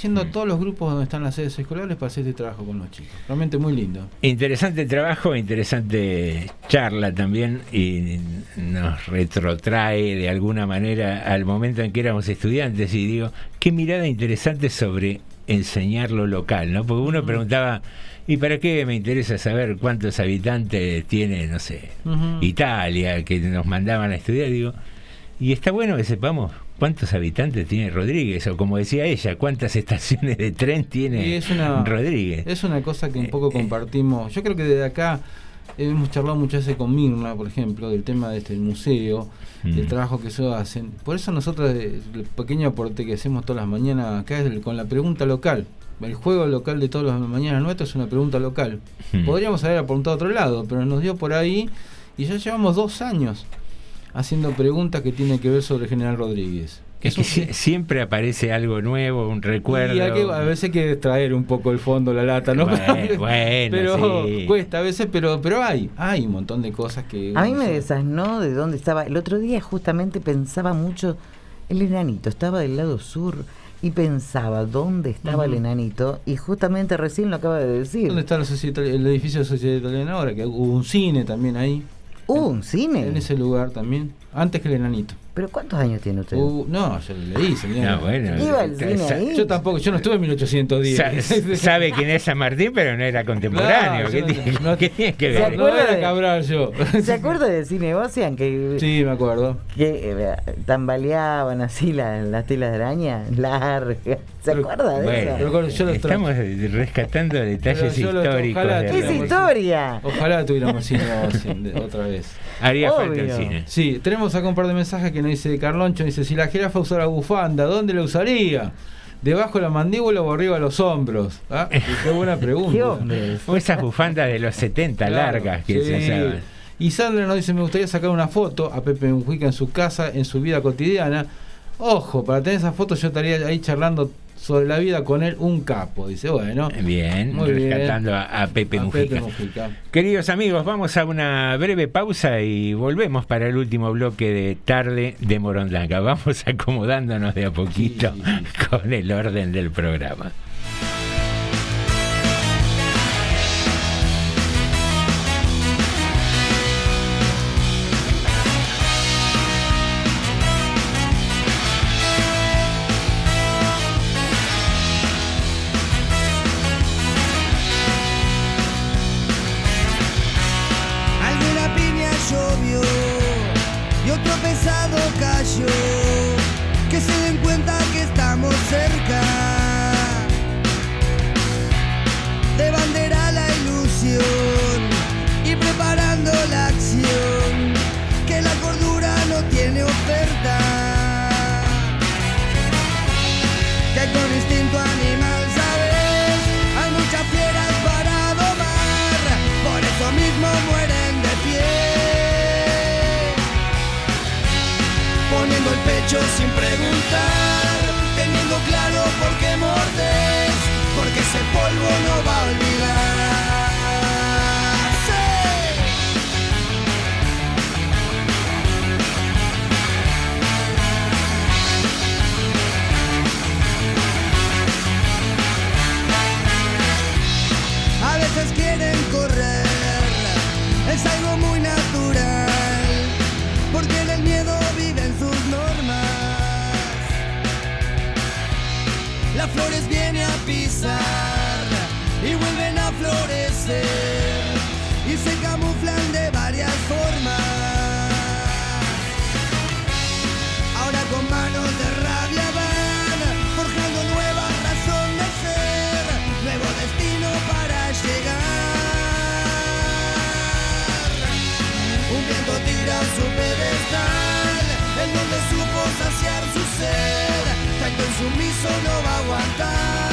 [SPEAKER 2] yendo a todos los grupos donde están las sedes escolares para hacer este trabajo con los chicos. Realmente muy lindo.
[SPEAKER 3] Interesante trabajo, interesante charla también y nos retrotrae de alguna manera al momento en que éramos estudiantes y digo, qué mirada interesante sobre enseñar lo local, ¿no? Porque uno preguntaba, ¿y para qué me interesa saber cuántos habitantes tiene, no sé. Italia, que nos mandaban a estudiar? Digo, y está bueno que sepamos cuántos habitantes tiene Rodríguez, o como decía ella, cuántas estaciones de tren tiene
[SPEAKER 2] Y es una,
[SPEAKER 3] Rodríguez.
[SPEAKER 2] Es una cosa que un
[SPEAKER 3] Eh,
[SPEAKER 2] poco compartimos. Yo creo que desde acá hemos charlado muchas veces con Mirna, por ejemplo, del tema de este museo,
[SPEAKER 3] Mm.
[SPEAKER 2] del trabajo que ellos hacen. Por eso nosotros, eh, el pequeño aporte que hacemos todas las mañanas acá es el- con la pregunta local. El juego local de todas las mañanas nuestras es una pregunta local.
[SPEAKER 3] Mm.
[SPEAKER 2] Podríamos haber apuntado a otro lado, pero nos dio por ahí y ya llevamos dos años haciendo preguntas que tienen que ver sobre General Rodríguez.
[SPEAKER 3] Es que sie- siempre aparece algo nuevo, un recuerdo.
[SPEAKER 2] Y hay que- a veces hay que extraer un poco el fondo, la lata, ¿no?
[SPEAKER 3] Bueno, bueno,
[SPEAKER 2] pero
[SPEAKER 3] sí.
[SPEAKER 2] cuesta a veces, pero pero hay, hay un montón de cosas que...
[SPEAKER 1] A mí me
[SPEAKER 2] sabe.
[SPEAKER 1] desasnó de dónde estaba. El otro día justamente pensaba mucho, el enanito estaba del lado sur y pensaba dónde estaba el enanito y justamente recién lo acaba de decir.
[SPEAKER 2] ¿Dónde está la sociedad itali- el edificio de la Sociedad Italiana ahora? Que hubo un cine también ahí.
[SPEAKER 1] ¿Hubo un cine?
[SPEAKER 2] En ese lugar también. Antes que el enanito.
[SPEAKER 1] ¿Pero cuántos años tiene usted?
[SPEAKER 2] Uh, no, yo le leí, señora.
[SPEAKER 3] No, bueno.
[SPEAKER 1] ¿Iba al cine
[SPEAKER 3] Sa-
[SPEAKER 1] ahí?
[SPEAKER 2] Yo tampoco, yo no estuve en 1810.
[SPEAKER 3] Sa- sabe quién es San Martín, pero no era contemporáneo.
[SPEAKER 2] Claro,
[SPEAKER 3] ¿Qué,
[SPEAKER 2] yo no-
[SPEAKER 3] qué tiene que
[SPEAKER 1] ¿Se
[SPEAKER 3] ver?
[SPEAKER 2] No
[SPEAKER 1] acuerda
[SPEAKER 2] era
[SPEAKER 1] de-
[SPEAKER 2] Cabral yo.
[SPEAKER 1] ¿Se acuerda de Cine Ocean que,
[SPEAKER 2] Sí, me acuerdo.
[SPEAKER 1] que eh, tambaleaban así la- las telas de araña largas? ¿Se acuerda de
[SPEAKER 3] Bueno,
[SPEAKER 1] eso?
[SPEAKER 2] Yo
[SPEAKER 3] estamos rescatando detalles
[SPEAKER 2] yo
[SPEAKER 3] históricos.
[SPEAKER 2] ojalá
[SPEAKER 3] de
[SPEAKER 1] ¡Es historia!
[SPEAKER 2] Ojalá tuviéramos cine Ocean de- otra vez.
[SPEAKER 3] Haría falta el cine.
[SPEAKER 2] Sí, tenemos acá un par de mensajes que nos dice Carloncho, dice, si la jirafa usara bufanda, ¿dónde la usaría? ¿Debajo de la mandíbula o arriba de los hombros? ¿Ah? Qué buena pregunta.
[SPEAKER 3] O esas bufandas de los 70
[SPEAKER 2] Claro,
[SPEAKER 3] largas que se
[SPEAKER 2] sí.
[SPEAKER 3] usaban.
[SPEAKER 2] Y Sandra nos dice, me gustaría sacar una foto a Pepe Mujica en su casa, en su vida cotidiana. Ojo, para tener esa foto yo estaría ahí charlando sobre la vida con él, un capo. Dice, bueno.
[SPEAKER 3] Bien,
[SPEAKER 2] Muy bien.
[SPEAKER 3] rescatando a, a Pepe
[SPEAKER 2] a
[SPEAKER 3] Mujica.
[SPEAKER 2] Pepe Mujica.
[SPEAKER 3] Queridos amigos, vamos a una breve pausa y volvemos para el último bloque de Tarde de Morondanga. Vamos acomodándonos de a poquito
[SPEAKER 2] Sí, sí, sí.
[SPEAKER 3] con el orden del programa.
[SPEAKER 17] Preguntar, y vuelven a florecer y se camuflan de varias formas. Ahora con manos de rabia van forjando nueva razón de ser, nuevo destino para llegar. Un viento tira su pedestal en donde supo saciar su ser, tan que sumiso no va a aguantar.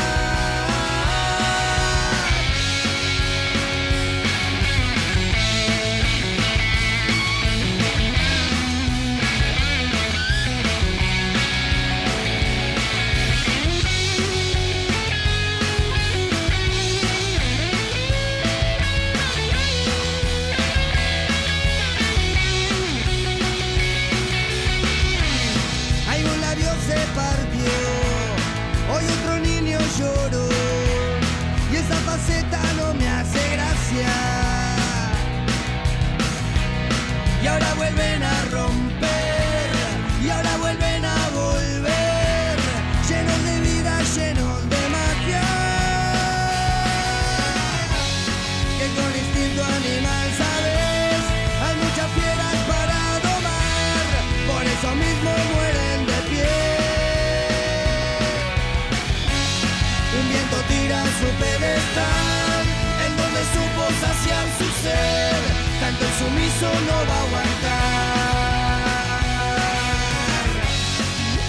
[SPEAKER 17] Sumiso no va a aguantar.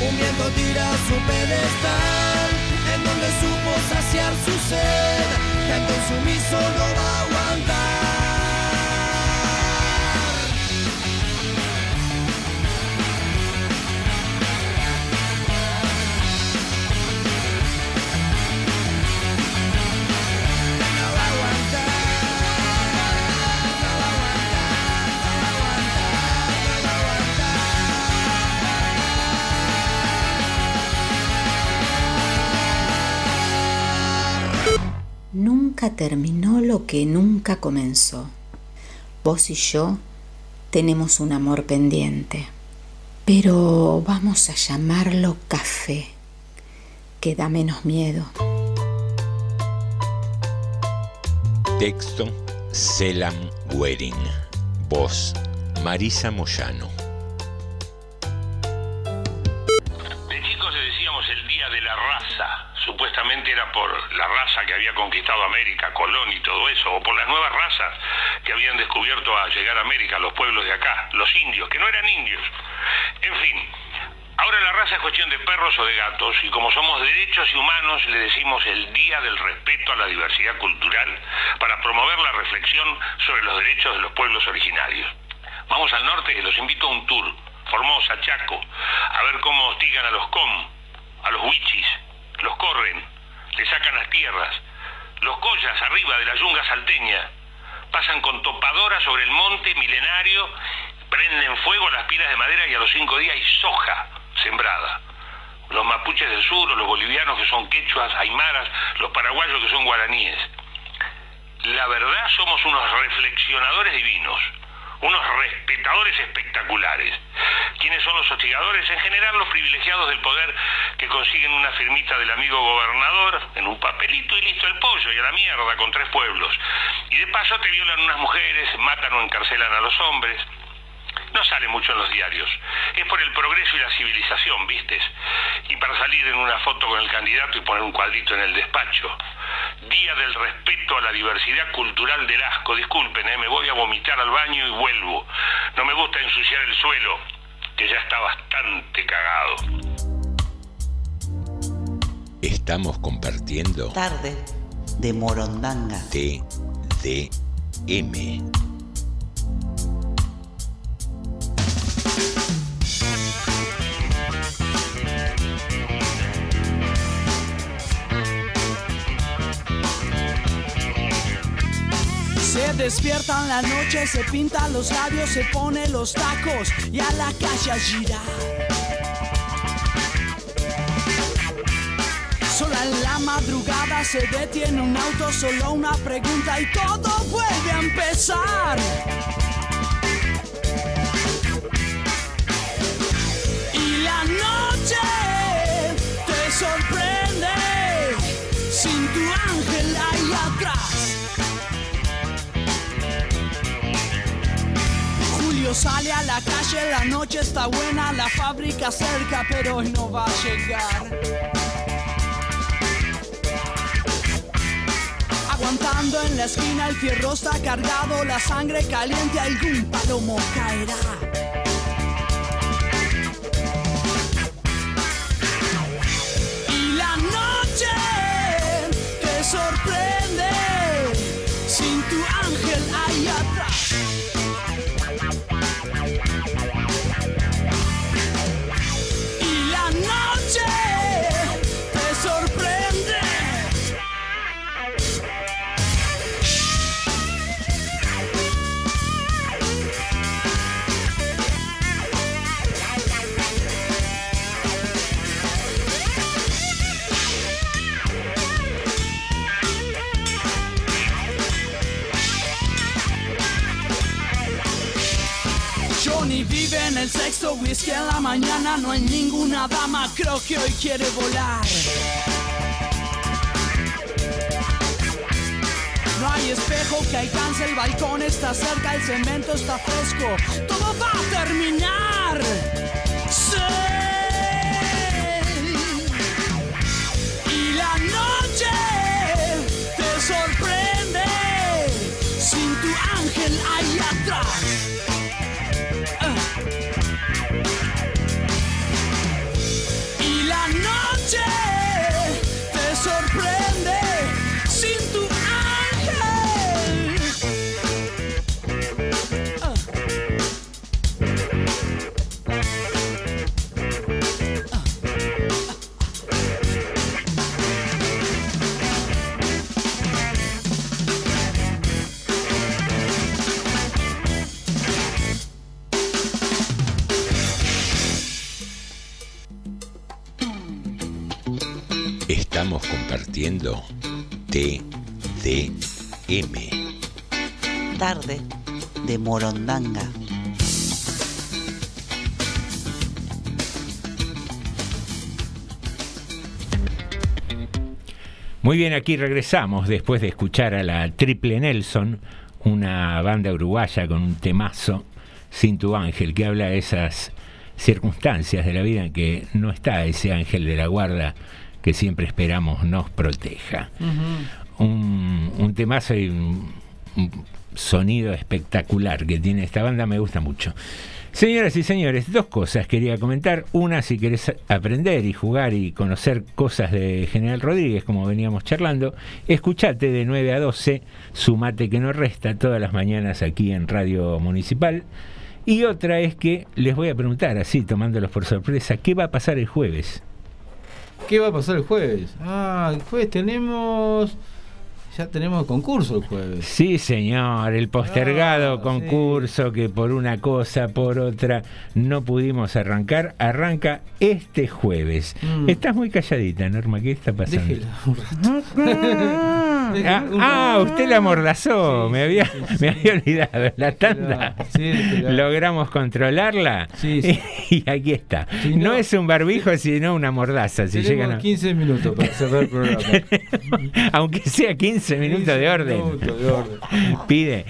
[SPEAKER 17] Un viento tira su pedestal, en donde supo saciar su sed, tanto el sumiso no va a aguantar.
[SPEAKER 18] Terminó lo que nunca comenzó. Vos y yo tenemos un amor pendiente, pero vamos a llamarlo café, que da menos miedo.
[SPEAKER 3] Texto Selam Wering. Voz Marisa Moyano.
[SPEAKER 19] Conquistado América, Colón y todo eso, o por las nuevas razas que habían descubierto a llegar a América, los pueblos de acá, los indios, que no eran indios. En fin, ahora la raza es cuestión de perros o de gatos, y como somos derechos y humanos, le decimos el Día del Respeto a la Diversidad Cultural para promover la reflexión sobre los derechos de los pueblos originarios. Vamos al norte y los invito a un tour. Formosa, Chaco, a ver cómo hostigan a los com, a los huichis, los corren, le sacan las tierras, los collas arriba de la yunga salteña, pasan con topadora sobre el monte milenario, prenden fuego las pilas de madera y a los cinco días hay soja sembrada. Los mapuches del sur, los bolivianos que son quechuas, aymaras, los paraguayos que son guaraníes. La verdad somos unos reflexionadores divinos, unos respetadores espectaculares. ¿Quiénes son los hostigadores? En general los privilegiados del poder que consiguen una firmita del amigo gobernador en un papelito y listo el pollo y a la mierda con tres pueblos. Y de paso te violan unas mujeres, matan o encarcelan a los hombres. No sale mucho en los diarios. Es por el progreso y la civilización, ¿vistes? Y para salir en una foto con el candidato y poner un cuadrito en el despacho. Día del respeto a la diversidad cultural del asco. Disculpen, ¿eh? me voy a vomitar al baño y vuelvo. No me gusta ensuciar el suelo, que ya está bastante cagado.
[SPEAKER 3] Estamos compartiendo
[SPEAKER 14] Tarde de Morondanga.
[SPEAKER 3] TDM.
[SPEAKER 20] Se despierta en la noche, se pinta los labios, se pone los tacos y a la calle a girar. Sola en la madrugada se detiene un auto, solo una pregunta y todo vuelve a empezar. Y la noche te sorprende sale a la calle, la noche está buena, la fábrica cerca, pero hoy no va a llegar. Aguantando en la esquina, el fierro está cargado, la sangre caliente, algún palomo caerá. y la noche sorpresa. El sexto whisky en la mañana, no hay ninguna dama, creo que hoy quiere volar. No hay espejo que alcance el balcón, está cerca, el cemento está fresco, todo va a terminar.
[SPEAKER 3] TDM.
[SPEAKER 14] Tarde de Morondanga.
[SPEAKER 3] Muy bien, aquí regresamos después de escuchar a la Triple Nelson, una banda uruguaya con un temazo, Sin tu ángel, que habla de esas circunstancias de la vida en que no está ese ángel de la guarda que siempre esperamos nos proteja. Un, un temazo y un, un sonido espectacular que tiene esta banda, me gusta mucho. Señoras y señores, dos cosas quería comentar. Una, si querés aprender y jugar y conocer cosas de General Rodríguez, como veníamos charlando, escuchate de 9 a 12, sumate que no resta, todas las mañanas aquí en Radio Municipal. Y otra es que les voy a preguntar, así tomándolos por sorpresa, ¿qué va a pasar el jueves?
[SPEAKER 2] ¿Qué va a pasar el jueves? Ah, el jueves tenemos. Ya tenemos concurso el jueves.
[SPEAKER 3] Sí, señor, el postergado
[SPEAKER 2] Ah,
[SPEAKER 3] concurso que por una cosa, por otra, no pudimos arrancar, arranca este jueves.
[SPEAKER 2] Mm.
[SPEAKER 3] Estás muy calladita, Norma, ¿qué está pasando?
[SPEAKER 2] Déjela un rato.
[SPEAKER 3] Ah, ah, usted la amordazó, me había, me había olvidado. La tanda.
[SPEAKER 2] Sí.
[SPEAKER 3] Logramos controlarla
[SPEAKER 2] Sí, sí.
[SPEAKER 3] y aquí está.
[SPEAKER 2] Si
[SPEAKER 3] no,
[SPEAKER 2] no-
[SPEAKER 3] es un barbijo, sino una mordaza. Si llegan a-
[SPEAKER 2] 15 minutos para cerrar el programa.
[SPEAKER 3] Aunque sea 15 minutos de
[SPEAKER 2] 15
[SPEAKER 3] orden.
[SPEAKER 2] minutos de orden.
[SPEAKER 3] Pide.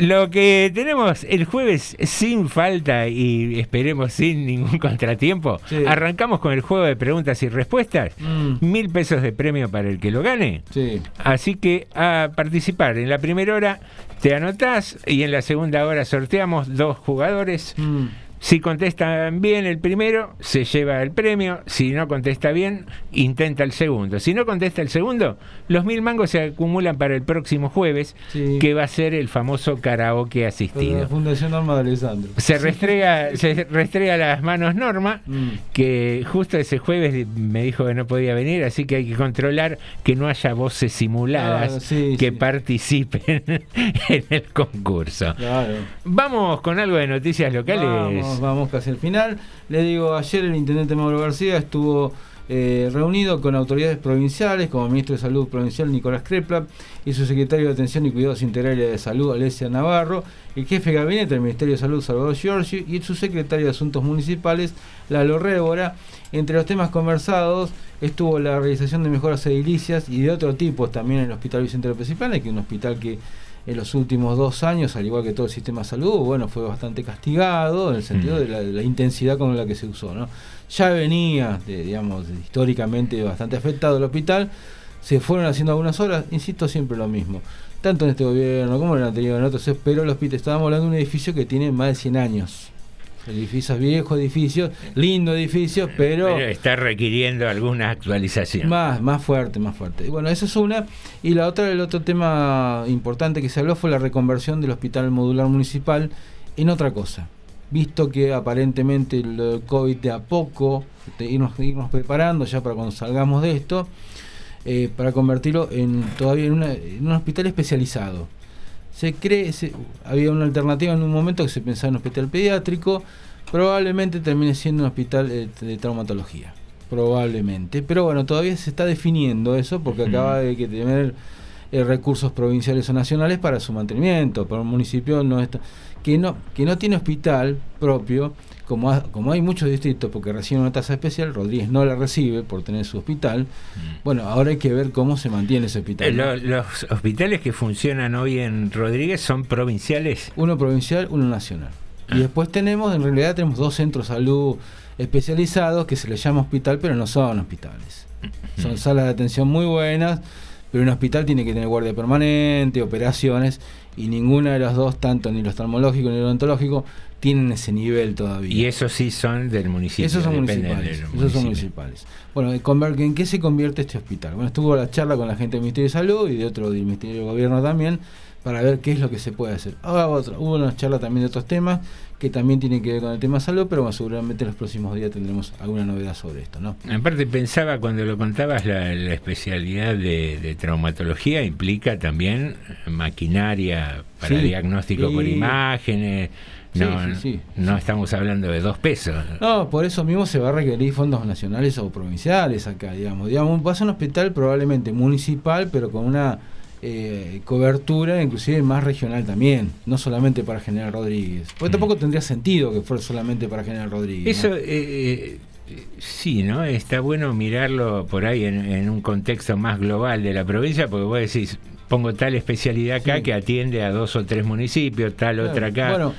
[SPEAKER 3] Lo que tenemos el jueves sin falta y esperemos sin ningún contratiempo,
[SPEAKER 2] Sí.
[SPEAKER 3] arrancamos con el juego de preguntas y respuestas.
[SPEAKER 2] Mm.
[SPEAKER 3] Mil pesos de premio para el que lo gane.
[SPEAKER 2] Sí.
[SPEAKER 3] Así que a participar. En la primera hora te anotás y en la segunda hora sorteamos dos jugadores.
[SPEAKER 2] Mm.
[SPEAKER 3] Si contestan bien el primero, se lleva el premio. Si no contesta bien, intenta el segundo. Si no contesta el segundo, los mil mangos se acumulan para el próximo jueves,
[SPEAKER 2] Sí.
[SPEAKER 3] que va a ser el famoso karaoke
[SPEAKER 2] La
[SPEAKER 3] asistido.
[SPEAKER 2] Fundación Norma de Alessandro.
[SPEAKER 3] Se restrega, se restrega las manos Norma,
[SPEAKER 2] Mm.
[SPEAKER 3] que justo ese jueves me dijo que no podía venir, así que hay que controlar que no haya voces simuladas
[SPEAKER 2] Claro, sí,
[SPEAKER 3] que
[SPEAKER 2] sí.
[SPEAKER 3] participen en el concurso.
[SPEAKER 2] Claro.
[SPEAKER 3] Vamos con algo de noticias locales.
[SPEAKER 2] Vamos, vamos casi al final. Le digo, ayer el intendente Mauro García estuvo eh, reunido con autoridades provinciales, como el ministro de Salud provincial Nicolás Crepla y su secretario de Atención y Cuidados Integrales de Salud Alesia Navarro, el jefe de gabinete del Ministerio de Salud Salvador Giorgi y su secretario de Asuntos Municipales Lalo Révora. Entre los temas conversados estuvo la realización de mejoras edilicias y de otro tipo también en el Hospital Vicente López y Plana, que es un hospital que en los últimos dos años, al igual que todo el sistema de salud, bueno, fue bastante castigado en el sentido de, la, de la intensidad con la que se usó, ¿no? Ya venía, de, digamos, históricamente bastante afectado el hospital, se fueron haciendo algunas horas, insisto, siempre lo mismo. Tanto en este gobierno como en el anterior, en otros, pero el hospital, estábamos hablando de un edificio que tiene más de 100 años. Edificios viejos, edificios, lindo edificios, pero,
[SPEAKER 3] Pero está requiriendo alguna actualización.
[SPEAKER 2] más, más fuerte, más fuerte. Y bueno, esa es una. Y la otra, el otro tema importante que se habló fue la reconversión del hospital modular municipal en otra cosa. Visto que aparentemente el COVID de a poco, de irnos, irnos preparando ya para cuando salgamos de esto, eh, para convertirlo en todavía en, una- en un hospital especializado. Se cree, se- había una alternativa en un momento que se pensaba en un hospital pediátrico, probablemente termine siendo un hospital eh, de traumatología, probablemente. Pero bueno, todavía se está definiendo eso porque acaba de que tener eh, recursos provinciales o nacionales para su mantenimiento, para un municipio no está, que no que no tiene hospital propio, como, ha- como hay muchos distritos porque reciben una tasa especial, Rodríguez no la recibe por tener su hospital. Bueno, ahora hay que ver cómo se mantiene ese hospital.
[SPEAKER 3] Eh, los hospitales que funcionan hoy en Rodríguez son provinciales.
[SPEAKER 2] Uno provincial, uno nacional. Y después tenemos, en realidad tenemos dos centros de salud especializados que se les llama hospital, pero no son hospitales. Son salas de atención muy buenas, pero un hospital tiene que tener guardia permanente, operaciones, y ninguna de las dos, tanto ni lo oftalmológico ni lo odontológico, tienen ese nivel todavía.
[SPEAKER 3] Y esos sí son del municipio.
[SPEAKER 2] Esos son municipales. Esos son
[SPEAKER 3] municipio.
[SPEAKER 2] municipales. Bueno, ¿en qué se convierte este hospital? Bueno, estuvo la charla con la gente del Ministerio de Salud y de otro del Ministerio de Gobierno también para ver qué es lo que se puede hacer. Ahora otra, hubo una charla también de otros temas que también tienen que ver con el tema salud, pero bueno, seguramente en los próximos días tendremos alguna novedad sobre esto, ¿no?
[SPEAKER 3] Aparte pensaba cuando lo contabas la, la especialidad de, de traumatología implica también maquinaria para
[SPEAKER 2] Sí.
[SPEAKER 3] diagnóstico por
[SPEAKER 2] Sí.
[SPEAKER 3] imágenes. No,
[SPEAKER 2] Sí, sí, sí.
[SPEAKER 3] no estamos hablando de dos pesos.
[SPEAKER 2] No, por eso mismo se va a requerir fondos nacionales o provinciales acá, digamos. Digamos, va a ser un hospital probablemente municipal, pero con una eh, cobertura inclusive más regional también, no solamente para General Rodríguez. Porque tampoco tendría sentido que fuera solamente para General Rodríguez.
[SPEAKER 3] Eso
[SPEAKER 2] ¿no?
[SPEAKER 3] eh, eh, sí, ¿no? Está bueno mirarlo por ahí en, en un contexto más global de la provincia, porque vos decís, pongo tal especialidad acá
[SPEAKER 2] Sí.
[SPEAKER 3] que atiende a dos o tres municipios, tal
[SPEAKER 2] Claro.
[SPEAKER 3] otra acá.
[SPEAKER 2] Bueno,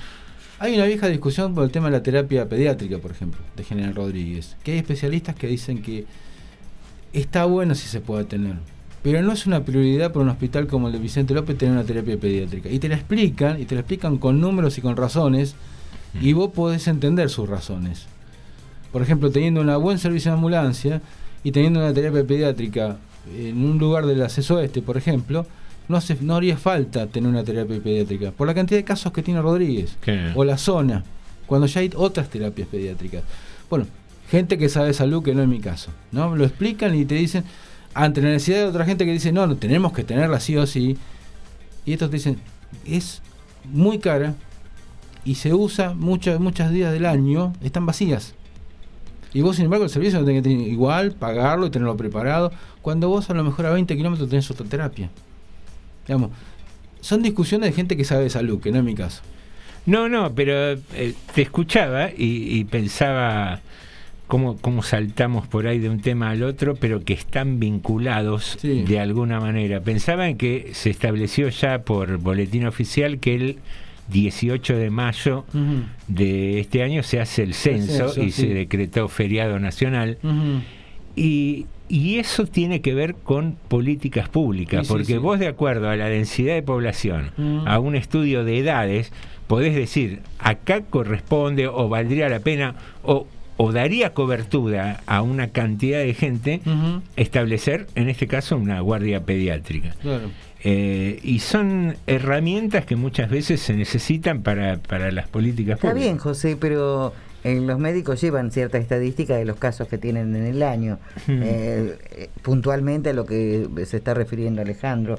[SPEAKER 2] hay una vieja discusión por el tema de la terapia pediátrica, por ejemplo, de General Rodríguez, que hay especialistas que dicen que está bueno si se puede tener, pero no es una prioridad para un hospital como el de Vicente López tener una terapia pediátrica. Y te la explican, y te la explican con números y con razones, y vos podés entender sus razones. Por ejemplo, teniendo un buen servicio de ambulancia y teniendo una terapia pediátrica en un lugar del acceso oeste, por ejemplo, no, hace, no haría falta tener una terapia pediátrica, por la cantidad de casos que tiene Rodríguez, o la zona, cuando ya hay otras terapias pediátricas. Bueno, gente que sabe salud, que no es mi caso, ¿no? Lo explican y te dicen, ante la necesidad de otra gente que dice, no, no tenemos que tenerla sí o sí, y estos te dicen, es muy cara y se usa muchos muchos días del año, están vacías. Y vos, sin embargo, el servicio lo tenés que tener igual, pagarlo y tenerlo preparado, cuando vos a lo mejor a 20 kilómetros tenés otra terapia. Digamos, son discusiones de gente que sabe de salud, que no es mi caso.
[SPEAKER 3] No, no, pero eh, te escuchaba y, y pensaba cómo, cómo saltamos por ahí de un tema al otro, pero que están vinculados de alguna manera. Pensaba en que se estableció ya por boletín oficial que el 18 de mayo de este año se hace el censo,
[SPEAKER 2] censo,
[SPEAKER 3] y
[SPEAKER 2] sí.
[SPEAKER 3] se decretó feriado nacional. Y, y eso tiene que ver con políticas públicas,
[SPEAKER 2] Sí,
[SPEAKER 3] porque
[SPEAKER 2] sí.
[SPEAKER 3] vos de acuerdo a la densidad de población,
[SPEAKER 2] Mm.
[SPEAKER 3] a un estudio de edades, podés decir, acá corresponde o valdría la pena o, o daría cobertura a una cantidad de gente establecer, en este caso, una guardia pediátrica.
[SPEAKER 2] Claro.
[SPEAKER 3] Eh, y son herramientas que muchas veces se necesitan para, para las políticas
[SPEAKER 1] Está
[SPEAKER 3] públicas.
[SPEAKER 1] bien, José, pero eh, los médicos llevan cierta estadística de los casos que tienen en el año. Eh, eh, puntualmente a lo que se está refiriendo Alejandro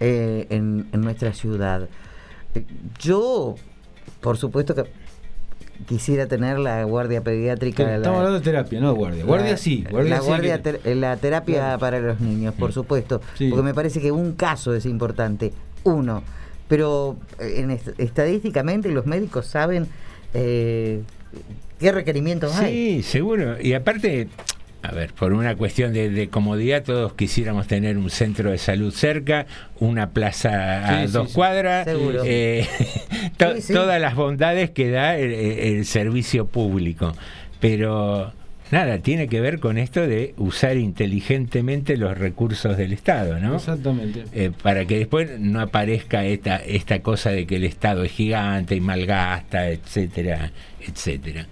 [SPEAKER 1] eh, en, en nuestra ciudad. Eh, Yo, por supuesto que quisiera tener la guardia pediátrica. la-
[SPEAKER 2] Estamos hablando de terapia, no de guardia. Guardia
[SPEAKER 1] la-
[SPEAKER 2] sí, guardia
[SPEAKER 1] la,
[SPEAKER 2] sí
[SPEAKER 1] guardia
[SPEAKER 2] que-
[SPEAKER 1] ter- la terapia para los niños, por supuesto,
[SPEAKER 2] Sí.
[SPEAKER 1] porque me parece que un caso es importante, uno, pero en est- estadísticamente los médicos saben eh, qué requerimientos hay.
[SPEAKER 3] Sí, seguro. Y aparte, a ver, por una cuestión de, de comodidad, todos quisiéramos tener un centro de salud cerca, una plaza a
[SPEAKER 1] Sí, sí,
[SPEAKER 3] dos
[SPEAKER 1] sí.
[SPEAKER 3] cuadras,
[SPEAKER 1] Seguro.
[SPEAKER 3] eh, to-
[SPEAKER 1] Sí, sí.
[SPEAKER 3] todas las bondades que da el, el servicio público. Pero nada, tiene que ver con esto de usar inteligentemente los recursos del Estado, ¿no?
[SPEAKER 2] Exactamente.
[SPEAKER 3] Eh, para que después no aparezca esta, esta cosa de que el Estado es gigante y malgasta, etcétera, etcétera.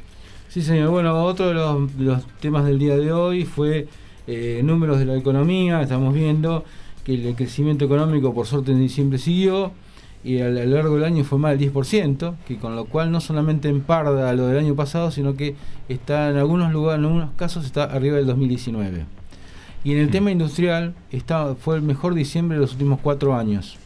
[SPEAKER 2] Sí, señor. Bueno, otro de los, de los temas del día de hoy fue eh, números de la economía. Estamos viendo que el crecimiento económico, por suerte, en diciembre siguió y a, lo largo del año fue más del 10%, que con lo cual no solamente emparda lo del año pasado, sino que está en algunos lugares, en algunos casos, está arriba del 2019. Y en el tema industrial está, fue el mejor diciembre de los últimos cuatro años.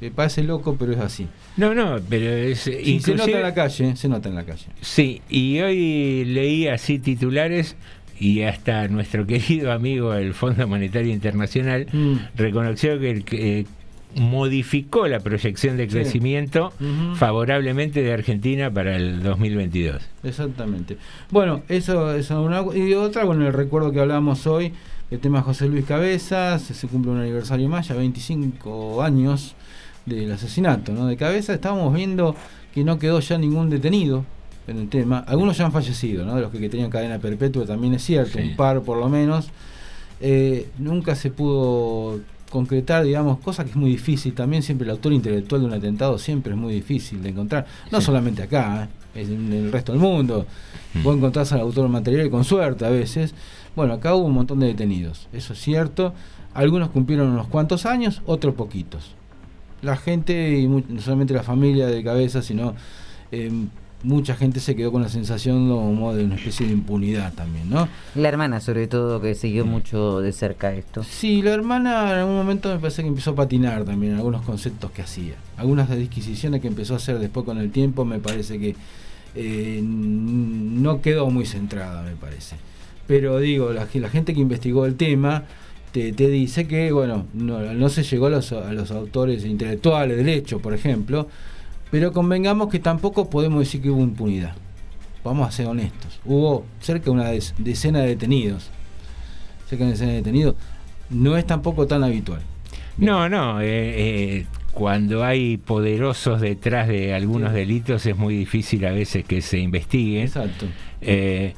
[SPEAKER 2] Me parece loco, pero es así.
[SPEAKER 3] No, no, pero es...
[SPEAKER 2] Sí, se nota en la calle, se nota en la calle.
[SPEAKER 3] Sí, y hoy leí así titulares y hasta nuestro querido amigo del Fondo Monetario Internacional
[SPEAKER 2] Mm.
[SPEAKER 3] reconoció que, el eh, modificó la proyección de
[SPEAKER 2] Sí.
[SPEAKER 3] crecimiento favorablemente de Argentina para el 2022.
[SPEAKER 2] Exactamente. Bueno, eso es una. Y otra, bueno, el recuerdo que hablábamos hoy, el tema José Luis Cabezas, se cumple un aniversario más, ya 25 años del asesinato, ¿no? De Cabezas, estábamos viendo que no quedó ya ningún detenido en el tema. Algunos ya han fallecido, ¿no? De los que, que tenían cadena perpetua, también es cierto,
[SPEAKER 3] Sí.
[SPEAKER 2] un par por lo menos. Eh, nunca se pudo concretar, digamos, cosa que es muy difícil. También siempre el autor intelectual de un atentado siempre es muy difícil de encontrar. No
[SPEAKER 3] Sí.
[SPEAKER 2] solamente acá, ¿eh? en el resto del mundo. Vos encontrás al autor material con suerte a veces. Bueno, acá hubo un montón de detenidos, eso es cierto. Algunos cumplieron unos cuantos años, otros poquitos. La gente, y no solamente la familia de cabeza, sino eh, mucha gente se quedó con la sensación como de una especie de impunidad también, ¿no?
[SPEAKER 1] La hermana, sobre todo, que siguió mucho de cerca esto.
[SPEAKER 2] Sí, la hermana en algún momento me parece que empezó a patinar también algunos conceptos que hacía. Algunas de disquisiciones que empezó a hacer después con el tiempo me parece que eh, no quedó muy centrada, me parece. Pero digo, la, ge- la gente que investigó el tema te, te dice que, bueno, no, no se llegó a los, a los autores intelectuales del hecho, por ejemplo, pero convengamos que tampoco podemos decir que hubo impunidad. Vamos a ser honestos. Hubo cerca de una dec- decena de detenidos. Cerca de una decena de detenidos. No es tampoco tan habitual.
[SPEAKER 3] No, no, eh, eh, cuando hay poderosos detrás de algunos delitos es muy difícil a veces que se investiguen.
[SPEAKER 2] Exacto.
[SPEAKER 3] Eh,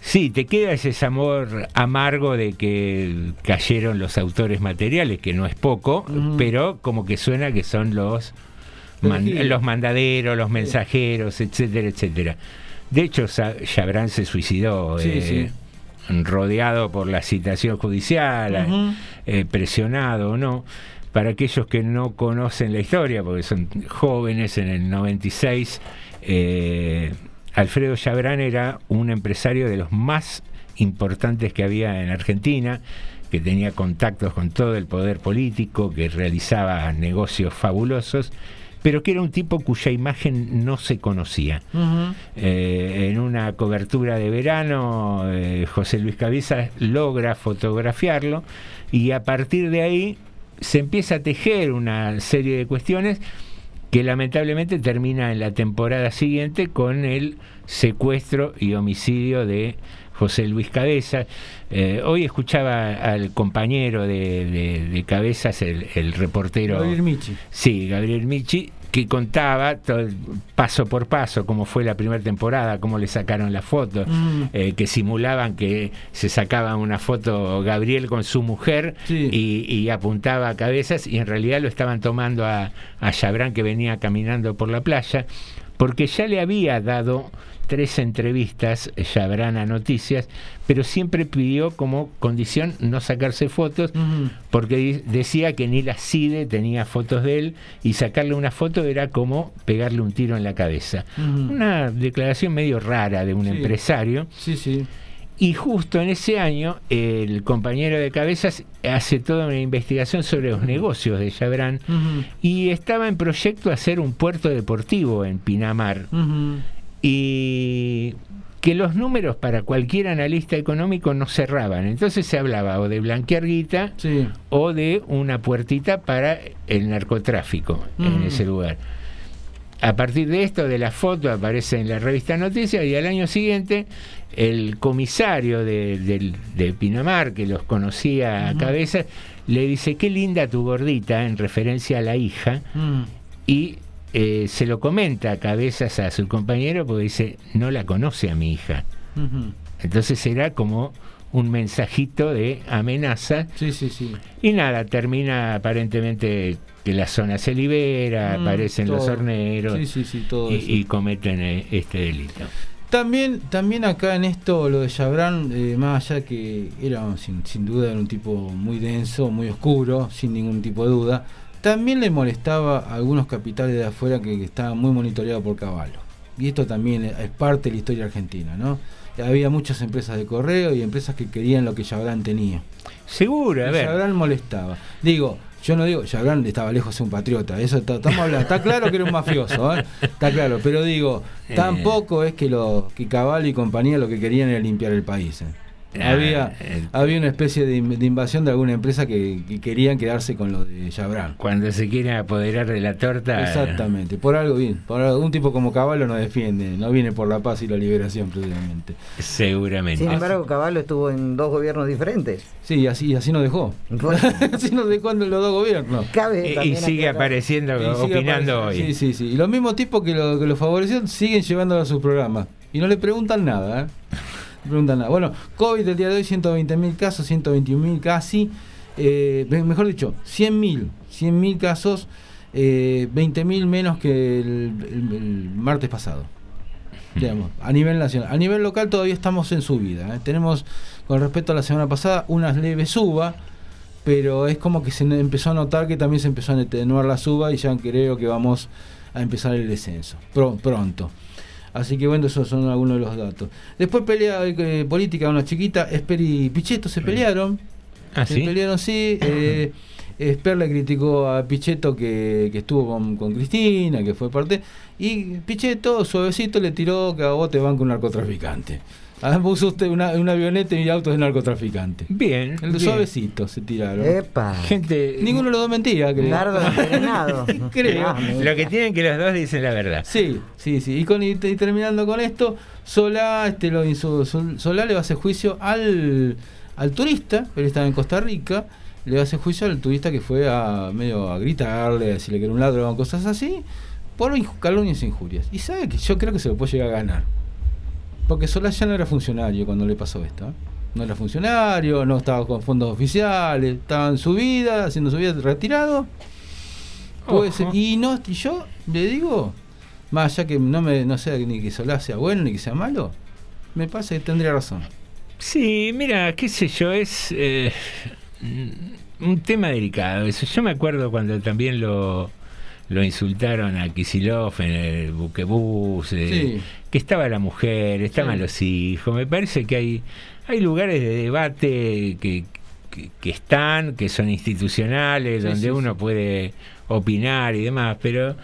[SPEAKER 3] sí, te queda ese amor amargo de que cayeron los autores materiales, que no es poco, pero como que suena que son los, man- los mandaderos, los mensajeros, etcétera, etcétera. De hecho, Chabrán se suicidó.
[SPEAKER 2] Sí,
[SPEAKER 3] eh, rodeado por la citación judicial,
[SPEAKER 2] Ujú.
[SPEAKER 3] eh, presionado o no. Para aquellos que no conocen la historia, porque son jóvenes, en el 96, eh, Alfredo Chabrán era un empresario de los más importantes que había en Argentina, que tenía contactos con todo el poder político, que realizaba negocios fabulosos, pero que era un tipo cuya imagen no se conocía. Eh, en una cobertura de verano, eh, José Luis Cabezas logra fotografiarlo y a partir de ahí se empieza a tejer una serie de cuestiones que lamentablemente termina en la temporada siguiente con el secuestro y homicidio de José Luis Cabezas. Eh, hoy escuchaba al compañero de, de- de Cabezas, el, el reportero.
[SPEAKER 2] Gabriel Michi.
[SPEAKER 3] Sí, Gabriel Michi, que contaba todo, paso por paso cómo fue la primera temporada, cómo le sacaron la foto,
[SPEAKER 2] Mm.
[SPEAKER 3] eh, que simulaban que se sacaba una foto Gabriel con su mujer y, y apuntaba a cabezas y en realidad lo estaban tomando a, a Chabrán que venía caminando por la playa, porque ya le había dado tres entrevistas Chabrán a Noticias, pero siempre pidió como condición no sacarse fotos, porque decía que ni la CIDE tenía fotos de él y sacarle una foto era como pegarle un tiro en la cabeza. Una declaración medio rara de un
[SPEAKER 2] Sí.
[SPEAKER 3] empresario.
[SPEAKER 2] Sí, sí.
[SPEAKER 3] Y justo en ese año, el compañero de cabezas hace toda una investigación sobre los negocios de Chabrán y estaba en proyecto hacer un puerto deportivo en Pinamar. Y que los números para cualquier analista económico no cerraban. Entonces se hablaba o de blanquear guita o de una puertita para el narcotráfico en
[SPEAKER 2] Mm.
[SPEAKER 3] ese lugar. A partir de esto, de la foto, aparece en la revista Noticias y al año siguiente el comisario de, Pinamar, que los conocía a cabeza, le dice, qué linda tu gordita, en referencia a la hija,
[SPEAKER 2] Mm.
[SPEAKER 3] y eh, se lo comenta a cabezas a su compañero porque dice, no la conoce a mi hija. Entonces era como un mensajito de amenaza.
[SPEAKER 2] Sí, sí, sí.
[SPEAKER 3] Y nada, termina aparentemente que la zona se libera,
[SPEAKER 2] Mm,
[SPEAKER 3] aparecen los horneros
[SPEAKER 2] Sí, sí, sí, todo
[SPEAKER 3] y,
[SPEAKER 2] eso.
[SPEAKER 3] y cometen eh, este delito.
[SPEAKER 2] También, también acá en esto, lo de Chabran, eh, más allá que era sin, sin duda era un tipo muy denso, muy oscuro, sin ningún tipo de duda, también le molestaba a algunos capitales de afuera que, que estaban muy monitoreados por Caballo. Y esto también es parte de la historia argentina, ¿no? Había muchas empresas de correo y empresas que querían lo que Chabran tenía.
[SPEAKER 3] Seguro, a ver.
[SPEAKER 2] Chabran molestaba. Digo, yo no digo, Chabran estaba lejos de ser un patriota, eso estamos hablando, está claro que era un mafioso, ¿eh? está claro, pero digo,
[SPEAKER 3] Eh.
[SPEAKER 2] tampoco es que lo que y compañía lo que querían era limpiar el país. ¿eh?
[SPEAKER 3] Ah,
[SPEAKER 2] había,
[SPEAKER 3] el-
[SPEAKER 2] había una especie de, in- de invasión de alguna empresa que, que querían quedarse con lo de Chabran.
[SPEAKER 3] Cuando se quiere apoderar de la torta.
[SPEAKER 2] Exactamente, por algo bien, por algo, un tipo como Caballo no defiende, no viene por la paz y la liberación precisamente.
[SPEAKER 3] Seguramente.
[SPEAKER 1] Sin embargo, Caballo estuvo en dos gobiernos diferentes.
[SPEAKER 2] Sí, así, así nos dejó. así nos dejó en los dos gobiernos.
[SPEAKER 1] Cabe
[SPEAKER 3] Y- sigue apareciendo,
[SPEAKER 2] Y sigue
[SPEAKER 3] opinando
[SPEAKER 2] apareciendo.
[SPEAKER 3] hoy.
[SPEAKER 2] Sí, sí, sí. Y los mismos tipos que lo, que lo favorecieron siguen llevándolo a sus programas. Y no le preguntan nada, ¿eh? Preguntan nada. Bueno, COVID el día de hoy, 120.000 casos, 121.000 casi. Eh, me- mejor dicho, 100.000. 100.000 casos, eh, 20.000 menos que el, el- el martes pasado. Digamos, a nivel nacional. A nivel local todavía estamos en subida. ¿eh? Tenemos, con respecto a la semana pasada, una leve suba pero es como que se empezó a notar que también se empezó a atenuar la suba y ya creo que vamos a empezar el descenso pro- pronto. Así que bueno, esos son algunos de los datos. Después pelea eh, política, una chiquita, Esper y Pichetto se pelearon.
[SPEAKER 3] ¿Ah,
[SPEAKER 2] se
[SPEAKER 3] sí?
[SPEAKER 2] pelearon, sí. Eh, Esper le criticó a Pichetto que, que estuvo con, con Cristina, que fue parte. Y Pichetto, suavecito, le tiró que a vos te van con un narcotraficante. Ah, puso usted una, una avioneta y autos de narcotraficante.
[SPEAKER 3] Bien.
[SPEAKER 2] El
[SPEAKER 3] bien.
[SPEAKER 2] suavecito se tiraron.
[SPEAKER 1] Epa.
[SPEAKER 3] Gente.
[SPEAKER 2] Ninguno de los dos mentía, creo.
[SPEAKER 1] Nardo envenenado.
[SPEAKER 2] creo.
[SPEAKER 1] Ah,
[SPEAKER 3] Lo que tienen que los dos dicen la verdad.
[SPEAKER 2] Sí, sí, sí. Y, con, y, te- y terminando con esto, Solá, este, lo, hizo- Sol- Solá le va a hacer juicio al, al turista, él estaba en Costa Rica, le va a hacer juicio al turista que fue a medio a gritarle, a decirle que era un ladrón, cosas así, por calumnias e injurias. Y sabe que yo creo que se lo puede llegar a ganar. Porque Solá ya no era funcionario cuando le pasó esto. ¿eh? No era funcionario, no estaba con fondos oficiales, estaba en su vida, haciendo su vida retirado. Puede ser. Y no, y yo le digo, más allá que no me no sé ni que Solá sea bueno ni que sea malo, me parece que tendría razón.
[SPEAKER 3] Sí, mira, qué sé yo, es eh, un tema delicado. Eso. Yo me acuerdo cuando también lo, lo insultaron a Kisilov en el buquebús, eh,
[SPEAKER 2] Sí.
[SPEAKER 3] que estaba la mujer, estaban
[SPEAKER 2] Sí.
[SPEAKER 3] los hijos. Me parece que hay, hay lugares de debate que, que, que están, que son institucionales,
[SPEAKER 2] Sí,
[SPEAKER 3] donde uno puede opinar y demás, pero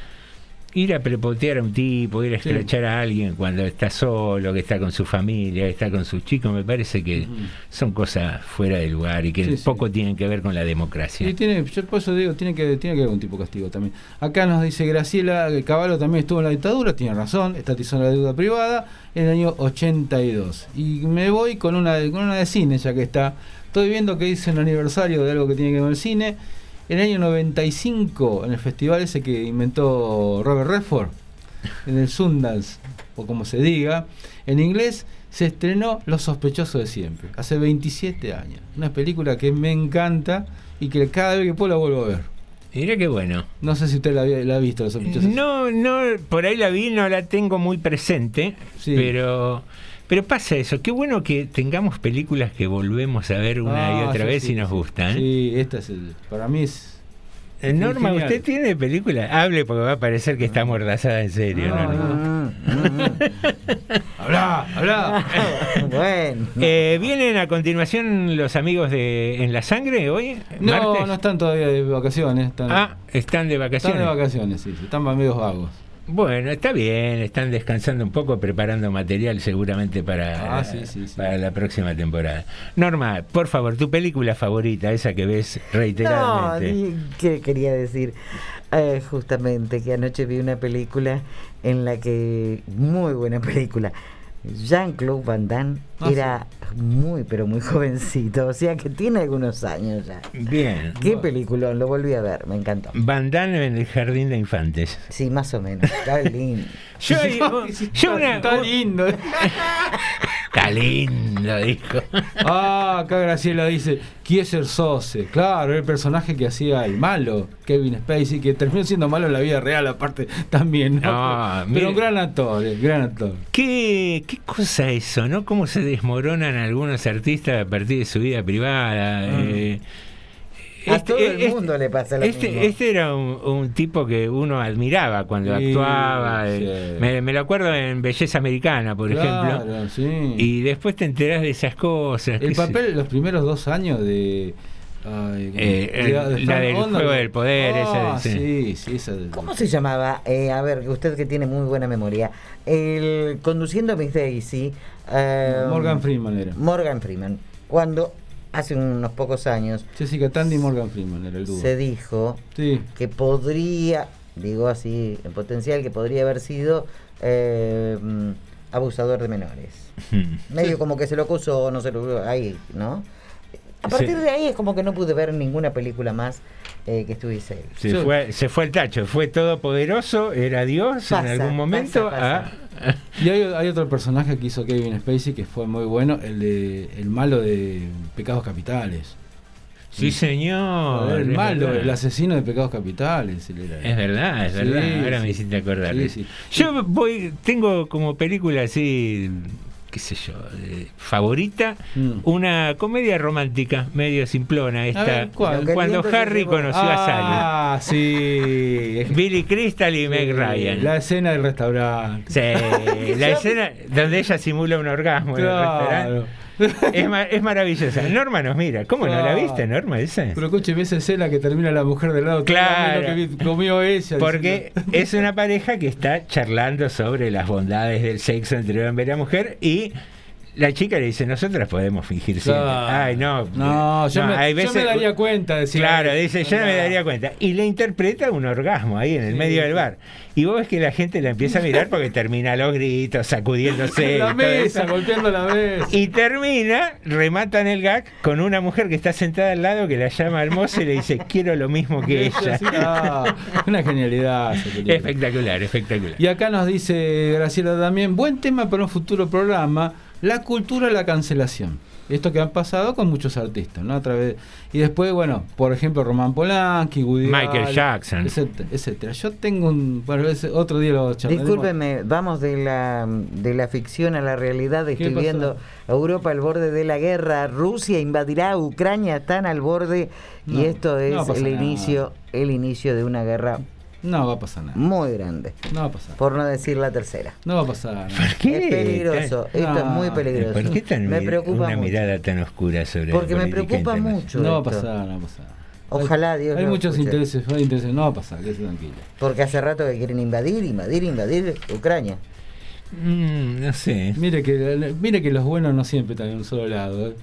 [SPEAKER 3] ir a prepotear a un tipo, ir a
[SPEAKER 2] Sí.
[SPEAKER 3] escrachar a alguien cuando está solo, que está con su familia, que está con sus chicos, me parece que son cosas fuera de lugar y que
[SPEAKER 2] Sí, sí.
[SPEAKER 3] poco tienen que ver con la democracia.
[SPEAKER 2] Y tiene, yo por eso digo, tiene que, tiene que haber un tipo de castigo también. Acá nos dice Graciela que Caballo también estuvo en la dictadura, tiene razón, estatizó la deuda privada en el año 82. Y me voy con una, de- con una de cine, ya que está. Estoy viendo que dice el aniversario de algo que tiene que ver con el cine. En el año 95, en el festival ese que inventó Robert Redford, en el Sundance, o como se diga, en inglés se estrenó Los sospechosos de siempre, hace 27 años. Una película que me encanta y que cada vez que puedo la vuelvo a ver.
[SPEAKER 3] Mira qué bueno.
[SPEAKER 2] No sé si usted la, ha visto, Los sospechosos.
[SPEAKER 3] No, no, por ahí la vi, no la tengo muy presente,
[SPEAKER 2] Sí.
[SPEAKER 3] pero pero pasa eso, qué bueno que tengamos películas que volvemos a ver una y
[SPEAKER 2] Ah,
[SPEAKER 3] otra
[SPEAKER 2] sí,
[SPEAKER 3] vez
[SPEAKER 2] sí,
[SPEAKER 3] y nos
[SPEAKER 2] sí.
[SPEAKER 3] gustan.
[SPEAKER 2] Sí, esta es el, para mí es...
[SPEAKER 3] Eh, Norma,
[SPEAKER 2] genial.
[SPEAKER 3] ¿usted tiene películas? Hable porque va a parecer que está amordazada en serio.
[SPEAKER 2] No,
[SPEAKER 3] Norma.
[SPEAKER 2] Habla, habla.
[SPEAKER 1] bueno.
[SPEAKER 3] Eh, ¿Vienen a continuación los amigos de En la Sangre hoy?
[SPEAKER 2] No,
[SPEAKER 3] ¿Martes?
[SPEAKER 2] no están todavía de vacaciones. Están,
[SPEAKER 3] Ah, están de
[SPEAKER 2] están
[SPEAKER 3] vacaciones.
[SPEAKER 2] de vacaciones, sí, sí, están medio vagos.
[SPEAKER 3] Bueno, está bien, están descansando un poco, preparando material seguramente para,
[SPEAKER 2] Ah, sí, sí, sí.
[SPEAKER 3] para la próxima temporada. Norma, por favor, tu película favorita, esa que ves
[SPEAKER 1] No,
[SPEAKER 3] reiteradamente.
[SPEAKER 1] di- ¿qué quería decir? Eh, justamente que anoche vi una película en la que, muy buena película, Jean-Claude Van Damme
[SPEAKER 2] Ah,
[SPEAKER 1] era muy, pero muy jovencito, o sea que tiene algunos años ya.
[SPEAKER 3] Bien.
[SPEAKER 1] Qué peliculón, lo volví a ver, me encantó.
[SPEAKER 3] Van Damme en el jardín de infantes.
[SPEAKER 1] Sí, más o menos, está lindo.
[SPEAKER 3] Yo, hay- yo una,
[SPEAKER 2] Está lindo.
[SPEAKER 3] Está lindo, dijo.
[SPEAKER 2] Ah, acá Graciela dice, Kieser Sose. Claro, el personaje que hacía el malo, Kevin Spacey, que terminó siendo malo en la vida real, aparte también. ¿no?
[SPEAKER 3] Ah,
[SPEAKER 2] Pero un gran actor, eh, gran actor.
[SPEAKER 3] ¿Qué, qué cosa eso, ¿no? Cómo se desmoronan algunos artistas a partir de su vida privada. eh,
[SPEAKER 1] A
[SPEAKER 3] este-
[SPEAKER 1] todo el
[SPEAKER 3] este-
[SPEAKER 1] mundo le pasa lo
[SPEAKER 3] este,
[SPEAKER 1] mismo.
[SPEAKER 3] este era un, un tipo que uno admiraba cuando
[SPEAKER 2] Sí,
[SPEAKER 3] actuaba. eh,
[SPEAKER 2] sí.
[SPEAKER 3] Me, me lo acuerdo en Belleza Americana, por
[SPEAKER 2] Claro,
[SPEAKER 3] ejemplo.
[SPEAKER 2] sí.
[SPEAKER 3] Y después te enterás de esas cosas.
[SPEAKER 2] El
[SPEAKER 3] sé-
[SPEAKER 2] papel, los primeros dos años de. ay,
[SPEAKER 3] Eh,
[SPEAKER 2] de
[SPEAKER 3] la del juego del poder, esa
[SPEAKER 2] Ah,
[SPEAKER 3] de- sí.
[SPEAKER 2] sí, sí, esa de-
[SPEAKER 1] ¿Cómo se llamaba? Eh, a ver, usted que tiene muy buena memoria. El conduciendo a Miss Daisy. eh,
[SPEAKER 2] Morgan Freeman era.
[SPEAKER 1] Morgan Freeman. Cuando hace unos pocos años
[SPEAKER 2] Jessica Tandy y Morgan Freeman era el dúo.
[SPEAKER 1] se dijo
[SPEAKER 2] Sí.
[SPEAKER 1] que podría, digo así, en potencial, que podría haber sido eh, abusador de menores. Medio como que se lo acusó, no se lo ahí, ¿no? A
[SPEAKER 3] Sí.
[SPEAKER 1] partir de ahí es como que no pude ver ninguna película más eh, que estuviese él.
[SPEAKER 3] Se, fue, se fue el tacho, fue todopoderoso, era Dios en algún momento.
[SPEAKER 1] pasa,
[SPEAKER 3] a-
[SPEAKER 2] Y hay, hay otro personaje que hizo Kevin Spacey que fue muy bueno, el de el malo de Pecados Capitales.
[SPEAKER 3] Sí, señor.
[SPEAKER 2] El malo,
[SPEAKER 3] verdad.
[SPEAKER 2] el asesino de Pecados Capitales.
[SPEAKER 3] Es verdad, es
[SPEAKER 2] Sí,
[SPEAKER 3] verdad. Ahora me
[SPEAKER 2] sí.
[SPEAKER 3] hiciste acordar.
[SPEAKER 2] Sí, sí.
[SPEAKER 3] Yo voy, tengo como película así, qué sé yo, eh, favorita, una comedia romántica, medio simplona. Esta, Cuando Harry conoció a Sally.
[SPEAKER 2] Ah, sí.
[SPEAKER 3] Billy Crystal y Meg Ryan.
[SPEAKER 2] La escena del restaurante.
[SPEAKER 3] Sí, la escena donde ella simula un orgasmo en el
[SPEAKER 2] Claro.
[SPEAKER 3] restaurante. Es, ma- es maravillosa. Norma nos mira. ¿Cómo no la
[SPEAKER 2] Claro.
[SPEAKER 3] viste, Norma? Esa?
[SPEAKER 2] Pero escúcheme esa escena que termina la mujer del lado.
[SPEAKER 3] Claro.
[SPEAKER 2] Que comió ella.
[SPEAKER 3] Porque es una pareja que está charlando sobre las bondades del sexo entre hombre y mujer y la chica le dice, nosotras podemos fingir siempre. Ay, no.
[SPEAKER 2] No, yo, me,
[SPEAKER 3] hay
[SPEAKER 2] yo
[SPEAKER 3] veces-
[SPEAKER 2] me daría cuenta. Decía,
[SPEAKER 3] Claro, dice, yo no me daría cuenta. Y le interpreta un orgasmo ahí en el
[SPEAKER 2] Sí,
[SPEAKER 3] medio del bar. Y vos ves que la gente la empieza a mirar porque termina los gritos, sacudiéndose. y
[SPEAKER 2] la mesa, golpeando la mesa.
[SPEAKER 3] Y termina, rematan el gag con una mujer que está sentada al lado que la llama hermosa y le dice, quiero lo mismo que ella.
[SPEAKER 2] Ah, una genialidad.
[SPEAKER 3] espectacular, espectacular.
[SPEAKER 2] Y acá nos dice Graciela también, buen tema para un futuro programa, la cultura de la cancelación. Esto que han pasado con muchos artistas, ¿no? A través y después, bueno, por ejemplo, Roman Polanski, Woody
[SPEAKER 3] Michael Jackson.
[SPEAKER 2] etcétera, etcétera. Yo tengo un, bueno, ese otro día lo charlaremos.
[SPEAKER 1] Discúlpeme, vamos de la, de la ficción a la realidad. Estoy viendo Europa al borde de la guerra. Rusia invadirá Ucrania, están al borde.
[SPEAKER 2] No,
[SPEAKER 1] y esto es
[SPEAKER 2] no
[SPEAKER 1] el
[SPEAKER 2] nada.
[SPEAKER 1] inicio, el inicio de una guerra
[SPEAKER 2] No va a pasar nada.
[SPEAKER 1] muy grande.
[SPEAKER 2] No va a pasar.
[SPEAKER 1] Por no decir la tercera.
[SPEAKER 2] No va a pasar nada.
[SPEAKER 3] qué?
[SPEAKER 1] Es peligroso, esto es muy peligroso.
[SPEAKER 3] ¿Por qué tan
[SPEAKER 1] me preocupa
[SPEAKER 3] una
[SPEAKER 1] mucho.
[SPEAKER 3] mirada tan oscura sobre
[SPEAKER 1] Porque
[SPEAKER 3] la
[SPEAKER 1] me preocupa mucho.
[SPEAKER 2] No va a pasar, no va a pasar.
[SPEAKER 1] Ojalá Dios
[SPEAKER 2] Hay
[SPEAKER 1] lo
[SPEAKER 2] muchos
[SPEAKER 1] escuche.
[SPEAKER 2] intereses, hay intereses, no va a pasar, quédese tranquilo.
[SPEAKER 1] Porque hace rato que quieren invadir, invadir, invadir Ucrania.
[SPEAKER 3] Mm, no sé.
[SPEAKER 2] Mire que, mire que los buenos no siempre están en un solo lado. ¿eh?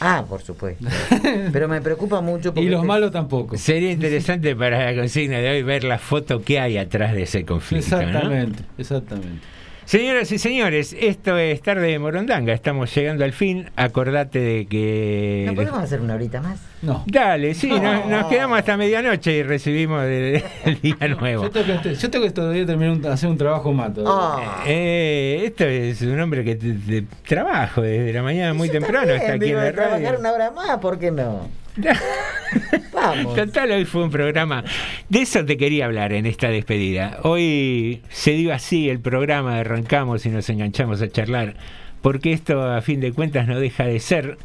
[SPEAKER 1] Ah, por supuesto. Pero me preocupa mucho porque
[SPEAKER 2] Y los
[SPEAKER 1] este-
[SPEAKER 2] malos tampoco.
[SPEAKER 3] Sería interesante para la consigna de hoy ver la foto que hay atrás de ese conflicto. ¿no?
[SPEAKER 2] Exactamente, exactamente.
[SPEAKER 3] Señoras y señores, esto es Tarde de Morondanga. Estamos llegando al fin. Acordate de que.
[SPEAKER 1] ¿No podemos hacer una horita más?
[SPEAKER 2] No.
[SPEAKER 3] Dale, sí,
[SPEAKER 1] No.
[SPEAKER 3] nos, nos quedamos hasta medianoche y recibimos el, el día nuevo.
[SPEAKER 2] Yo tengo que, yo tengo que todavía terminar un- hacer un trabajo más. todavía.
[SPEAKER 1] Ah.
[SPEAKER 3] Eh, esto es un hombre que te- te- trabajo desde la mañana muy
[SPEAKER 1] Yo
[SPEAKER 3] temprano.
[SPEAKER 1] también,
[SPEAKER 3] Está aquí
[SPEAKER 1] digo,
[SPEAKER 3] en la
[SPEAKER 1] de trabajar
[SPEAKER 3] radio.
[SPEAKER 1] una hora más, ¿por qué no? Vamos.
[SPEAKER 3] Total, hoy fue un programa. De eso te quería hablar en esta despedida. Hoy se dio así el programa, arrancamos y nos enganchamos a charlar, porque esto a fin de cuentas no deja de ser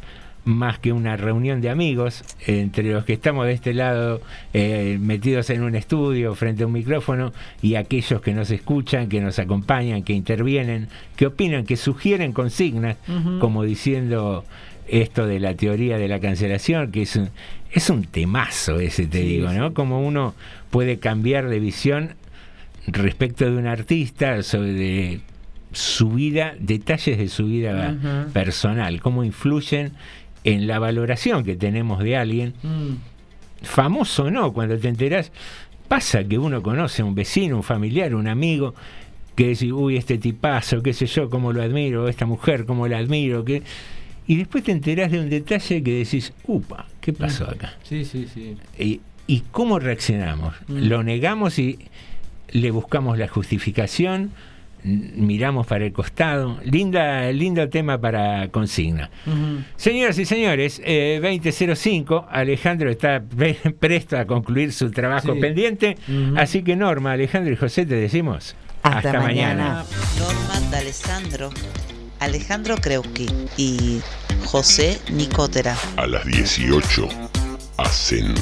[SPEAKER 3] más que una reunión de amigos entre los que estamos de este lado eh, metidos en un estudio frente a un micrófono y aquellos que nos escuchan, que nos acompañan, que intervienen, que opinan, que sugieren consignas, como diciendo esto de la teoría de la cancelación, que es un, es un temazo ese, te
[SPEAKER 2] Sí,
[SPEAKER 3] digo, ¿no? Como uno puede cambiar de visión respecto de un artista, sobre su vida, detalles de su vida personal, cómo influyen en la valoración que tenemos de alguien,
[SPEAKER 2] Mm.
[SPEAKER 3] famoso o no, cuando te enterás, pasa que uno conoce a un vecino, un familiar, un amigo, que dice, uy, este tipazo, qué sé yo, cómo lo admiro, esta mujer, cómo la admiro, que... y después te enterás de un detalle que decís, upa, ¿qué pasó acá?
[SPEAKER 2] Sí, sí, sí.
[SPEAKER 3] ¿Y, y cómo reaccionamos?
[SPEAKER 2] Mm.
[SPEAKER 3] ¿Lo negamos y le buscamos la justificación? miramos para el costado. Linda, lindo tema para consigna. Señoras y señores, eh, 2005, Alejandro está pre- presto a concluir su trabajo
[SPEAKER 14] Sí.
[SPEAKER 3] pendiente, así que Norma, Alejandro y José te decimos hasta, mañana.
[SPEAKER 14] Norma D'Alessandro, Alejandro Kreuski y José Nicotera.
[SPEAKER 16] A las 18 hacen